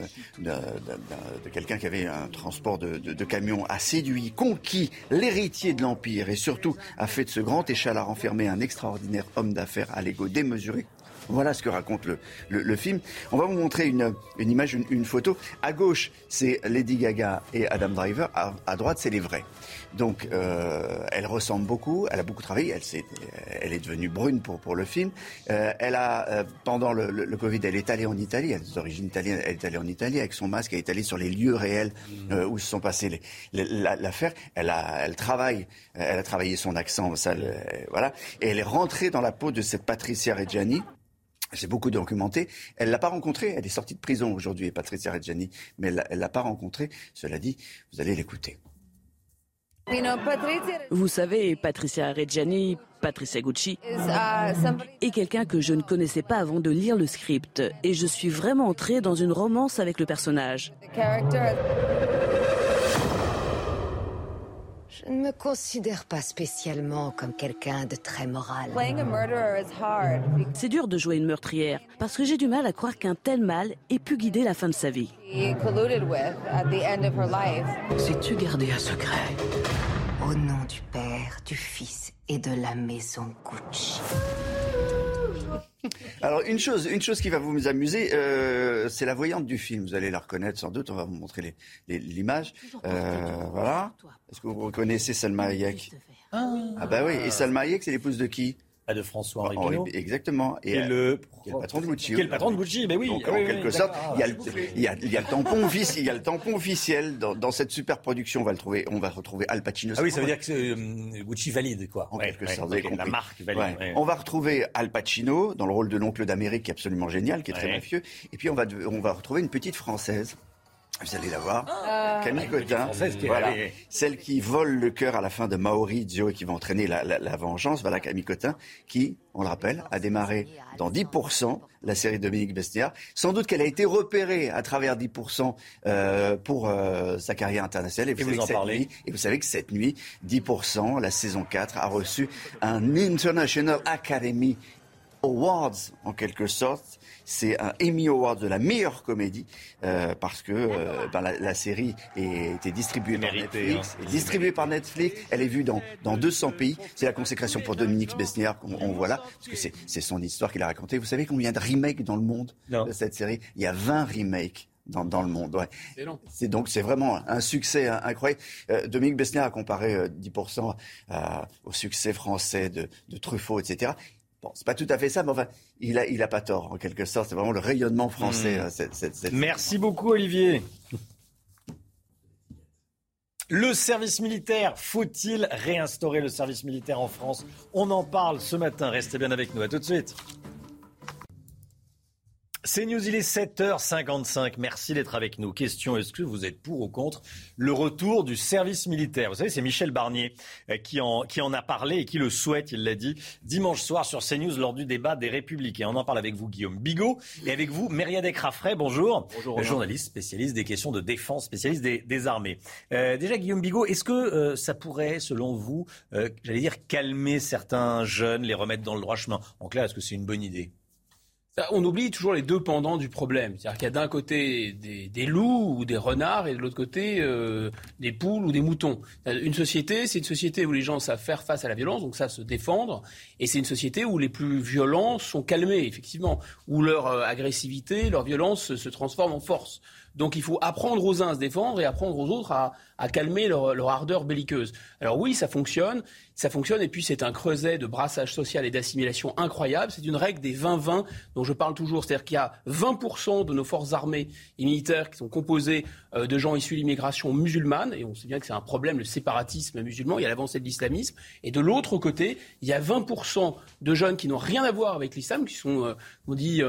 [SPEAKER 26] quelqu'un qui avait un transport de, de, de camions, a séduit, conquis l'héritier de l'Empire et surtout a fait de ce grand échalard enfermé un extraordinaire homme d'affaires à l'ego démesuré. Voilà ce que raconte le, le, le film. On va vous montrer une, une image, une, une photo. À gauche, c'est Lady Gaga et Adam Driver. À, à droite, c'est les vrais. Donc, euh, elle ressemble beaucoup. Elle a beaucoup travaillé. Elle, s'est- elle est devenue brune pour, pour le film. Euh, elle a, euh, pendant le, le- le Covid, elle est allée en Italie. Elle a des origines italiennes. Elle est allée en Italie avec son masque. Elle est allée sur les lieux réels euh, où se sont passées l'affaire. Elle a, elle travaille. Elle a travaillé son accent. Ça, voilà. Et elle est rentrée dans la peau de cette Patricia Reggiani. C'est beaucoup documenté. Elle l'a pas rencontrée. Elle est sortie de prison aujourd'hui, Patricia Reggiani, mais elle l'a- elle l'a pas rencontrée. Cela dit, vous allez l'écouter.
[SPEAKER 36] Vous savez, Patricia Reggiani, Patricia Gucci, est quelqu'un que je ne connaissais pas avant de lire le script. Et je suis vraiment entrée dans une romance avec le personnage.
[SPEAKER 32] Je ne me considère pas spécialement comme quelqu'un de très moral.
[SPEAKER 36] C'est dur de jouer une meurtrière, parce que j'ai du mal à croire qu'un tel mal ait pu guider la fin de sa vie.
[SPEAKER 32] Sais-tu garder un secret? Au nom du Père, du Fils et de la maison Gucci.
[SPEAKER 26] Alors une chose, une chose qui va vous amuser, euh, c'est la voyante du film. Vous allez la reconnaître sans doute. On va vous montrer les- les- l'image. Euh, voilà. Est-ce que vous reconnaissez Salma Hayek Ah bah oui. Et Salma Hayek, c'est l'épouse de qui?
[SPEAKER 1] Ah, de François-Henri
[SPEAKER 26] Henri-
[SPEAKER 1] Pinault.
[SPEAKER 26] Exactement.
[SPEAKER 1] Est le-
[SPEAKER 26] qui est le patron de Gucci.
[SPEAKER 1] Qui est le patron de Gucci, mais oui.
[SPEAKER 26] Donc,
[SPEAKER 1] Ah
[SPEAKER 26] en
[SPEAKER 1] oui,
[SPEAKER 26] quelque sorte, il y a le, il y a, il y a le tampon officiel, il y a le tampon officiel dans, dans cette super production. On va le trouver, on va retrouver Al Pacino.
[SPEAKER 1] Ah oui, ça veut dire que euh, Gucci valide, quoi.
[SPEAKER 26] En
[SPEAKER 1] Ouais,
[SPEAKER 26] quelque
[SPEAKER 1] ouais,
[SPEAKER 26] sorte,
[SPEAKER 1] La marque valide.
[SPEAKER 26] Ouais. On va retrouver Al Pacino dans le rôle de l'oncle d'Amérique, qui est absolument génial, qui est très mafieux. Et puis on va, on va retrouver une petite française. Vous allez la voir.
[SPEAKER 1] Ah.
[SPEAKER 26] Camille
[SPEAKER 1] Une petite
[SPEAKER 26] Cotin,
[SPEAKER 1] qui
[SPEAKER 26] voilà. celle qui vole le cœur à la fin de Maurizio et qui va entraîner la, la- la vengeance. Voilà Camille Cotin, qui, on le rappelle, a démarré dans 10% la série Dominique Besniard. Sans doute qu'elle a été repérée à travers 10% euh, pour euh, sa carrière internationale.
[SPEAKER 1] Et vous
[SPEAKER 26] savez
[SPEAKER 1] en
[SPEAKER 26] que cette
[SPEAKER 1] parlez.
[SPEAKER 26] nuit- et vous savez que cette nuit, 10%, la saison 4, a reçu un International Academy Awards, en quelque sorte. C'est un Emmy Award de la meilleure comédie, euh, parce que euh, ben, la, la série est, était distribuée par
[SPEAKER 1] Mérité,
[SPEAKER 26] Netflix.
[SPEAKER 1] hein.
[SPEAKER 26] est distribuée par Netflix. Elle est vue dans, dans 200 pays. C'est la consécration pour Dominique Besniard qu'on on voit là, parce que c'est c'est son histoire qu'il a racontée. Vous savez combien de remakes dans le monde de cette série? Il y a 20 remakes. Dans, dans le monde, ouais. C'est donc c'est vraiment un succès hein, incroyable. Euh, Dominique Besnier a comparé euh, 10% à- au succès français de, de Truffaut, etc. Bon, c'est pas tout à fait ça, mais enfin, il a, il a pas tort en quelque sorte. C'est vraiment le rayonnement français.
[SPEAKER 1] Mmh.
[SPEAKER 26] euh, cette- cette- cette-
[SPEAKER 1] Merci beaucoup, Olivier. Le service militaire, faut-il réinstaurer le service militaire en France? On en parle ce matin. Restez bien avec nous. À tout de suite. C'est News, il est 7h55. Merci d'être avec nous. Question, est-ce que vous êtes pour ou contre le retour du service militaire? Vous savez, c'est Michel Barnier euh, qui en, qui en a parlé et qui le souhaite, il l'a dit, dimanche soir sur CNews lors du débat des Républicains. On en parle avec vous, Guillaume Bigot, et avec vous, Myriadec Raffray. Bonjour.
[SPEAKER 37] Bonjour,
[SPEAKER 1] journaliste, spécialiste des questions de défense, spécialiste des, des armées. Euh, déjà, Guillaume Bigot, est-ce que euh, ça pourrait, selon vous, euh, j'allais dire, calmer certains jeunes, les remettre dans le droit chemin? En clair, est-ce que c'est une bonne idée?
[SPEAKER 35] On oublie toujours les deux pendants du problème. C'est-à-dire qu'il y a d'un côté des, loups ou des renards et de l'autre côté euh, des poules ou des moutons. Une société, c'est une société où les gens savent faire face à la violence, donc savent se défendre. Et c'est une société où les plus violents sont calmés, effectivement, où leur euh, agressivité, leur violence se transforme en force. Donc il faut apprendre aux uns à se défendre et apprendre aux autres à, calmer leur, ardeur belliqueuse. Alors oui, ça fonctionne, ça fonctionne, et puis c'est un creuset de brassage social et d'assimilation incroyable. C'est une règle des 20-20 dont je parle toujours, c'est-à-dire qu'il y a 20% de nos forces armées et militaires qui sont composées euh, de gens issus de l'immigration musulmane, et on sait bien que c'est un problème, le séparatisme musulman, il y a l'avancée de l'islamisme, et de l'autre côté, il y a 20% de jeunes qui n'ont rien à voir avec l'islam, qui sont, euh, on dit,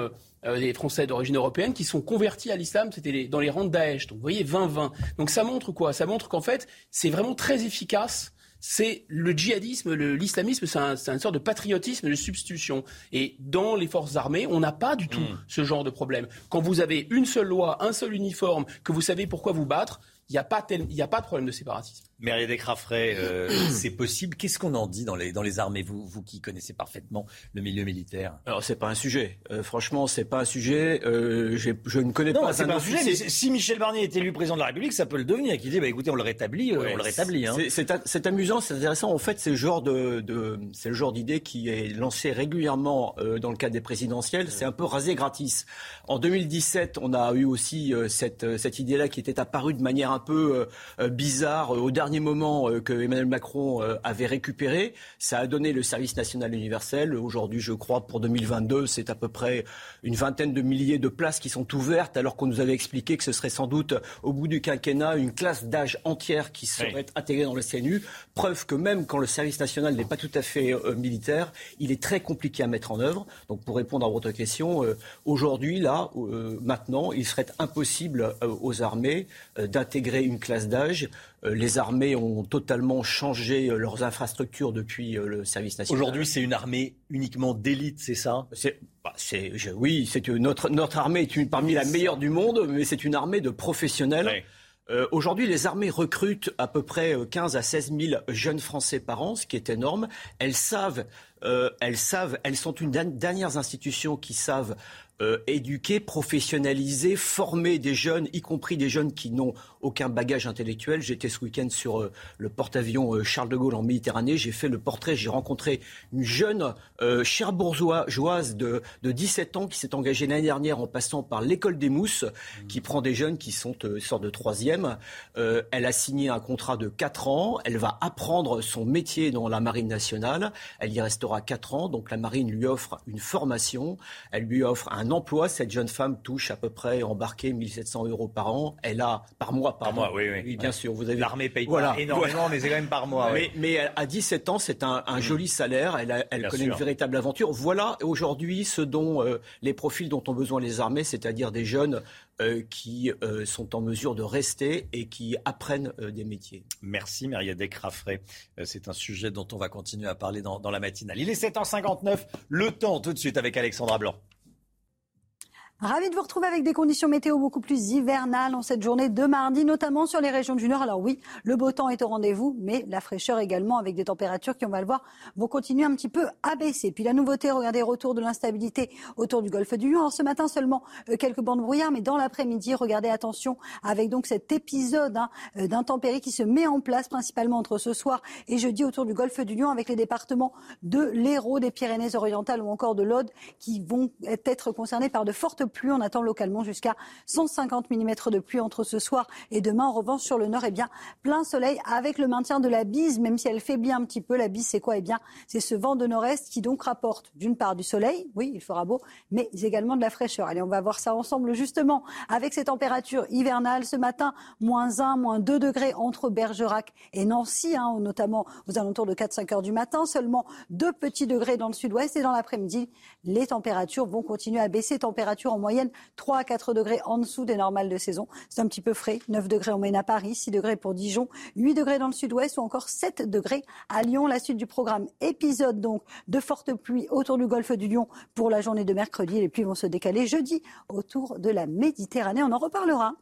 [SPEAKER 35] euh, des Français d'origine européenne qui sont convertis à l'islam, c'était dans les rangs de Daesh. Donc vous voyez, 20-20. Donc ça montre quoi? Ça montre qu'en fait, c'est vraiment très efficace c'est le djihadisme, l'islamisme, c'est un, une sorte de patriotisme de substitution. Et dans les forces armées, on n'a pas du tout hmm. ce genre de problème. Quand vous avez une seule loi, un seul uniforme, que vous savez pourquoi vous battre, il n'y a, a pas de problème de séparatisme.
[SPEAKER 1] Mériade Crafray, euh, c'est possible. Qu'est-ce qu'on en dit dans les, dans les armées, vous, vous qui connaissez parfaitement le milieu militaire?
[SPEAKER 38] Alors, c'est pas un sujet. Euh, franchement, c'est pas un sujet. Euh, je ne connais
[SPEAKER 1] non,
[SPEAKER 38] pas
[SPEAKER 1] c'est pas un sujet. Mais si Michel Barnier est élu président de la République, ça peut le devenir. Qui dit, bah, écoutez, on le rétablit, euh, on le rétablit. Hein.
[SPEAKER 38] C'est amusant, c'est intéressant. En fait, c'est le genre de, de c'est le genre d'idée qui est lancée régulièrement euh, dans le cadre des présidentielles. C'est un peu rasé gratis. En 2017, on a eu aussi cette, cette idée-là qui était apparue de manière un peu bizarre au dernier dernier moment euh, que Emmanuel Macron euh, avait récupéré. Ça a donné le service national universel. Aujourd'hui, je crois, pour 2022, c'est à peu près une vingtaine de milliers de places qui sont ouvertes, alors qu'on nous avait expliqué que ce serait sans doute, au bout du quinquennat, une classe d'âge entière qui serait intégrée dans le CNU. Preuve que même quand le service national n'est pas tout à fait euh, militaire, il est très compliqué à mettre en œuvre. Donc, pour répondre à votre question, aujourd'hui, là, maintenant, il serait impossible aux armées d'intégrer une classe d'âge les armées ont totalement changé euh, leurs infrastructures depuis euh, le service national.
[SPEAKER 1] Aujourd'hui, c'est une armée uniquement d'élite, c'est ça?
[SPEAKER 38] Bah, Oui, c'est notre, notre armée est une, parmi la meilleure du monde, mais c'est une armée de professionnels. Aujourd'hui, les armées recrutent à peu près 15 à 16 000 jeunes Français par an, ce qui est énorme. Elles savent, elles savent, elles sont une dernières institutions qui savent éduquer, professionnaliser, former des jeunes, y compris des jeunes qui n'ont aucun bagage intellectuel. J'étais ce week-end sur euh, le porte-avions euh, Charles de Gaulle en Méditerranée. J'ai fait le portrait, j'ai rencontré une jeune euh, cherbourgeoise de, de 17 ans qui s'est engagée l'année dernière en passant par l'école des mousses, qui prend des jeunes qui sont euh, sortent de troisième. elle a signé un contrat de 4 ans. Elle va apprendre son métier dans la marine nationale. Elle y restera 4 ans. Donc la marine lui offre une formation. Elle lui offre un emploi. Cette jeune femme touche à peu près embarqué 1700 euros par an. Elle a par mois
[SPEAKER 1] par, mois. Oui,
[SPEAKER 38] oui. bien sûr. Vous avez...
[SPEAKER 1] L'armée paye pas énormément, mais c'est quand même par mois.
[SPEAKER 38] Mais, mais à 17 ans, c'est un, un, mm. joli salaire. Elle, elle connaît une véritable aventure. Voilà aujourd'hui ce dont euh, les profils dont ont besoin les armées, c'est-à-dire des jeunes euh, qui euh, sont en mesure de rester et qui apprennent des métiers.
[SPEAKER 1] Merci Mariadec Raffray. c'est un sujet dont on va continuer à parler dans, dans la matinale. Il est 7h59. Le temps tout de suite avec Alexandra Blanc.
[SPEAKER 25] Ravi de vous retrouver avec des conditions météo beaucoup plus hivernales en cette journée de mardi, notamment sur les régions du Nord. Alors oui, le beau temps est au rendez-vous, mais la fraîcheur également avec des températures qui, on va le voir, vont continuer un petit peu à baisser. Puis la nouveauté, regardez, retour de l'instabilité autour du golfe du. Alors ce matin seulement euh, quelques bandes de brouillard, mais dans l'après-midi, regardez attention avec donc cet épisode hein, euh, d'intempéries qui se met en place principalement entre ce soir et jeudi autour du golfe du Lion avec les départements de l'Hérault, des Pyrénées-Orientales ou encore de l'Aude qui vont être concernés par de fortes pluie. On attend localement jusqu'à 150 mm de pluie entre ce soir et demain. En revanche, sur le nord, eh bien, plein soleil avec le maintien de la bise, même si elle faiblit un petit peu. La bise, c'est quoi? Eh bien, c'est ce vent de nord-est qui donc rapporte d'une part du soleil, oui, il fera beau, mais également de la fraîcheur. Allez, on va voir ça ensemble justement avec ces températures hivernales. Ce matin, moins 1, moins 2 degrés entre Bergerac et Nancy, hein, notamment aux alentours de 4-5 heures du matin. Seulement 2 petits degrés dans le sud-ouest et dans l'après-midi, les températures vont continuer à baisser. Température en moyenne 3 à 4 degrés en dessous des normales de saison. C'est un petit peu frais. 9 degrés en moyenne à Paris, 6 degrés pour Dijon, 8 degrés dans le sud-ouest ou encore 7 degrés à Lyon. La suite du programme épisode donc de fortes pluies autour du golfe du Lyon pour la journée de mercredi. Les pluies vont se décaler jeudi autour de la Méditerranée. On en reparlera.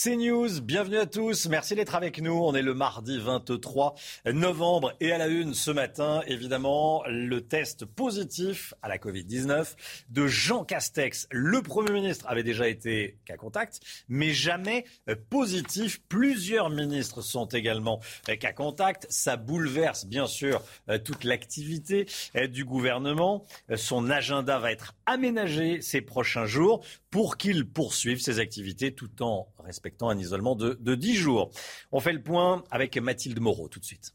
[SPEAKER 1] C'est News, bienvenue à tous, merci d'être avec nous. On est le mardi 23 novembre et à la une ce matin, évidemment, le test positif à la Covid-19 de Jean Castex. Le Premier ministre avait déjà été cas contact, mais jamais positif. Plusieurs ministres sont également cas contact. Ça bouleverse bien sûr toute l'activité du gouvernement. Son agenda va être aménagé ces prochains jours pour qu'il poursuive ses activités tout en respectant un isolement de, de 10 jours. On fait le point avec Mathilde Moreau tout de suite.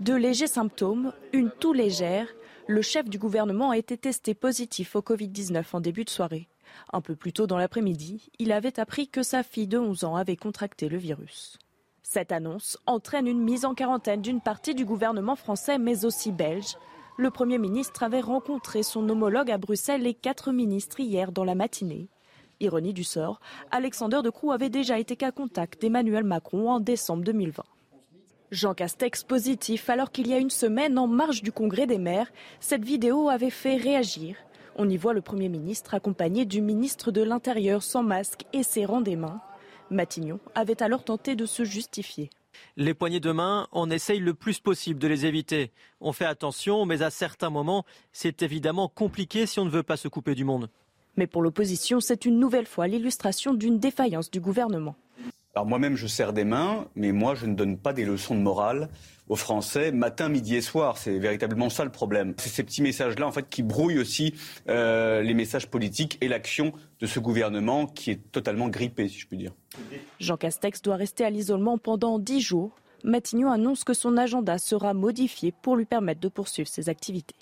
[SPEAKER 3] De légers symptômes, une toux légère. Le chef du gouvernement a été testé positif au Covid-19 en début de soirée. Un peu plus tôt dans l'après-midi, il avait appris que sa fille de 11 ans avait contracté le virus. Cette annonce entraîne une mise en quarantaine d'une partie du gouvernement français mais aussi belge. Le Premier ministre avait rencontré son homologue à Bruxelles et quatre ministres hier dans la matinée. Ironie du sort, Alexander De Croo avait déjà été cas contact d'Emmanuel Macron en décembre 2020. Jean Castex positif alors qu'il y a une semaine en marge du congrès des maires, cette vidéo avait fait réagir. On y voit le Premier ministre accompagné du ministre de l'Intérieur sans masque et serrant des mains. Matignon avait alors tenté de se justifier.
[SPEAKER 27] Les poignées de main, on essaye le plus possible de les éviter. On fait attention, mais à certains moments, c'est évidemment compliqué si on ne veut pas se couper du monde.
[SPEAKER 3] Mais pour l'opposition, c'est une nouvelle fois l'illustration d'une défaillance du gouvernement.
[SPEAKER 29] Alors moi-même, je serre des mains, mais moi, je ne donne pas des leçons de morale aux Français matin, midi et soir. C'est véritablement ça le problème. C'est ces petits messages-là, en fait, qui brouillent aussi euh, les messages politiques et l'action de ce gouvernement qui est totalement grippé, si je puis dire.
[SPEAKER 3] Jean Castex doit rester à l'isolement pendant dix jours. Matignon annonce que son agenda sera modifié pour lui permettre de poursuivre ses activités.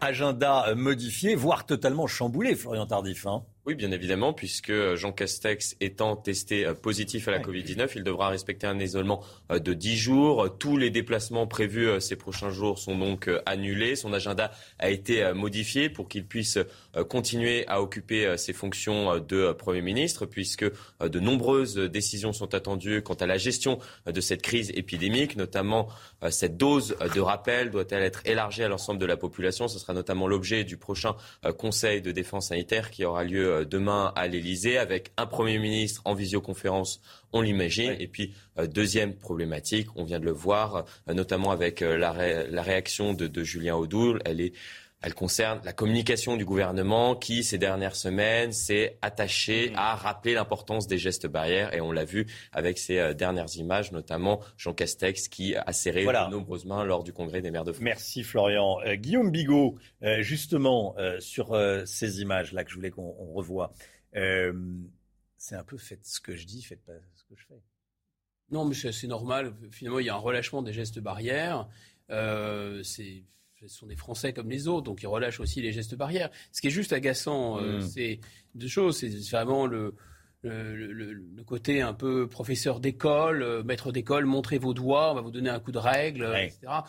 [SPEAKER 1] Agenda modifié, voire totalement chamboulé, Florian Tardif. Hein.
[SPEAKER 4] Oui, bien évidemment, puisque Jean Castex étant testé euh, positif à la Covid-19, il devra respecter un isolement euh, de 10 jours. Tous les déplacements prévus euh, ces prochains jours sont donc annulés. Son agenda a été modifié pour qu'il puisse continuer à occuper ses fonctions de Premier ministre, puisque de nombreuses décisions sont attendues quant à la gestion de cette crise épidémique, notamment cette dose de rappel doit-elle être élargie à l'ensemble de la population. Ce sera notamment l'objet du prochain Conseil de défense sanitaire qui aura lieu euh, demain à l'Elysée avec un Premier ministre en visioconférence, on l'imagine. Et puis, euh, deuxième problématique, on vient de le voir, euh, notamment avec la, réaction de, Julien Audoul. Elle est elle concerne la communication du gouvernement qui, ces dernières semaines, s'est attaché à rappeler l'importance des gestes barrières. Et on l'a vu avec ces dernières images, notamment Jean Castex qui a serré de nombreuses mains lors du congrès des maires de France.
[SPEAKER 1] Merci Florian. Guillaume Bigot, justement, sur ces images-là que je voulais qu'on revoie, c'est un peu faites ce que je dis, faites pas ce que je fais.
[SPEAKER 35] Non, mais c'est normal. Finalement, il y a un relâchement des gestes barrières. c'est ce sont des Français comme les autres, donc ils relâchent aussi les gestes barrières. Ce qui est juste agaçant, euh, mm. c'est deux choses. C'est vraiment le, le, côté un peu professeur d'école, euh, maître d'école, montrez vos doigts, on va vous donner un coup de règle, etc.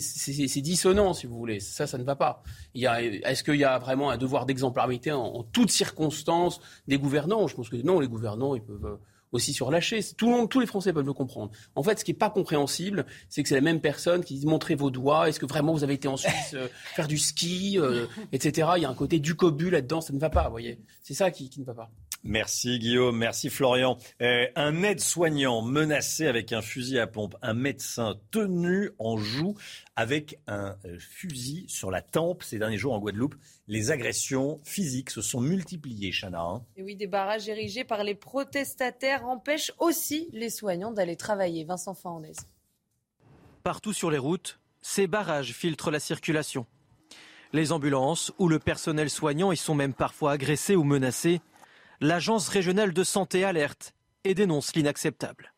[SPEAKER 35] C'est dissonant, si vous voulez. Ça, ça ne va pas. Est-ce qu'il y a vraiment un devoir d'exemplarité en, en toutes circonstances des gouvernants? Je pense que non, les gouvernants, ils peuvent aussi surlâché. Tout le monde, tous les Français peuvent le comprendre. En fait, ce qui n'est pas compréhensible, c'est que c'est la même personne qui dit montrez vos doigts. Est-ce que vraiment vous avez été en Suisse euh, faire du ski, euh, etc. Il y a un côté du cobu là-dedans, ça ne va pas. Vous voyez, c'est ça qui, ne va pas.
[SPEAKER 1] Merci Guillaume, merci Florian. Euh, un aide-soignant menacé avec un fusil à pompe, un médecin tenu en joue avec un fusil sur la tempe ces derniers jours en Guadeloupe les agressions physiques se sont multipliées, Chana. Hein.
[SPEAKER 2] Et oui, des barrages érigés par les protestataires empêchent aussi les soignants d'aller travailler. Vincent Fernandez.
[SPEAKER 27] Partout sur les routes, ces barrages filtrent la circulation. Les ambulances ou le personnel soignant y sont même parfois agressés ou menacés. L'agence régionale de santé alerte et dénonce l'inacceptable.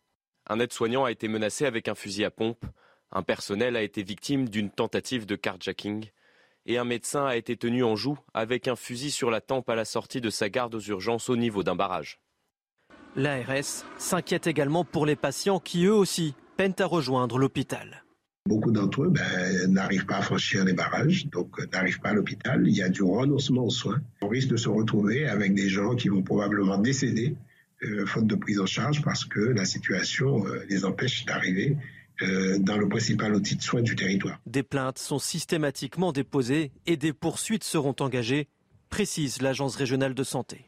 [SPEAKER 4] Un aide-soignant a été menacé avec un fusil à pompe. Un personnel a été victime d'une tentative de carjacking et un médecin a été tenu en joue avec un fusil sur la tempe à la sortie de sa garde aux urgences au niveau d'un barrage.
[SPEAKER 27] L'ARS s'inquiète également pour les patients qui eux aussi peinent à rejoindre l'hôpital.
[SPEAKER 5] Beaucoup d'entre eux ben, n'arrivent pas à franchir les barrages, donc euh, n'arrivent pas à l'hôpital. Il y a du renoncement aux soins. On risque de se retrouver avec des gens qui vont probablement décéder euh, faute de prise en charge parce que la situation euh, les empêche d'arriver euh, dans le principal outil de soins du territoire.
[SPEAKER 27] Des plaintes sont systématiquement déposées et des poursuites seront engagées, précise l'Agence régionale de santé.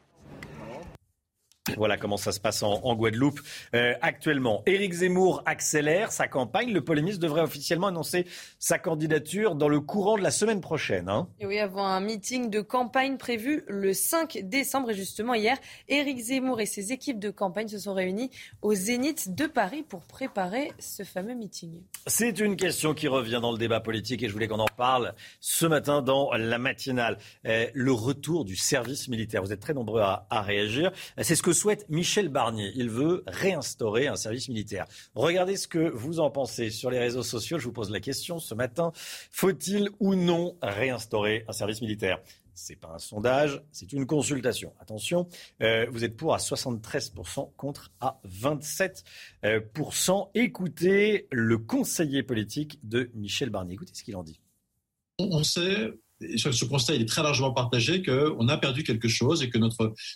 [SPEAKER 1] Voilà comment ça se passe en, Guadeloupe euh, actuellement. Éric Zemmour accélère sa campagne. Le polémiste devrait officiellement annoncer sa candidature dans le courant de la semaine prochaine. Hein.
[SPEAKER 2] Et oui, avant un meeting de campagne prévu le 5 décembre. Et justement, hier, Éric Zemmour et ses équipes de campagne se sont réunis au Zénith de Paris pour préparer ce fameux meeting.
[SPEAKER 1] C'est une question qui revient dans le débat politique et je voulais qu'on en parle ce matin dans la matinale. Euh, le retour du service militaire. Vous êtes très nombreux à, à réagir. C'est ce que souhaite Michel Barnier. Il veut réinstaurer un service militaire. Regardez ce que vous en pensez sur les réseaux sociaux. Je vous pose la question ce matin. Faut-il ou non réinstaurer un service militaire? C'est pas un sondage, c'est une consultation. Attention, euh, vous êtes pour à 73% contre à 27%. Écoutez le conseiller politique de Michel Barnier. Écoutez ce qu'il en dit.
[SPEAKER 8] On sait ce constat est très largement partagé qu'on a perdu quelque chose et que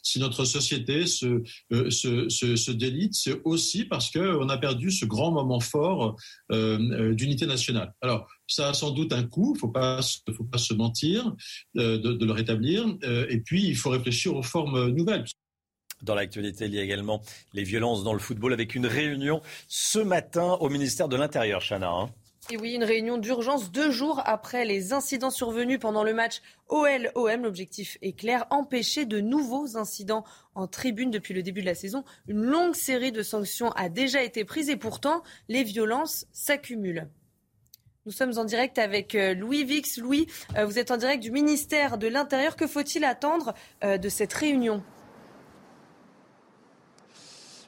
[SPEAKER 8] si notre société se, euh, se, délite, c'est aussi parce qu'on a perdu ce grand moment fort euh, euh, d'unité nationale. Alors, ça a sans doute un coût, faut pas, faut pas se mentir de, de, le rétablir. et puis, il faut réfléchir aux formes nouvelles.
[SPEAKER 1] Dans l'actualité, il y a également les violences dans le football avec une réunion ce matin au ministère de l'Intérieur, Chana. Hein.
[SPEAKER 2] Et oui, une réunion d'urgence deux jours après les incidents survenus pendant le match OL-OM. L'objectif est clair, empêcher de nouveaux incidents en tribune depuis le début de la saison. Une longue série de sanctions a déjà été prise et pourtant, les violences s'accumulent. Nous sommes en direct avec euh, Louis Vix. Louis, euh, vous êtes en direct du ministère de l'Intérieur. Que faut-il attendre euh, de cette réunion?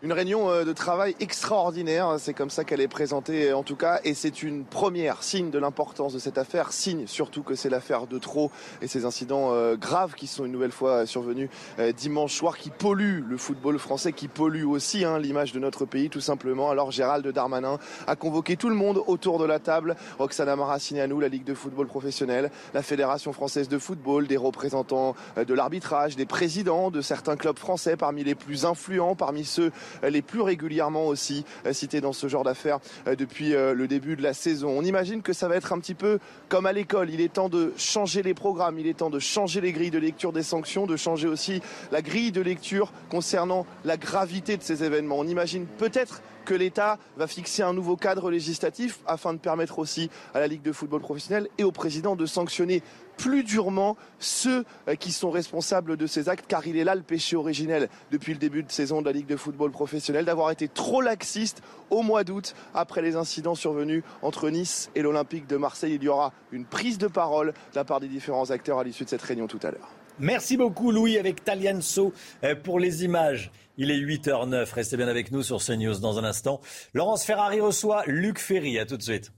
[SPEAKER 39] Une réunion euh, de travail extraordinaire, c'est comme ça qu'elle est présentée en tout cas, et c'est une première signe de l'importance de cette affaire, signe surtout que c'est l'affaire de trop et ces incidents euh, graves qui sont une nouvelle fois survenus euh, dimanche soir, qui polluent le football français, qui polluent aussi hein, l'image de notre pays tout simplement. Alors Gérald Darmanin a convoqué tout le monde autour de la table, Roxana Maracineanu, la Ligue de football professionnel, la Fédération française de football, des représentants de l'arbitrage, des présidents de certains clubs français, parmi les plus influents, parmi ceux les plus régulièrement aussi euh, cités dans ce genre d'affaires euh, depuis euh, le début de la saison. On imagine que ça va être un petit peu comme à l'école. Il est temps de changer les programmes, il est temps de changer les grilles de lecture des sanctions, de changer aussi la grille de lecture concernant la gravité de ces événements. On imagine peut-être que l'État va fixer un nouveau cadre législatif afin de permettre aussi à la Ligue de football professionnel et au président de sanctionner plus durement ceux euh, qui sont responsables de ces actes, car il est là le péché originel depuis le début de saison de la Ligue de football professionnel, d'avoir été trop laxiste au mois d'août après les incidents survenus entre Nice et l'Olympique de Marseille. Il y aura une prise de parole de la part des différents acteurs à l'issue de cette réunion tout à l'heure.
[SPEAKER 1] Merci beaucoup Louis avec Talianso euh, pour les images. Il est 8h09. Restez bien avec nous sur CNews dans un instant. Laurence Ferrari reçoit Luc Ferry. À tout de suite.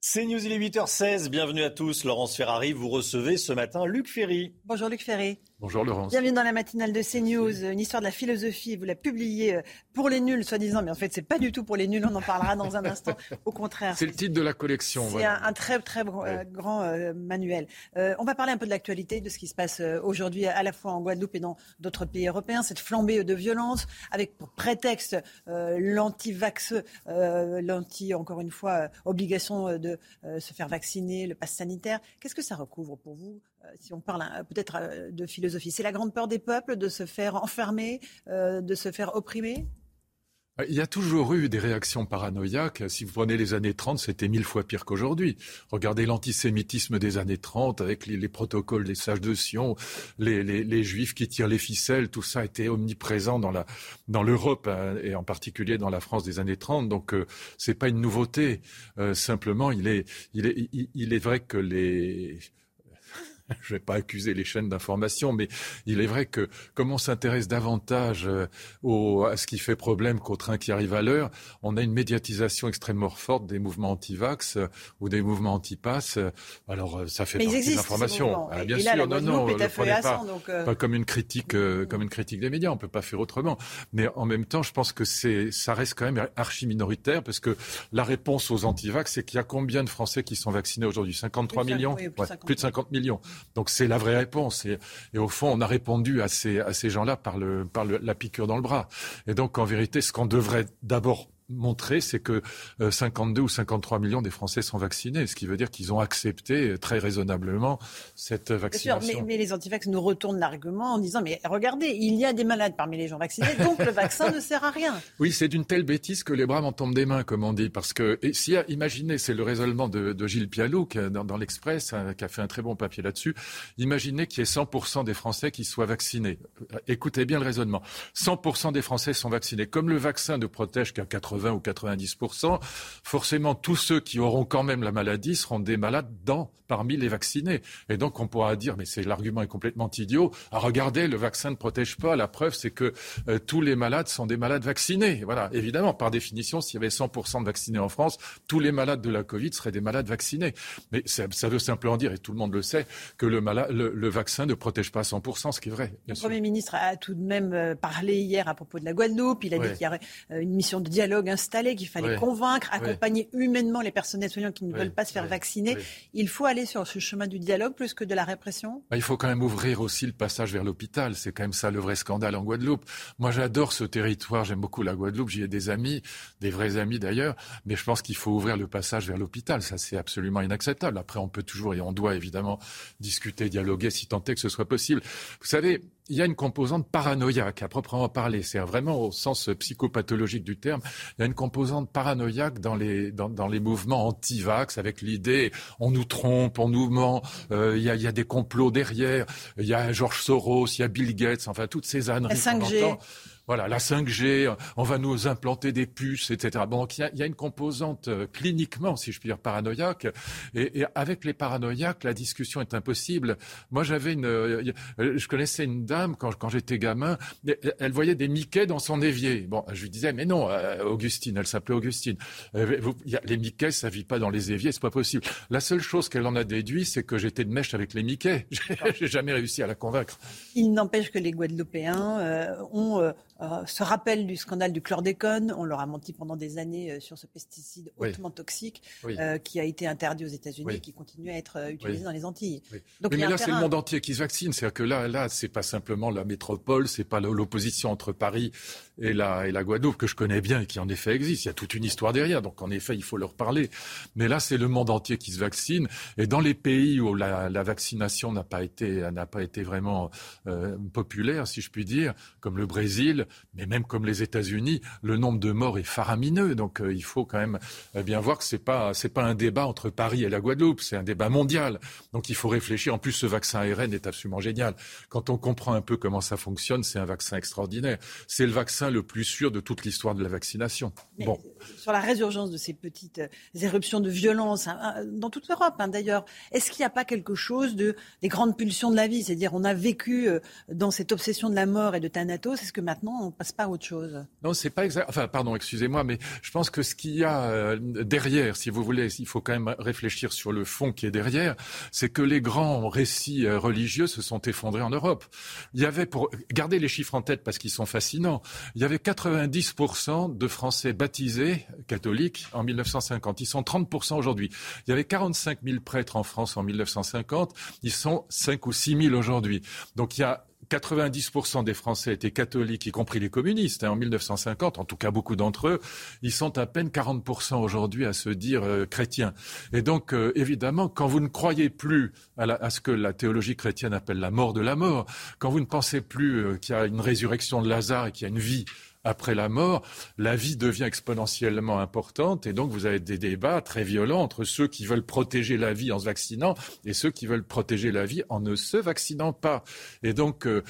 [SPEAKER 1] C'est News, il est 8h16. Bienvenue à tous. Laurence Ferrari, vous recevez ce matin Luc Ferry.
[SPEAKER 40] Bonjour Luc Ferry.
[SPEAKER 1] Bonjour Laurence.
[SPEAKER 40] Bienvenue dans la matinale de CNews, une histoire de la philosophie. Vous la publiez euh, pour les nuls, soi-disant, mais en fait, c'est pas du tout pour les nuls. On en parlera dans un instant. Au contraire.
[SPEAKER 37] C'est le titre de la collection.
[SPEAKER 40] C'est un, très très euh, grand euh, manuel. on va parler un peu de l'actualité, de ce qui se passe aujourd'hui à la fois en Guadeloupe et dans d'autres pays européens. Cette flambée de violence, avec pour prétexte l'anti-vax, l'anti, encore une fois, obligation de se faire vacciner, le pass sanitaire. Qu'est-ce que ça recouvre pour vous euh, si on parle hein, peut-être euh, de philosophie. C'est la grande peur des peuples de se faire enfermer, euh, de se faire opprimer?
[SPEAKER 37] Il y a toujours eu des réactions paranoïaques. Si vous prenez les années 30, c'était mille fois pire qu'aujourd'hui. Regardez l'antisémitisme des années 30 avec les, protocoles des sages de Sion, les, juifs qui tirent les ficelles, tout ça était omniprésent dans la dans l'Europe hein, et en particulier dans la France des années 30. Donc euh, c'est pas une nouveauté. simplement, il est il est il est vrai que les je ne vais pas accuser les chaînes d'information, mais il est vrai que comme on s'intéresse davantage euh, au, à ce qui fait problème qu'au train qui arrive à l'heure, on a une médiatisation extrêmement forte des mouvements anti-vax euh, ou des mouvements anti-pass. Alors euh, ça fait partie de l'information.
[SPEAKER 40] Ah, bien sûr, non, non, prenez pas,
[SPEAKER 37] pas comme une critique, comme une critique des médias. On peut pas faire autrement. Mais en même temps, je pense que c'est, ça reste quand même archi minoritaire parce que la réponse aux anti-vax, c'est qu'il y a combien de Français qui sont vaccinés aujourd'hui? 53 millions, plus de 50 millions. Donc c'est la vraie réponse. Et, au fond, on a répondu à ces, à ces gens-là par, le, par la piqûre dans le bras. Et donc en vérité, ce qu'on devrait d'abord montré, c'est que 52 ou 53 millions des Français sont vaccinés, ce qui veut dire qu'ils ont accepté très raisonnablement cette vaccination.
[SPEAKER 40] Bien sûr, mais, les antivax nous retournent l'argument en disant mais regardez, il y a des malades parmi les gens vaccinés, donc le vaccin ne sert à rien.
[SPEAKER 37] Oui, c'est d'une telle bêtise que les bras m'en tombent des mains, comme on dit, parce que et si imaginez, c'est le raisonnement de, Gilles Pialot qui, dans, dans l'Express, hein, qui a fait un très bon papier là-dessus. Imaginez qu'il y ait 100% des Français qui soient vaccinés. Écoutez bien le raisonnement. 100% des Français sont vaccinés. Comme le vaccin ne protège qu'à 80 ou 90%, forcément tous ceux qui auront quand même la maladie seront des malades dans, parmi les vaccinés. Et donc on pourra dire, mais c'est l'argument est complètement idiot. Ah, regardez, le vaccin ne protège pas. La preuve, c'est que euh, tous les malades sont des malades vaccinés. Voilà. Évidemment, par définition, s'il y avait 100% de vaccinés en France, tous les malades de la Covid seraient des malades vaccinés. Mais ça, veut simplement dire, et tout le monde le sait, que le, le, vaccin ne protège pas à 100%, ce qui est vrai.
[SPEAKER 40] Le Premier ministre a tout de même euh, parlé hier à propos de la Guadeloupe. Il a dit qu'il y aurait euh, une mission de dialogue installée, qu'il fallait convaincre, accompagner humainement les personnels soignants qui ne veulent pas se faire vacciner. Il faut aller sur ce chemin du dialogue plus que de la répression
[SPEAKER 37] bah, Il faut quand même ouvrir aussi le passage vers l'hôpital. C'est quand même ça le vrai scandale en Guadeloupe. Moi, j'adore ce territoire. J'aime beaucoup la Guadeloupe. J'y ai des amis, des vrais amis d'ailleurs. Mais je pense qu'il faut ouvrir le passage vers l'hôpital. Ça, c'est absolument inacceptable. Après, on peut toujours et on doit évidemment discuter, dialoguer si tant est que ce soit possible. Vous savez, il y a une composante paranoïaque à proprement parler. C'est vraiment au sens psychopathologique du terme. Il y a une composante paranoïaque dans les, dans, dans les mouvements anti-vax avec l'idée on nous trompe, on nous ment, euh, il, y a, il, y a, des complots derrière, il y a George Soros, il y a Bill Gates, enfin toutes ces âneries qu'on entend. Voilà, la 5G, on va nous implanter des puces, etc. Bon, il y, a, une composante euh, cliniquement, si je puis dire, paranoïaque. Et, avec les paranoïaques, la discussion est impossible. Moi, j'avais une, euh, je connaissais une dame quand, j'étais gamin, elle voyait des Mickey dans son évier. Bon, je lui disais, mais non, euh, Augustine, elle s'appelait Augustine. les Mickey, ça vit pas dans les éviers, c'est pas possible. La seule chose qu'elle en a déduit, c'est que j'étais de mèche avec les Mickey. J'ai jamais réussi à la convaincre.
[SPEAKER 40] Il n'empêche que les Guadeloupéens ont euh, se rappelle du scandale du chlordécone. On leur a menti pendant des années euh, sur ce pesticide hautement toxique euh, qui a été interdit aux États-Unis et qui continue à être utilisé dans les Antilles.
[SPEAKER 37] Donc, mais, là, c'est le monde entier qui se vaccine. C'est-à-dire que là, là, c'est pas simplement la métropole, c'est pas l'opposition entre Paris et la, et la Guadeloupe que je connais bien et qui en effet existe. Il y a toute une histoire derrière. Donc en effet, il faut leur parler. Mais là, c'est le monde entier qui se vaccine. Et dans les pays où la, la vaccination n'a pas été n'a pas été vraiment populaire, si je puis dire, comme le Brésil, mais même comme les États-Unis, le nombre de morts est faramineux. Donc euh, il faut quand même euh, bien voir que c'est pas c'est pas un débat entre Paris et la Guadeloupe, c'est un débat mondial. Donc il faut réfléchir. En plus, ce vaccin ARN est absolument génial. Quand on comprend un peu comment ça fonctionne, c'est un vaccin extraordinaire. C'est le vaccin le plus sûr de toute l'histoire de la vaccination. bon.
[SPEAKER 40] Sur la résurgence de ces petites euh, éruptions de violence hein, hein, dans toute l'Europe, hein, d'ailleurs, est-ce qu'il n'y a pas quelque chose de des grandes pulsions de la vie? C'est-à-dire, on a vécu dans cette obsession de la mort et de Thanatos. Est-ce que maintenant on passe pas à autre chose
[SPEAKER 37] Non, c'est pas exact. Enfin, pardon, excusez-moi, mais je pense que ce qu'il y a euh, derrière, si vous voulez, il faut quand même réfléchir sur le fond qui est derrière, c'est que les grands récits euh, religieux se sont effondrés en Europe. Il y avait, pour garder les chiffres en tête parce qu'ils sont fascinants, il y avait 90% de Français baptisés catholiques en 1950. Ils sont 30% aujourd'hui. Il y avait 45 000 prêtres en France en 1950. Ils sont 5 ou 6 000 aujourd'hui. Donc il y a 90% des Français étaient catholiques, y compris les communistes, hein, en 1950, en tout cas beaucoup d'entre eux. Ils sont à peine 40% aujourd'hui à se dire euh, chrétiens. Et donc, euh, évidemment, quand vous ne croyez plus à, ce que la théologie chrétienne appelle la mort de la mort, quand vous ne pensez plus euh, qu'il y a une résurrection de Lazare et qu'il y a une vie après la mort, la vie devient exponentiellement importante et donc vous avez des débats très violents entre ceux qui veulent protéger la vie en se vaccinant et ceux qui veulent protéger la vie en ne se vaccinant pas. Et donc, euh,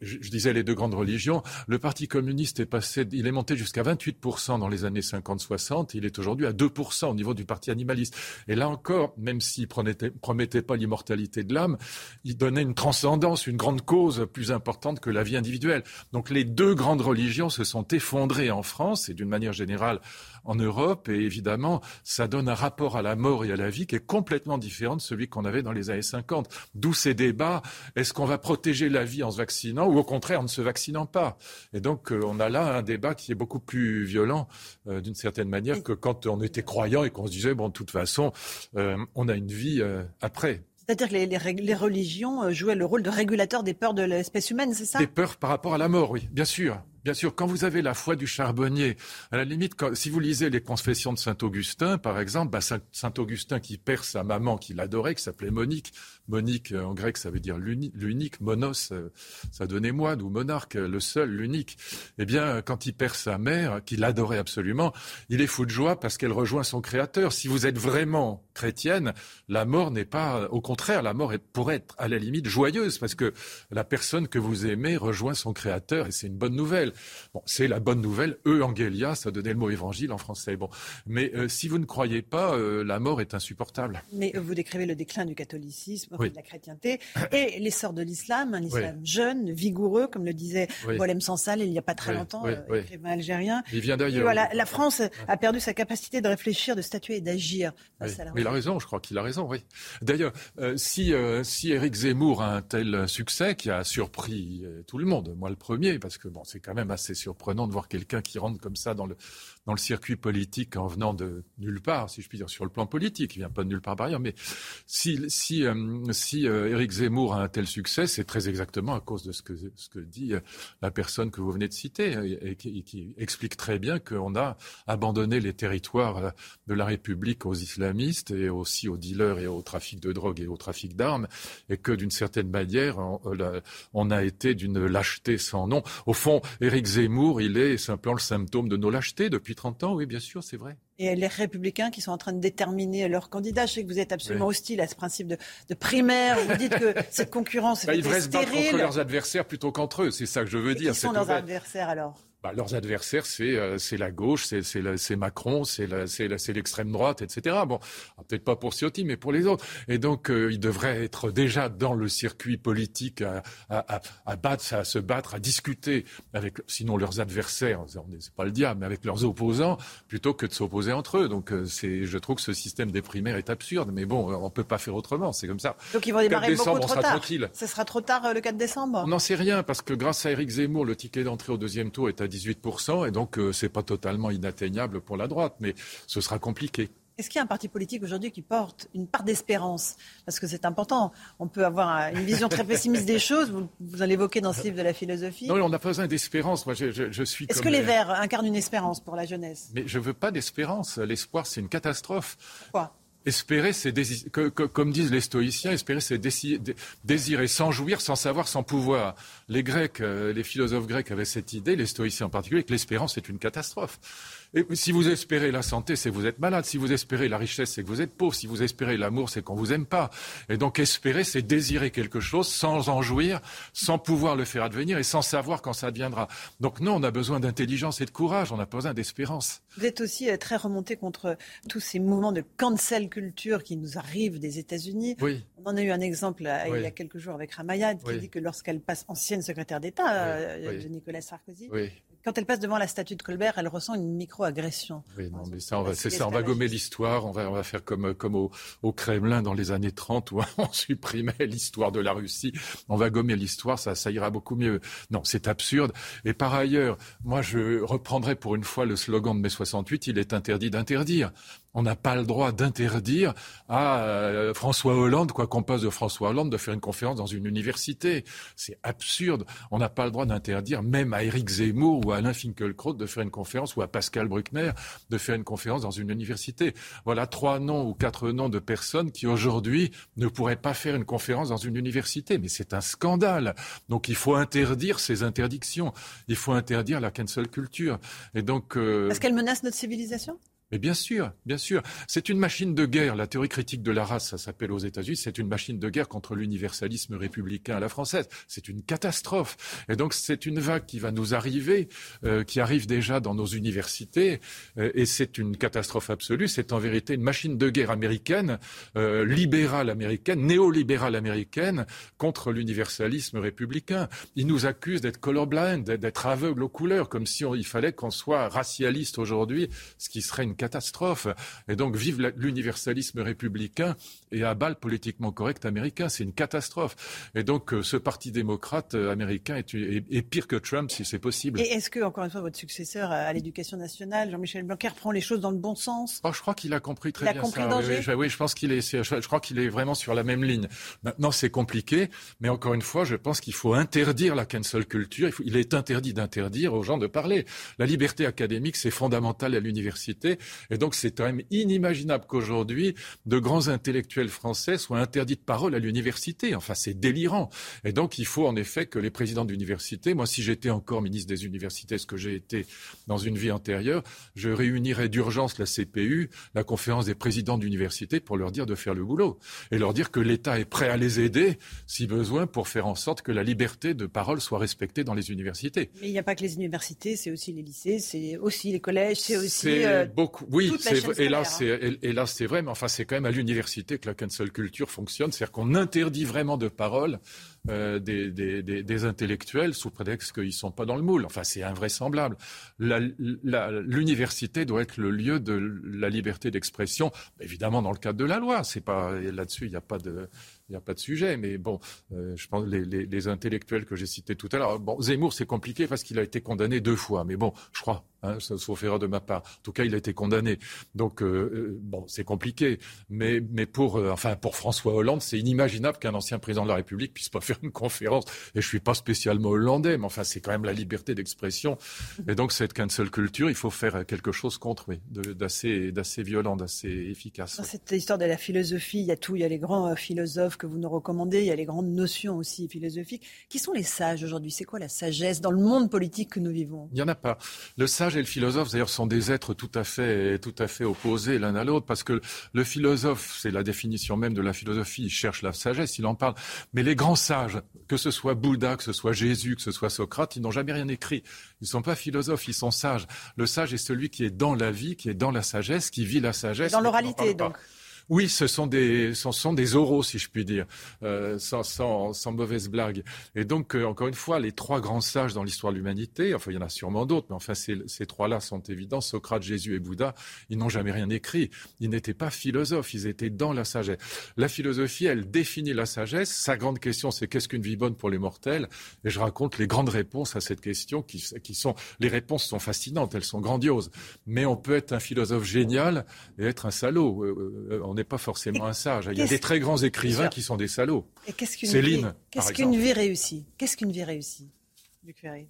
[SPEAKER 37] je, disais les deux grandes religions, le Parti communiste est passé, il est monté jusqu'à 28% dans les années 50-60, il est aujourd'hui à 2% au niveau du Parti animaliste. Et là encore, même s'il promettait, promettait pas l'immortalité de l'âme, il donnait une transcendance, une grande cause plus importante que la vie individuelle. Donc les deux grandes religions se sont effondrés en France et d'une manière générale en Europe. Et évidemment, ça donne un rapport à la mort et à la vie qui est complètement différent de celui qu'on avait dans les années 50. D'où ces débats. Est-ce qu'on va protéger la vie en se vaccinant ou au contraire en ne se vaccinant pas? Et donc, euh, on a là un débat qui est beaucoup plus violent euh, d'une certaine manière que quand on était croyant et qu'on se disait, bon, de toute façon, euh, on a une vie après.
[SPEAKER 40] C'est-à-dire que les, religions jouaient le rôle de régulateur des peurs de l'espèce humaine, c'est ça?
[SPEAKER 37] Des peurs par rapport à la mort, oui, bien sûr. Bien sûr, quand vous avez la foi du charbonnier, à la limite, si vous lisez les confessions de Saint Augustin, par exemple, bah, Saint Augustin qui perd sa maman qu'il adorait, qui s'appelait Monique. Monique, euh, en grec, ça veut dire l'unique, monos, euh, ça donnait moine ou monarque, le seul, l'unique. Eh bien, quand il perd sa mère, qu'il adorait absolument, il est fou de joie parce qu'elle rejoint son créateur. Si vous êtes vraiment chrétienne, la mort n'est pas, au contraire, la mort pourrait être à la limite joyeuse parce que la personne que vous aimez rejoint son créateur et c'est une bonne nouvelle. Bon, c'est la bonne nouvelle. Evangelia, ça donnait le mot évangile en français. Bon, mais euh, si vous ne croyez pas, la mort est insupportable.
[SPEAKER 40] Mais vous décrivez le déclin du catholicisme, de la chrétienté et l'essor de l'islam, un islam jeune, vigoureux, comme le disait Boilem Sansal il n'y a pas très longtemps, euh, écrivain algérien.
[SPEAKER 37] Il vient d'ailleurs.
[SPEAKER 40] Voilà, la France a perdu sa capacité de réfléchir, de statuer et d'agir
[SPEAKER 37] face à la Mais il a raison, je crois qu'il a raison, oui. D'ailleurs, si, si Éric Zemmour a un tel succès qui a surpris tout le monde, moi le premier, parce que bon, c'est quand même assez surprenant de voir quelqu'un qui rentre comme ça dans le, dans le circuit politique en venant de nulle part, si je puis dire, sur le plan politique. Il vient pas de nulle part par ailleurs. Mais si, si, euh, euh, Éric Zemmour a un tel succès, c'est très exactement à cause de ce que, dit euh, la personne que vous venez de citer et, qui, qui, explique très bien qu'on a abandonné les territoires de la République aux islamistes et aussi aux dealers et au trafic de drogue et au trafic d'armes et que d'une certaine manière, on, on a été d'une lâcheté sans nom. Au fond, Éric Zemmour, il est simplement le symptôme de nos lâchetés depuis 30 ans, oui, bien sûr, c'est vrai.
[SPEAKER 40] Et les républicains qui sont en train de déterminer leurs candidats. Je sais que vous êtes absolument hostile à ce principe de, de, primaire. Vous dites que cette concurrence
[SPEAKER 37] bah,
[SPEAKER 40] est
[SPEAKER 37] Ils devraient se battre contre leurs adversaires plutôt qu'entre eux. C'est ça que je veux dire.
[SPEAKER 40] Qui sont leurs adversaires alors?
[SPEAKER 37] Bah, leurs adversaires, c'est euh, la gauche, c'est Macron, c'est l'extrême droite, etc. Bon, ah, peut-être pas pour Ciotti, mais pour les autres. Et donc, euh, ils devraient être déjà dans le circuit politique à, à, à, battre, à se battre, à discuter avec, sinon leurs adversaires, c'est pas le diable, mais avec leurs opposants, plutôt que de s'opposer entre eux. Donc, euh, c'est, je trouve que ce système des primaires est absurde, mais bon, on peut pas faire autrement, c'est comme ça.
[SPEAKER 40] Donc, ils vont démarrer beaucoup trop tard. Tranquille. Ce sera trop tard le 4 décembre.
[SPEAKER 37] On n'en sait rien parce que grâce à Éric Zemmour, le ticket d'entrée au deuxième tour est à 18%, et donc euh, c'est pas totalement inatteignable pour la droite, mais ce sera compliqué.
[SPEAKER 40] Est-ce qu'il y a un parti politique aujourd'hui qui porte une part d'espérance? Parce que c'est important. On peut avoir une vision très pessimiste des choses. Vous, vous en évoquez dans ce livre de la philosophie.
[SPEAKER 37] Non, on n'a pas besoin d'espérance. Moi, je, je, suis.
[SPEAKER 40] Est-ce que les Verts incarnent une espérance pour la jeunesse?
[SPEAKER 37] Mais je veux pas d'espérance. L'espoir, c'est une catastrophe.
[SPEAKER 40] Pourquoi?
[SPEAKER 37] Espérer, c'est comme disent les stoïciens, espérer, c'est désirer sans jouir, sans savoir, sans pouvoir. Les Grecs, euh, les philosophes grecs avaient cette idée, les stoïciens en particulier, que l'espérance est une catastrophe. Et si vous espérez la santé, c'est que vous êtes malade. Si vous espérez la richesse, c'est que vous êtes pauvre. Si vous espérez l'amour, c'est qu'on vous aime pas. Et donc espérer, c'est désirer quelque chose sans en jouir, sans pouvoir le faire advenir et sans savoir quand ça adviendra. Donc non, on a besoin d'intelligence et de courage. On a besoin d'espérance.
[SPEAKER 40] Vous êtes aussi euh, très remonté contre tous ces mouvements de cancel culture qui nous arrivent des États-Unis.
[SPEAKER 37] Oui.
[SPEAKER 40] On en a eu un exemple euh, il y a quelques jours avec Ramayad qui dit que lorsqu'elle passe ancienne secrétaire d'État euh, de Nicolas Sarkozy, quand elle passe devant la statue de Colbert, elle ressent une micro-agression.
[SPEAKER 37] Oui, non, mais ça, on va, c'est ça, on va gommer l'histoire, on va, on va faire comme, comme au, au, Kremlin dans les années 30 où on supprimait l'histoire de la Russie. On va gommer l'histoire, ça, ça ira beaucoup mieux. Non, c'est absurde. Et par ailleurs, moi, je reprendrai pour une fois le slogan de mai 68, il est interdit d'interdire. On n'a pas le droit d'interdire à euh, François Hollande, quoi qu'on passe de François Hollande, de faire une conférence dans une université. C'est absurde. On n'a pas le droit d'interdire même à Éric Zemmour ou à Alain Finkielkraut de faire une conférence ou à Pascal Bruckner de faire une conférence dans une université. Voilà trois noms ou quatre noms de personnes qui aujourd'hui ne pourraient pas faire une conférence dans une université. Mais c'est un scandale. Donc il faut interdire ces interdictions. Il faut interdire la cancel culture. Et donc.
[SPEAKER 40] Euh... Est-ce qu'elle menace notre civilisation?
[SPEAKER 37] Mais bien sûr, bien sûr. C'est une machine de guerre. La théorie critique de la race, ça s'appelle aux États-Unis, c'est une machine de guerre contre l'universalisme républicain à la française. C'est une catastrophe. Et donc c'est une vague qui va nous arriver, euh, qui arrive déjà dans nos universités, euh, et c'est une catastrophe absolue. C'est en vérité une machine de guerre américaine, euh, libérale américaine, néolibérale américaine, contre l'universalisme républicain. Ils nous accusent d'être colorblind, d'être aveugles aux couleurs, comme si il fallait qu'on soit racialiste aujourd'hui, ce qui serait une catastrophe. Et donc, vive l'universalisme républicain et à bas le politiquement correct américain. C'est une catastrophe. Et donc, euh, ce parti démocrate euh, américain est, pire que Trump, si c'est possible.
[SPEAKER 40] Et est-ce que, encore une fois, votre successeur à l'éducation nationale, Jean-Michel Blanquer, prend les choses dans le bon sens?
[SPEAKER 37] Oh, Je crois qu'il a compris très
[SPEAKER 40] il
[SPEAKER 37] bien
[SPEAKER 40] a compris
[SPEAKER 37] ça.
[SPEAKER 40] danger
[SPEAKER 37] oui, je pense qu'il est, je crois qu'il est vraiment sur la même ligne. Maintenant, c'est compliqué, mais encore une fois, je pense qu'il faut interdire la cancel culture. Il, il est interdit d'interdire aux gens de parler. La liberté académique, c'est fondamental à l'université. Et donc, c'est quand même inimaginable qu'aujourd'hui, de grands intellectuels français soient interdits de parole à l'université. Enfin, c'est délirant. Et donc, il faut en effet que les présidents d'université, moi, si j'étais encore ministre des universités, ce que j'ai été dans une vie antérieure, je réunirais d'urgence la CPU, la conférence des présidents d'université, pour leur dire de faire le boulot. Et leur dire que l'État est prêt à les aider, si besoin, pour faire en sorte que la liberté de parole soit respectée dans les universités.
[SPEAKER 40] Mais il n'y a pas que les universités, c'est aussi les lycées, c'est aussi les collèges, c'est aussi.
[SPEAKER 37] Euh, beaucoup. Oui, et là, c'est et là, c'est vrai, mais enfin, c'est quand même à l'université que la cancel culture fonctionne, c'est-à-dire qu'on interdit vraiment de parole euh, des, des, des, des, intellectuels sous prétexte qu'ils ne sont pas dans le moule. Enfin, c'est invraisemblable. L'université doit être le lieu de la liberté d'expression, évidemment dans le cadre de la loi. C'est pas là-dessus, il n'y a pas de il n'y a pas de sujet. Mais bon, euh, je pense les, les, intellectuels que j'ai cités tout à l'heure. Bon, Zemmour, c'est compliqué parce qu'il a été condamné deux fois. Mais bon, je crois, hein, sauf erreur de ma part. En tout cas, il a été condamné. Donc, euh, euh bon, c'est compliqué. Mais, mais pour, enfin, pour François Hollande, c'est inimaginable qu'un ancien président de la République puisse pas faire une conférence. Et je suis pas spécialement hollandais, mais enfin, c'est quand même la liberté d'expression. Et donc, cette cancel culture, il faut faire quelque chose contre, oui, d'assez, d'assez violent, d'assez efficace.
[SPEAKER 40] Dans cette histoire de la philosophie, il y a tout. Il y a les grands philosophes que vous nous recommandez. Il y a les grandes notions aussi philosophiques. Qui sont les sages aujourd'hui? C'est quoi la sagesse dans le monde politique que nous vivons?
[SPEAKER 37] Il n'y en a pas. Le sage et le philosophe, d'ailleurs, sont des êtres tout à fait, tout à fait opposés l'un à l'autre, parce que le philosophe, c'est la définition même de la philosophie, il cherche la sagesse, il en parle. Mais les grands sages, que ce soit Bouddha, que ce soit Jésus, que ce soit Socrate, ils n'ont jamais rien écrit. Ils ne sont pas philosophes, ils sont sages. Le sage est celui qui est dans la vie, qui est dans la sagesse, qui vit la sagesse.
[SPEAKER 40] Dans l'oralité, donc.
[SPEAKER 37] Oui, ce sont des, ce sont des oraux, si je puis dire, euh, sans, sans, sans, mauvaise blague. Et donc, euh, encore une fois, les trois grands sages dans l'histoire de l'humanité, enfin, il y en a sûrement d'autres, mais enfin, ces, ces trois-là sont évidents, Socrate, Jésus et Bouddha, ils n'ont jamais rien écrit. Ils n'étaient pas philosophes, ils étaient dans la sagesse. La philosophie, elle définit la sagesse. Sa grande question, c'est qu'est-ce qu'une vie bonne pour les mortels? Et je raconte les grandes réponses à cette question qui, qui sont... Les réponses sont fascinantes, elles sont grandioses. Mais on peut être un philosophe génial et être un salaud. Euh, on n'est pas forcément un sage. Il y a des très grands écrivains qui sont des salauds.
[SPEAKER 40] Et qu'est-ce qu'une Céline, vie, qu'est-ce qu'une vie réussie? Qu'est-ce qu'une vie réussie, Luc Ferry?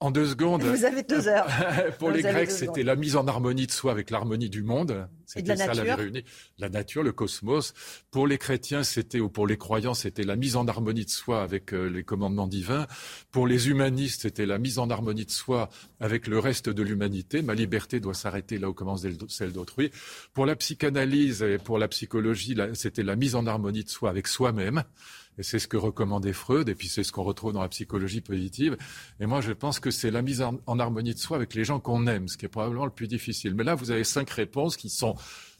[SPEAKER 37] En deux secondes.
[SPEAKER 40] Vous avez deux heures.
[SPEAKER 37] pour les Grecs, c'était la mise en harmonie de soi avec l'harmonie du monde. C'était ça la vie réunie. La nature, le cosmos. Pour les chrétiens, c'était, ou pour les croyants, c'était la mise en harmonie de soi avec euh, les commandements divins. Pour les humanistes, c'était la mise en harmonie de soi avec le reste de l'humanité. Ma liberté doit s'arrêter là où commence celle d'autrui. Pour la psychanalyse et pour la psychologie, c'était la mise en harmonie de soi avec soi-même. Et c'est ce que recommandait Freud, et puis c'est ce qu'on retrouve dans la psychologie positive. Et moi, je pense que c'est la mise en, harmonie de soi avec les gens qu'on aime, ce qui est probablement le plus difficile. Mais là, vous avez cinq réponses qui sont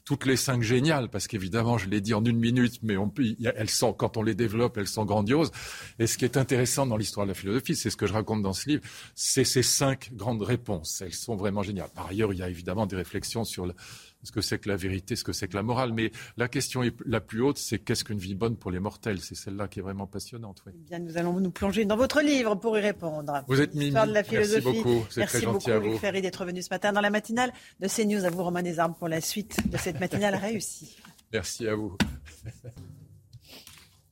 [SPEAKER 37] toutes les cinq géniales, parce qu'évidemment, je l'ai dit en une minute, mais elles sont, quand on les développe, elles sont grandioses. Et ce qui est intéressant dans l'histoire de la philosophie, c'est ce que je raconte dans ce livre, c'est ces cinq grandes réponses. Elles sont vraiment géniales. Par ailleurs, il y a évidemment des réflexions sur le, ce que c'est que la vérité, ce que c'est que la morale. Mais la question la plus haute, c'est qu'est-ce qu'une vie bonne pour les mortels? C'est celle-là qui est vraiment passionnante. Oui.
[SPEAKER 40] Eh bien, nous allons nous plonger dans votre livre pour y répondre.
[SPEAKER 37] Vous êtes Mimi.
[SPEAKER 40] de la philosophie.
[SPEAKER 37] Merci beaucoup. C'est
[SPEAKER 40] Merci
[SPEAKER 37] très gentil
[SPEAKER 40] beaucoup,
[SPEAKER 37] à vous.
[SPEAKER 40] Ferry, d'être venu ce matin dans la matinale de CNews. À vous, Romain Desarmes, pour la suite de cette matinale réussie.
[SPEAKER 37] Merci à vous.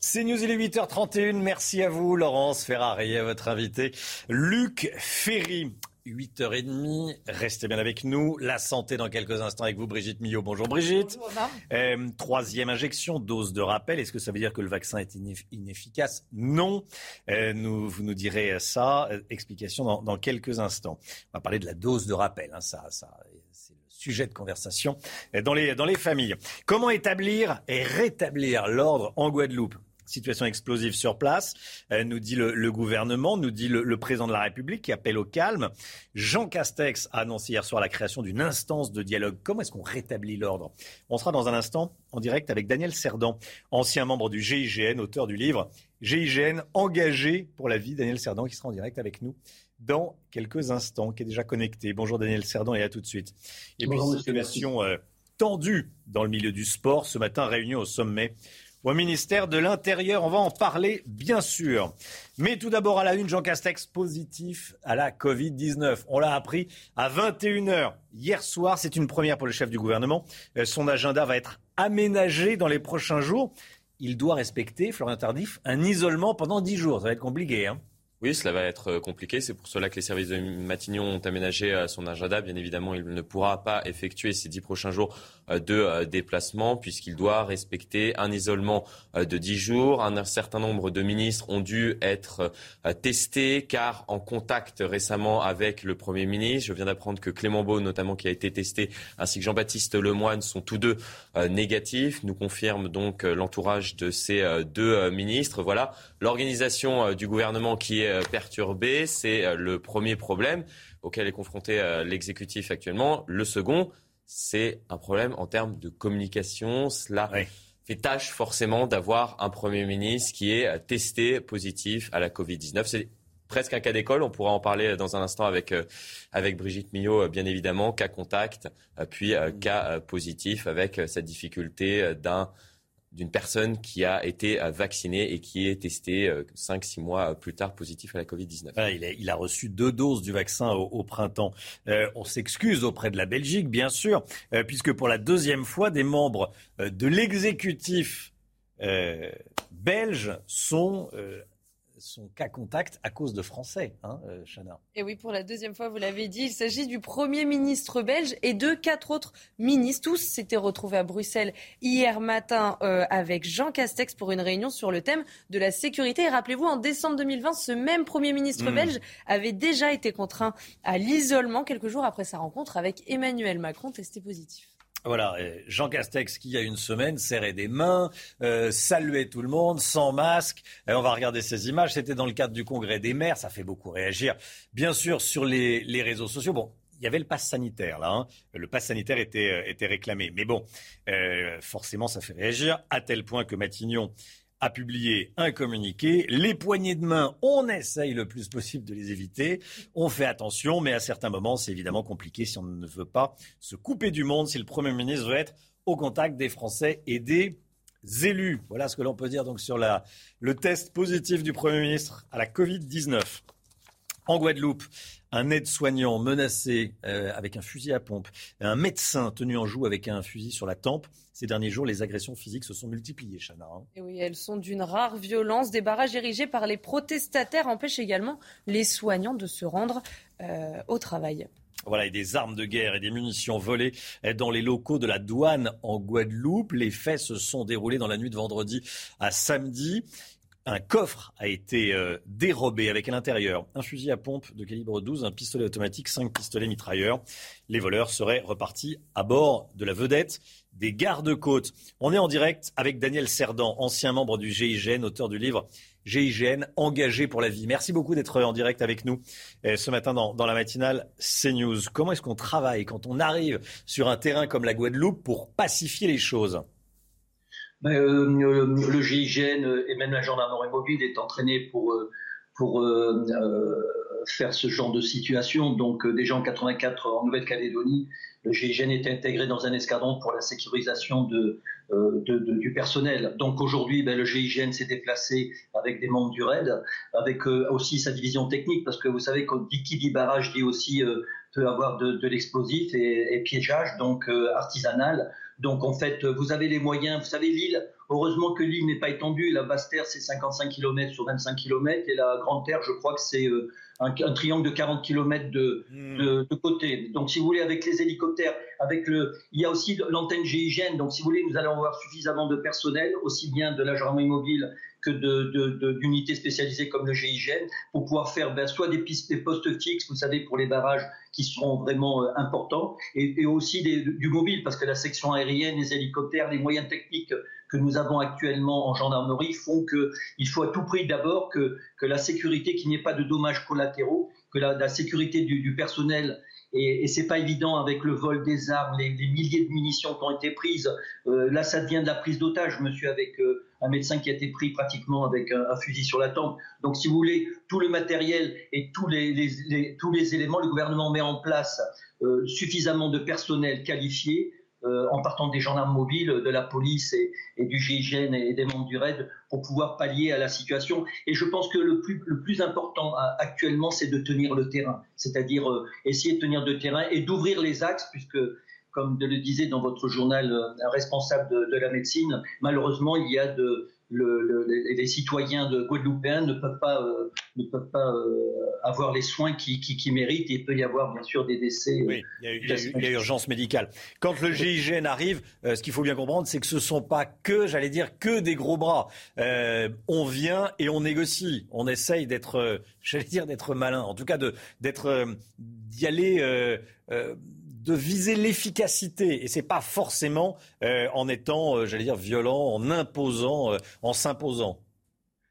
[SPEAKER 1] C'est News, il est 8h31. Merci à vous, Laurence Ferrari, à votre invité, Luc Ferry. 8h30. Restez bien avec nous. La santé dans quelques instants avec vous, Brigitte Millot. Bonjour Brigitte.
[SPEAKER 40] Bonjour,
[SPEAKER 1] euh, troisième injection, dose de rappel. Est-ce que ça veut dire que le vaccin est inefficace? Non. Euh, nous, vous nous direz ça. Euh, explication dans, dans, quelques instants. On va parler de la dose de rappel. Hein, ça, ça, c'est le sujet de conversation dans les, dans les familles. Comment établir et rétablir l'ordre en Guadeloupe? Situation explosive sur place, euh, nous dit le, le, gouvernement, nous dit le, le, président de la République qui appelle au calme. Jean Castex a annoncé hier soir la création d'une instance de dialogue. Comment est-ce qu'on rétablit l'ordre? On sera dans un instant en direct avec Daniel Cerdan, ancien membre du GIGN, auteur du livre GIGN engagé pour la vie. Daniel Cerdan qui sera en direct avec nous dans quelques instants, qui est déjà connecté. Bonjour Daniel Cerdan et à tout de suite. Et puis, situation euh, tendue dans le milieu du sport. Ce matin, réunion au sommet au ministère de l'Intérieur. On va en parler, bien sûr. Mais tout d'abord, à la une, Jean Castex positif à la Covid-19. On l'a appris à 21h hier soir. C'est une première pour le chef du gouvernement. Euh, son agenda va être aménagé dans les prochains jours. Il doit respecter, Florian Tardif, un isolement pendant 10 jours. Ça va être compliqué. Hein
[SPEAKER 4] oui, cela va être euh, compliqué. C'est pour cela que les services de Matignon ont aménagé euh, son agenda. Bien évidemment, il ne pourra pas effectuer ces dix prochains jours euh, de déplacement puisqu'il doit respecter un isolement de dix jours. Un certain nombre de ministres ont dû être testés car en contact récemment avec le Premier ministre. Je viens d'apprendre que Clément Beau, notamment, qui a été testé, ainsi que Jean-Baptiste Lemoyne sont tous deux négatifs. Nous confirme donc l'entourage de ces deux ministres. Voilà l'organisation du gouvernement qui est euh, perturbé. C'est euh, le premier problème auquel est confronté euh, l'exécutif actuellement. Le second, c'est un problème en termes de communication. Cela fait tâche forcément d'avoir un Premier ministre qui est testé positif à la Covid-19. C'est presque un cas d'école. On pourra en parler dans un instant avec, avec Brigitte Millot, bien évidemment. Cas contact, puis cas positif avec cette difficulté d'un d'une personne qui a été euh, vaccinée et qui est testée 5-6 euh, mois plus tard positif à la Covid-19.
[SPEAKER 1] il, a, reçu deux doses du vaccin au, printemps. Euh, on s'excuse auprès de la Belgique, bien sûr, puisque pour la deuxième fois, des membres de l'exécutif belge sont son cas contact à cause de Français, hein, euh, Chana.
[SPEAKER 2] Et oui, pour la deuxième fois, vous l'avez dit, il s'agit du Premier ministre belge et de quatre autres ministres. Tous s'étaient retrouvés à Bruxelles hier matin euh, avec Jean Castex pour une réunion sur le thème de la sécurité. Et rappelez-vous, en décembre 2020, ce même Premier ministre hmm. belge avait déjà été contraint à l'isolement quelques jours après sa rencontre avec Emmanuel Macron, testé positif.
[SPEAKER 1] Voilà, Jean Castex qui, il y a une semaine, serrait des mains, euh, saluait tout le monde, sans masque. Et on va regarder ces images. C'était dans le cadre du congrès des maires. Ça fait beaucoup réagir. Bien sûr, sur les, réseaux sociaux. Bon, il y avait le pass sanitaire là. Hein. Le pass sanitaire était, euh, était réclamé. Mais bon, euh, forcément, ça fait réagir à tel point que Matignon a publié un communiqué. Les poignées de main, on essaye le plus possible de les éviter. On fait attention, mais à certains moments, c'est évidemment compliqué si on ne veut pas se couper du monde, si le Premier ministre veut être au contact des Français et des élus. Voilà ce que l'on peut dire donc sur le test positif du Premier ministre à la Covid-19. En Guadeloupe, un aide-soignant menacé euh, avec un fusil à pompe, un médecin tenu en joue avec un fusil sur la tempe. Ces derniers jours, les agressions physiques se sont multipliées, Chana. Hein.
[SPEAKER 2] Et oui, elles sont d'une rare violence. Des barrages érigés par les protestataires empêchent également les soignants de se rendre euh, au travail.
[SPEAKER 1] Voilà, et des armes de guerre et des munitions volées dans les locaux de la douane en Guadeloupe. Les faits se sont déroulés dans la nuit de vendredi à samedi. Un coffre a été euh, dérobé avec à l'intérieur un fusil à pompe de calibre 12, un pistolet automatique, cinq pistolets mitrailleurs. Les voleurs seraient repartis à bord de la vedette des gardes-côtes. On est en direct avec Daniel Cerdan, ancien membre du GIGN, auteur du livre GIGN, engagé pour la vie. Merci beaucoup d'être en direct avec nous euh, ce matin dans, dans la matinale CNews. Comment est-ce qu'on travaille quand on arrive sur un terrain comme la Guadeloupe pour pacifier les choses?
[SPEAKER 41] Ben, euh, le GIGN et même la gendarmerie mobile est entraîné pour, euh, pour euh, faire ce genre de situation. Donc déjà en 84 en Nouvelle-Calédonie, le GIGN était intégré dans un escadron pour la sécurisation de, du personnel. Donc aujourd'hui, ben, le GIGN s'est déplacé avec des membres du RAID, avec aussi sa division technique, parce que vous savez, qui dit barrage dit aussi peut avoir de, l'explosif et, et, piégeage, donc artisanal. Donc en fait, vous avez les moyens. Vous savez, l'île, heureusement que l'île n'est pas étendue. La basse terre, c'est 55 km sur 25 km. Et la grande terre, je crois que c'est euh, un, triangle de 40 km hmm. de, de, côté. Donc si vous voulez, avec les hélicoptères, avec le, il y a aussi l'antenne GIGN. Donc si vous voulez, nous allons avoir suffisamment de personnel, aussi bien de la gendarmerie mobile que d'unités de, spécialisées comme le GIGN pour pouvoir faire ben, soit des postes fixes, vous savez, pour les barrages qui seront vraiment euh, importants, et, aussi du mobile, parce que la section aérienne, les hélicoptères, les moyens techniques que nous avons actuellement en gendarmerie font qu'il faut à tout prix d'abord que, que la sécurité, qu'il n'y ait pas de dommages collatéraux, que la, sécurité du, personnel et, et c'est pas évident avec le vol des armes, les, milliers de munitions qui ont été prises. Euh, là, ça devient de la prise d'otage. Je me suis avec euh, un médecin qui a été pris pratiquement avec un, fusil sur la tempe. Donc, si vous voulez, tout le matériel et tous les, tous les éléments, le gouvernement met en place euh, suffisamment de personnel qualifié en partant des gendarmes mobiles, de la police et, du GIGN et des membres du RAID pour pouvoir pallier à la situation. Et je pense que le plus, important actuellement, c'est de tenir le terrain, c'est-à-dire euh, essayer de tenir le terrain et d'ouvrir les axes, puisque comme le disait dans votre journal euh, responsable de, la médecine, malheureusement, il y a de, le, les citoyens de guadeloupéens ne peuvent pas, euh, ne peuvent pas euh, avoir les soins qu'ils qui, qui méritent. il peut y avoir bien sûr des décès.
[SPEAKER 1] Oui, il y a, urgence médicale. Quand le GIGN arrive, ce qu'il faut bien comprendre, c'est que ce ne sont pas que, j'allais dire, que des gros bras. on vient et on négocie. On essaye d'être, j'allais dire, d'être malin. En tout cas, d'être, d'y aller de viser l'efficacité. Et c'est pas forcément euh, en étant, euh, j'allais dire, violent, en imposant, euh, en s'imposant.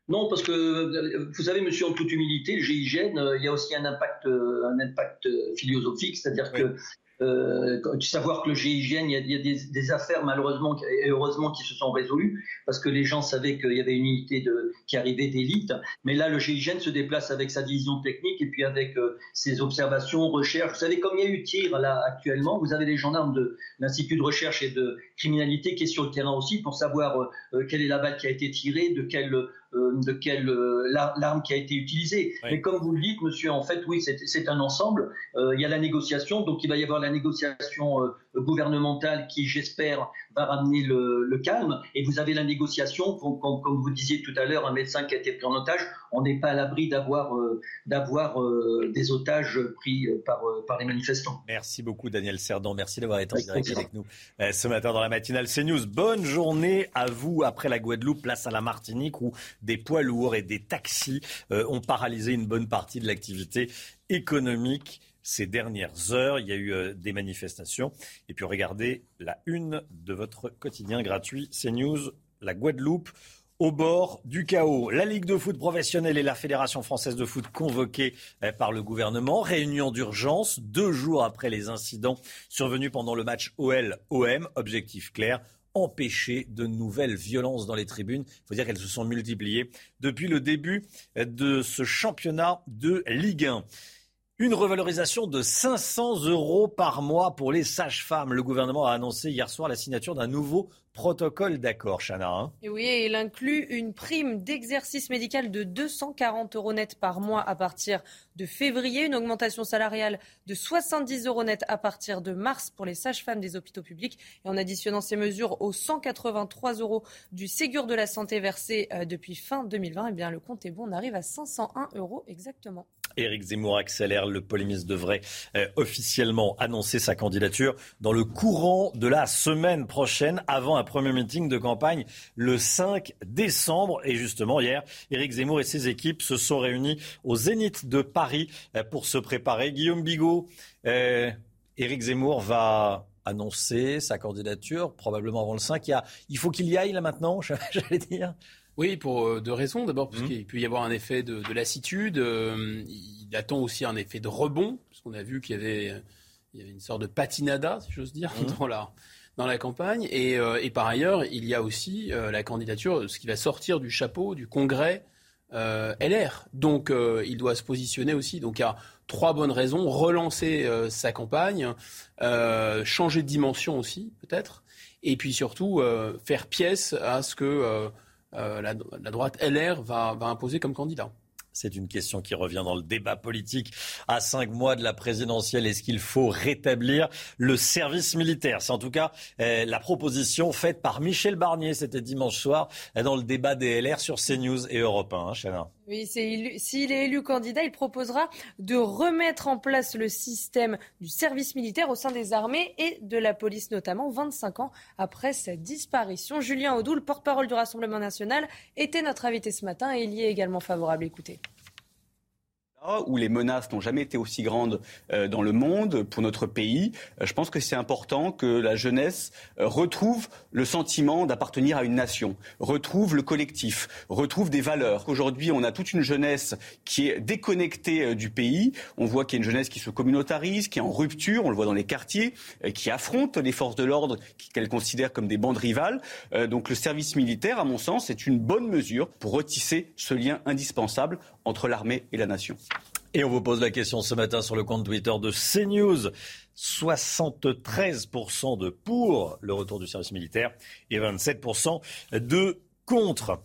[SPEAKER 41] Non, parce que vous savez, monsieur, en toute humilité, le GIGN, il y a aussi un impact, un impact philosophique, c'est-à-dire que euh, savoir que le GIGN, il y a, des, affaires malheureusement et heureusement qui se sont résolues parce que les gens savaient qu'il y avait une unité de, qui arrivait d'élite. Mais là, le GIGN se déplace avec sa division technique et puis avec euh, ses observations, recherches. Vous savez, comme il y a eu tir là actuellement, vous avez les gendarmes de l'Institut de recherche et de criminalité qui est sur le terrain aussi pour savoir euh, euh, quelle est la balle qui a été tirée, de quelle de quelle euh, l'arme qui a été utilisée. Mais comme vous le dites, monsieur, en fait, oui, c'est un ensemble. Euh, il y a la négociation, donc il va y avoir la négociation gouvernementale qui, j'espère, va ramener le, calme. Et vous avez la négociation, comme, comme, vous disiez tout à l'heure, un médecin qui a été pris en otage. On n'est pas à l'abri d'avoir d'avoir des otages pris par, par les manifestants.
[SPEAKER 1] Merci beaucoup, Daniel Cerdan. Merci d'avoir été en direct avec nous ce matin dans la matinale CNews. Bonne journée à vous après la Guadeloupe, place à la Martinique, où des poids lourds et des taxis euh, ont paralysé une bonne partie de l'activité économique ces dernières heures. Il y a eu euh, des manifestations. Et puis regardez la une de votre quotidien gratuit CNews, la Guadeloupe au bord du chaos. La Ligue de foot professionnelle et la Fédération française de foot convoquées euh, par le gouvernement. Réunion d'urgence deux jours après les incidents survenus pendant le match OL-OM. Objectif clair, empêcher de nouvelles violences dans les tribunes. Il faut dire qu'elles se sont multipliées depuis le début de ce championnat de Ligue 1. Une revalorisation de 500 euros par mois pour les sages-femmes. Le gouvernement a annoncé hier soir la signature d'un nouveau protocole d'accord, Chana. Hein.
[SPEAKER 2] et oui, il inclut une prime d'exercice médical de 240 euros net par mois à partir de février, une augmentation salariale de 70 euros net à partir de mars pour les sages-femmes des hôpitaux publics. Et en additionnant ces mesures aux 183 euros du Ségur de la santé versé euh, depuis fin 2020, eh bien, le compte est bon, on arrive à 501 euros exactement.
[SPEAKER 1] Éric Zemmour accélère. Le polémiste devrait euh, officiellement annoncer sa candidature dans le courant de la semaine prochaine, avant un premier meeting de campagne le 5 décembre. Et justement, hier, Éric Zemmour et ses équipes se sont réunis au Zénith de Paris euh, pour se préparer. Guillaume Bigot, euh, Éric Zemmour va annoncer sa candidature, probablement avant le 5. Il, il faut qu'il y aille là maintenant, j'allais dire.
[SPEAKER 35] Oui, pour euh, deux raisons. D'abord, parce mmh. qu'il peut y avoir un effet de, lassitude. Euh, il attend aussi un effet de rebond, parce qu'on a vu qu'il y avait, il y avait une sorte de patinada, si j'ose dire, mmh. dans, la, dans la campagne. Et, euh, et, par ailleurs, il y a aussi la candidature, ce qui va sortir du chapeau du Congrès LR. Donc, il doit se positionner aussi. Donc, il y a trois bonnes raisons. Relancer sa campagne, changer de dimension aussi, peut-être. Et puis surtout, faire pièce à ce que euh, la, droite LR va, va imposer comme candidat.
[SPEAKER 1] C'est une question qui revient dans le débat politique à cinq mois de la présidentielle. Est-ce qu'il faut rétablir le service militaire? C'est en tout cas euh, la proposition faite par Michel Barnier. C'était dimanche soir dans le débat des LR sur CNews et Europe 1. Hein,
[SPEAKER 2] oui, s'il est élu candidat, il proposera de remettre en place le système du service militaire au sein des armées et de la police, notamment 25 ans après sa disparition. Julien Audoul, porte-parole du Rassemblement national, était notre invité ce matin et il y est également favorable. Écoutez
[SPEAKER 29] où les menaces n'ont jamais été aussi grandes euh, dans le monde pour notre pays. Euh, je pense que c'est important que la jeunesse euh, retrouve le sentiment d'appartenir à une nation, retrouve le collectif, retrouve des valeurs. Aujourd'hui, on a toute une jeunesse qui est déconnectée du pays. On voit qu'il y a une jeunesse qui se communautarise, qui est en rupture, on le voit dans les quartiers, qui affronte les forces de l'ordre qu'elle considère comme des bandes rivales. Donc le service militaire, à mon sens, est une bonne mesure pour retisser ce lien indispensable entre l'armée et la nation.
[SPEAKER 1] Et on vous pose la question ce matin sur le compte Twitter de CNews. 73% de pour le retour du service militaire et 27% de contre.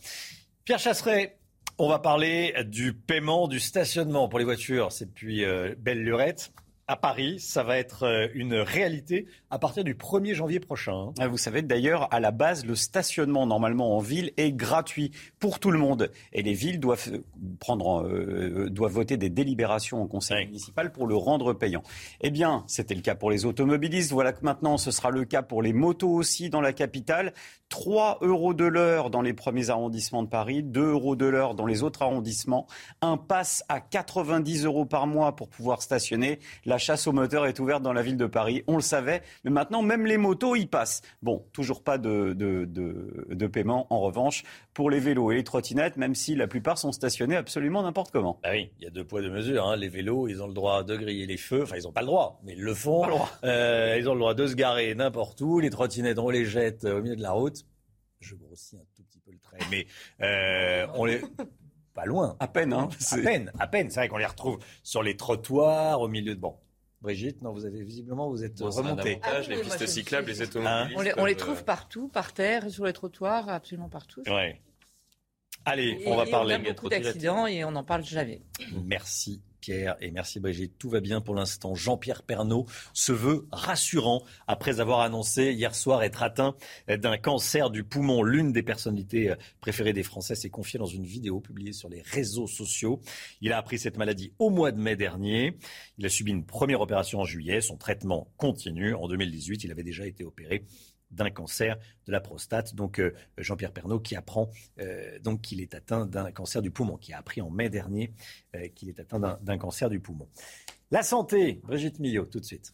[SPEAKER 1] Pierre Chasseret, on va parler du paiement du stationnement pour les voitures. C'est depuis euh, Belle Lurette à Paris. Ça va être euh, une réalité à partir du 1er janvier prochain. Hein.
[SPEAKER 29] Ah, vous savez d'ailleurs, à la base, le stationnement normalement en ville est gratuit pour tout le monde. Et les villes doivent, euh, prendre, euh, doivent voter des délibérations au conseil municipal pour le rendre payant. Eh bien, c'était le cas pour les automobilistes. Voilà que maintenant, ce sera le cas pour les motos aussi dans la capitale. 3 euros de l'heure dans les premiers arrondissements de Paris, 2 euros de l'heure dans les autres arrondissements. Un pass à 90 euros par mois pour pouvoir stationner. La chasse aux moteurs est ouverte dans la ville de Paris. On le savait, mais maintenant, même les motos y passent. Bon, toujours pas de, de, paiement, en revanche, pour les vélos et les trottinettes, même si la plupart sont stationnés absolument n'importe comment.
[SPEAKER 1] Ah oui, il y a deux poids, deux mesures. Hein. Les vélos, ils ont le droit de griller les feux. Enfin, ils n'ont pas le droit, mais ils le font. Euh, ils ont le droit de se garer n'importe où. Les trottinettes, on les jette au milieu de la route je grossis un tout petit peu le trait, mais euh, on les pas loin.
[SPEAKER 29] À peine, hein.
[SPEAKER 1] À peine, à peine. C'est vrai qu'on les retrouve sur les trottoirs, au milieu de bon. Brigitte, non, vous avez visiblement vous êtes remonté.
[SPEAKER 4] Ah, les pistes cyclables, les automobilistes.
[SPEAKER 42] on, les, on les, trouve partout, par terre, sur les trottoirs, absolument partout.
[SPEAKER 1] Ouais. Allez, on va parler.
[SPEAKER 42] On a beaucoup d'accidents et on n'en parle jamais.
[SPEAKER 1] Merci Et merci Brigitte. Tout va bien pour l'instant. Jean-Pierre Pernaud se veut rassurant après avoir annoncé hier soir être atteint d'un cancer du poumon. L'une des personnalités préférées des Français s'est confiée dans une vidéo publiée sur les réseaux sociaux. Il a appris cette maladie au mois de mai dernier. Il a subi une première opération en juillet. Son traitement continue. En 2018, il avait déjà été opéré d'un cancer de la prostate. Donc euh, Jean-Pierre Pernaud qui apprend euh, donc qu'il est atteint d'un cancer du poumon, qui a appris en mai dernier euh, qu'il est atteint d'un cancer du poumon. La santé, Brigitte Millot, tout de suite.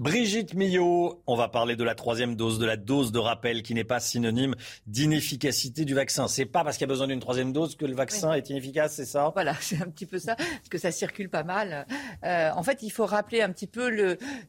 [SPEAKER 1] Brigitte Millot, on va parler de la troisième dose, de la dose de rappel qui n'est pas synonyme d'inefficacité du vaccin. C'est pas parce qu'il y a besoin d'une troisième dose que le vaccin est inefficace, c'est ça?
[SPEAKER 42] Voilà, c'est un petit peu ça, parce que ça circule pas mal. Euh, en fait, il faut rappeler un petit peu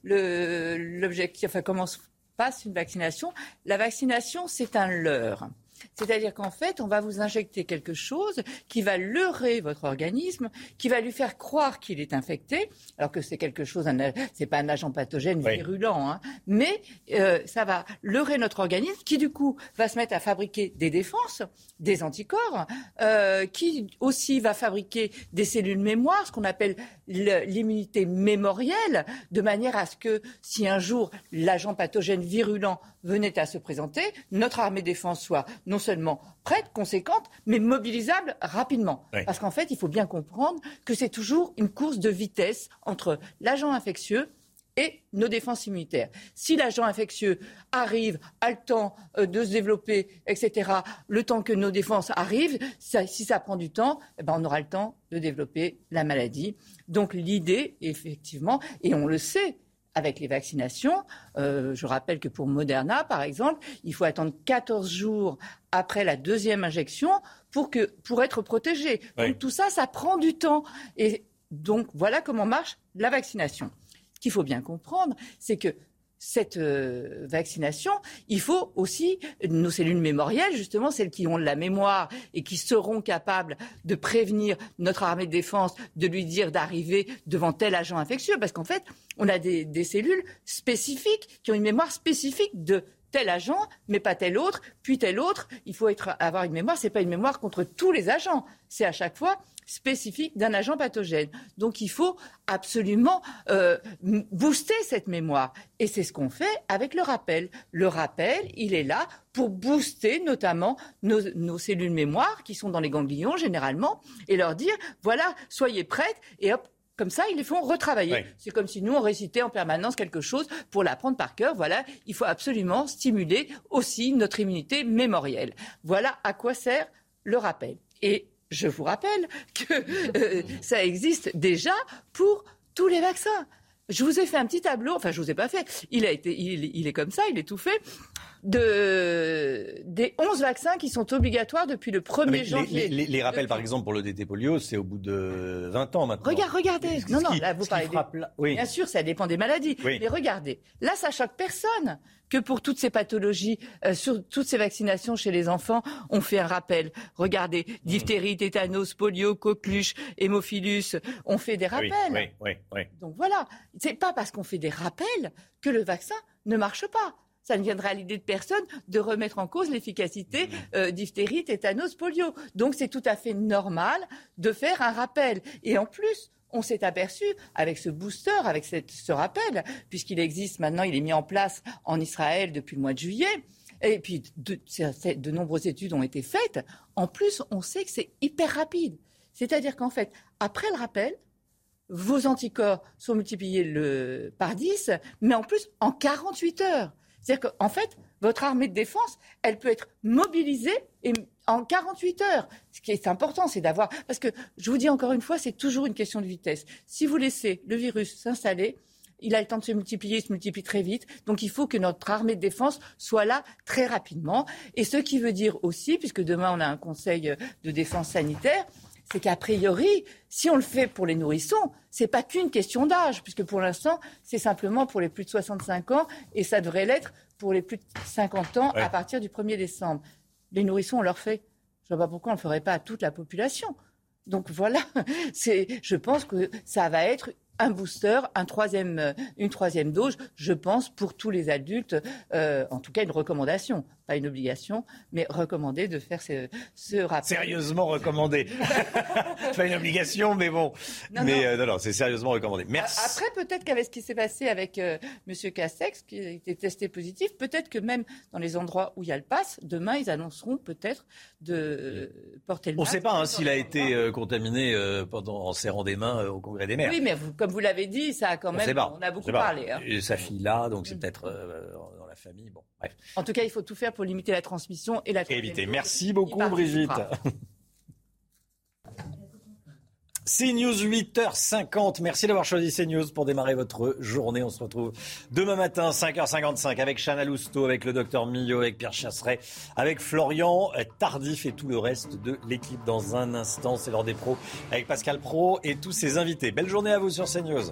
[SPEAKER 42] l'objectif, le, enfin comment se passe une vaccination. La vaccination, c'est un leurre. C'est-à-dire qu'en fait, on va vous injecter quelque chose qui va leurrer votre organisme, qui va lui faire croire qu'il est infecté, alors que c'est quelque chose, c'est pas un agent pathogène virulent, hein, mais euh, ça va leurrer notre organisme, qui du coup va se mettre à fabriquer des défenses, des anticorps, euh, qui aussi va fabriquer des cellules mémoire, ce qu'on appelle l'immunité mémorielle, de manière à ce que si un jour l'agent pathogène virulent venait à se présenter, notre armée défense soit non seulement prête, conséquente, mais mobilisable rapidement. Parce qu'en fait, il faut bien comprendre que c'est toujours une course de vitesse entre l'agent infectieux et nos défenses immunitaires. Si l'agent infectieux arrive, a le temps euh, de se développer, etc., le temps que nos défenses arrivent, si ça prend du temps, eh ben on aura le temps de développer la maladie. Donc l'idée, effectivement, et on le sait, avec les vaccinations. Euh, je rappelle que pour Moderna, par exemple, il faut attendre 14 jours après la deuxième injection pour, que, pour être protégé. Donc tout ça, ça prend du temps. Et donc voilà comment marche la vaccination. Ce qu'il faut bien comprendre, c'est que cette euh, vaccination, il faut aussi nos cellules mémorielles, justement celles qui ont la mémoire et qui seront capables de prévenir notre armée de défense, de lui dire d'arriver devant tel agent infectieux, parce qu'en fait, on a des cellules spécifiques qui ont une mémoire spécifique de tel agent, mais pas tel autre, puis tel autre. Il faut avoir une mémoire. C'est pas une mémoire contre tous les agents. C'est à chaque fois spécifique d'un agent pathogène. Donc il faut absolument euh, booster cette mémoire. Et c'est ce qu'on fait avec le rappel. Le rappel, il est là pour booster notamment nos, cellules mémoire qui sont dans les ganglions généralement et leur dire, voilà, soyez prêtes et hop, comme ça, ils les font retravailler. C'est comme si nous, on récitait en permanence quelque chose pour l'apprendre par cœur. Voilà, il faut absolument stimuler aussi notre immunité mémorielle. Voilà à quoi sert le rappel. Et je vous rappelle que euh, ça existe déjà pour tous les vaccins. Je vous ai fait un petit tableau, enfin je vous ai pas fait, il, a été, il, est comme ça, il est tout fait, de, des 11 vaccins qui sont obligatoires depuis le 1er janvier.
[SPEAKER 1] Les, rappels, par exemple, pour le DT polio, c'est au bout de 20 ans maintenant.
[SPEAKER 42] Regarde, regardez. non, non, là, vous parlez oui. Bien sûr, ça dépend des maladies. Mais regardez, là, ça choque personne que pour toutes ces pathologies, euh, sur toutes ces vaccinations chez les enfants, on fait un rappel. Regardez, diphtérie, tétanos, polio, coqueluche, hémophilus, on fait des rappels.
[SPEAKER 1] Oui, oui, oui,
[SPEAKER 42] Donc voilà, c'est pas parce qu'on fait des rappels que le vaccin ne marche pas. Ça ne viendra à l'idée de personne de remettre en cause l'efficacité euh, diphtérie, tétanos, polio. Donc c'est tout à fait normal de faire un rappel. Et en plus, on s'est aperçu avec ce booster, avec ce rappel, puisqu'il existe maintenant, il est mis en place en Israël depuis le mois de juillet. Et puis, de, de nombreuses études ont été faites. En plus, on sait que c'est hyper rapide. C'est-à-dire qu'en fait, après le rappel, vos anticorps sont multipliés le, par 10, mais en plus en 48 heures. C'est-à-dire qu'en fait, votre armée de défense, elle peut être mobilisée en 48 heures. Ce qui est important, c'est d'avoir... Parce que, je vous dis encore une fois, c'est toujours une question de vitesse. Si vous laissez le virus s'installer, il a le temps de se multiplier, il se multiplie très vite. Donc il faut que notre armée de défense soit là très rapidement. Et ce qui veut dire aussi, puisque demain on a un conseil de défense sanitaire, c'est qu'a priori, si on le fait pour les nourrissons, c'est pas qu'une question d'âge, puisque pour l'instant, c'est simplement pour les plus de 65 ans et ça devrait l'être pour les plus de 50 ans à partir du 1er décembre. Les nourrissons, on leur fait. Je ne vois pas pourquoi on ne le ferait pas à toute la population. Donc voilà, je pense que ça va être un booster, un troisième, euh, une troisième dose, je pense, pour tous les adultes, euh, en tout cas une recommandation, pas une obligation, mais recommandé de faire ce, ce rappel.
[SPEAKER 1] Sérieusement recommandé. pas une obligation, mais bon. mais euh, non, non, c'est sérieusement recommandé. Merci.
[SPEAKER 42] Après, peut-être qu'avec ce qui s'est passé avec M. Castex, qui a été testé positif, peut-être que même dans les endroits où il y a le pass, demain, ils annonceront peut-être de porter le
[SPEAKER 1] On ne sait pas hein, s'il a été contaminé pendant, en serrant des mains au Congrès des maires.
[SPEAKER 42] Oui, mais vous, comme vous l'avez dit, ça a quand même. On, a beaucoup parlé. Hein.
[SPEAKER 1] Et sa fille là, donc c'est peut-être euh, dans la famille. Bon, bref.
[SPEAKER 42] En tout cas, il faut tout faire pour limiter la transmission et la.
[SPEAKER 1] Éviter. Merci beaucoup, Brigitte. CNews 8h50. Merci d'avoir choisi CNews pour démarrer votre journée. On se retrouve demain matin 5h55 avec Chana Lousteau, avec le docteur Millot, avec Pierre Chasseret, avec Florian Tardif et tout le reste de l'équipe dans un instant. C'est l'heure des pros avec Pascal Pro et tous ses invités. Belle journée à vous sur CNews.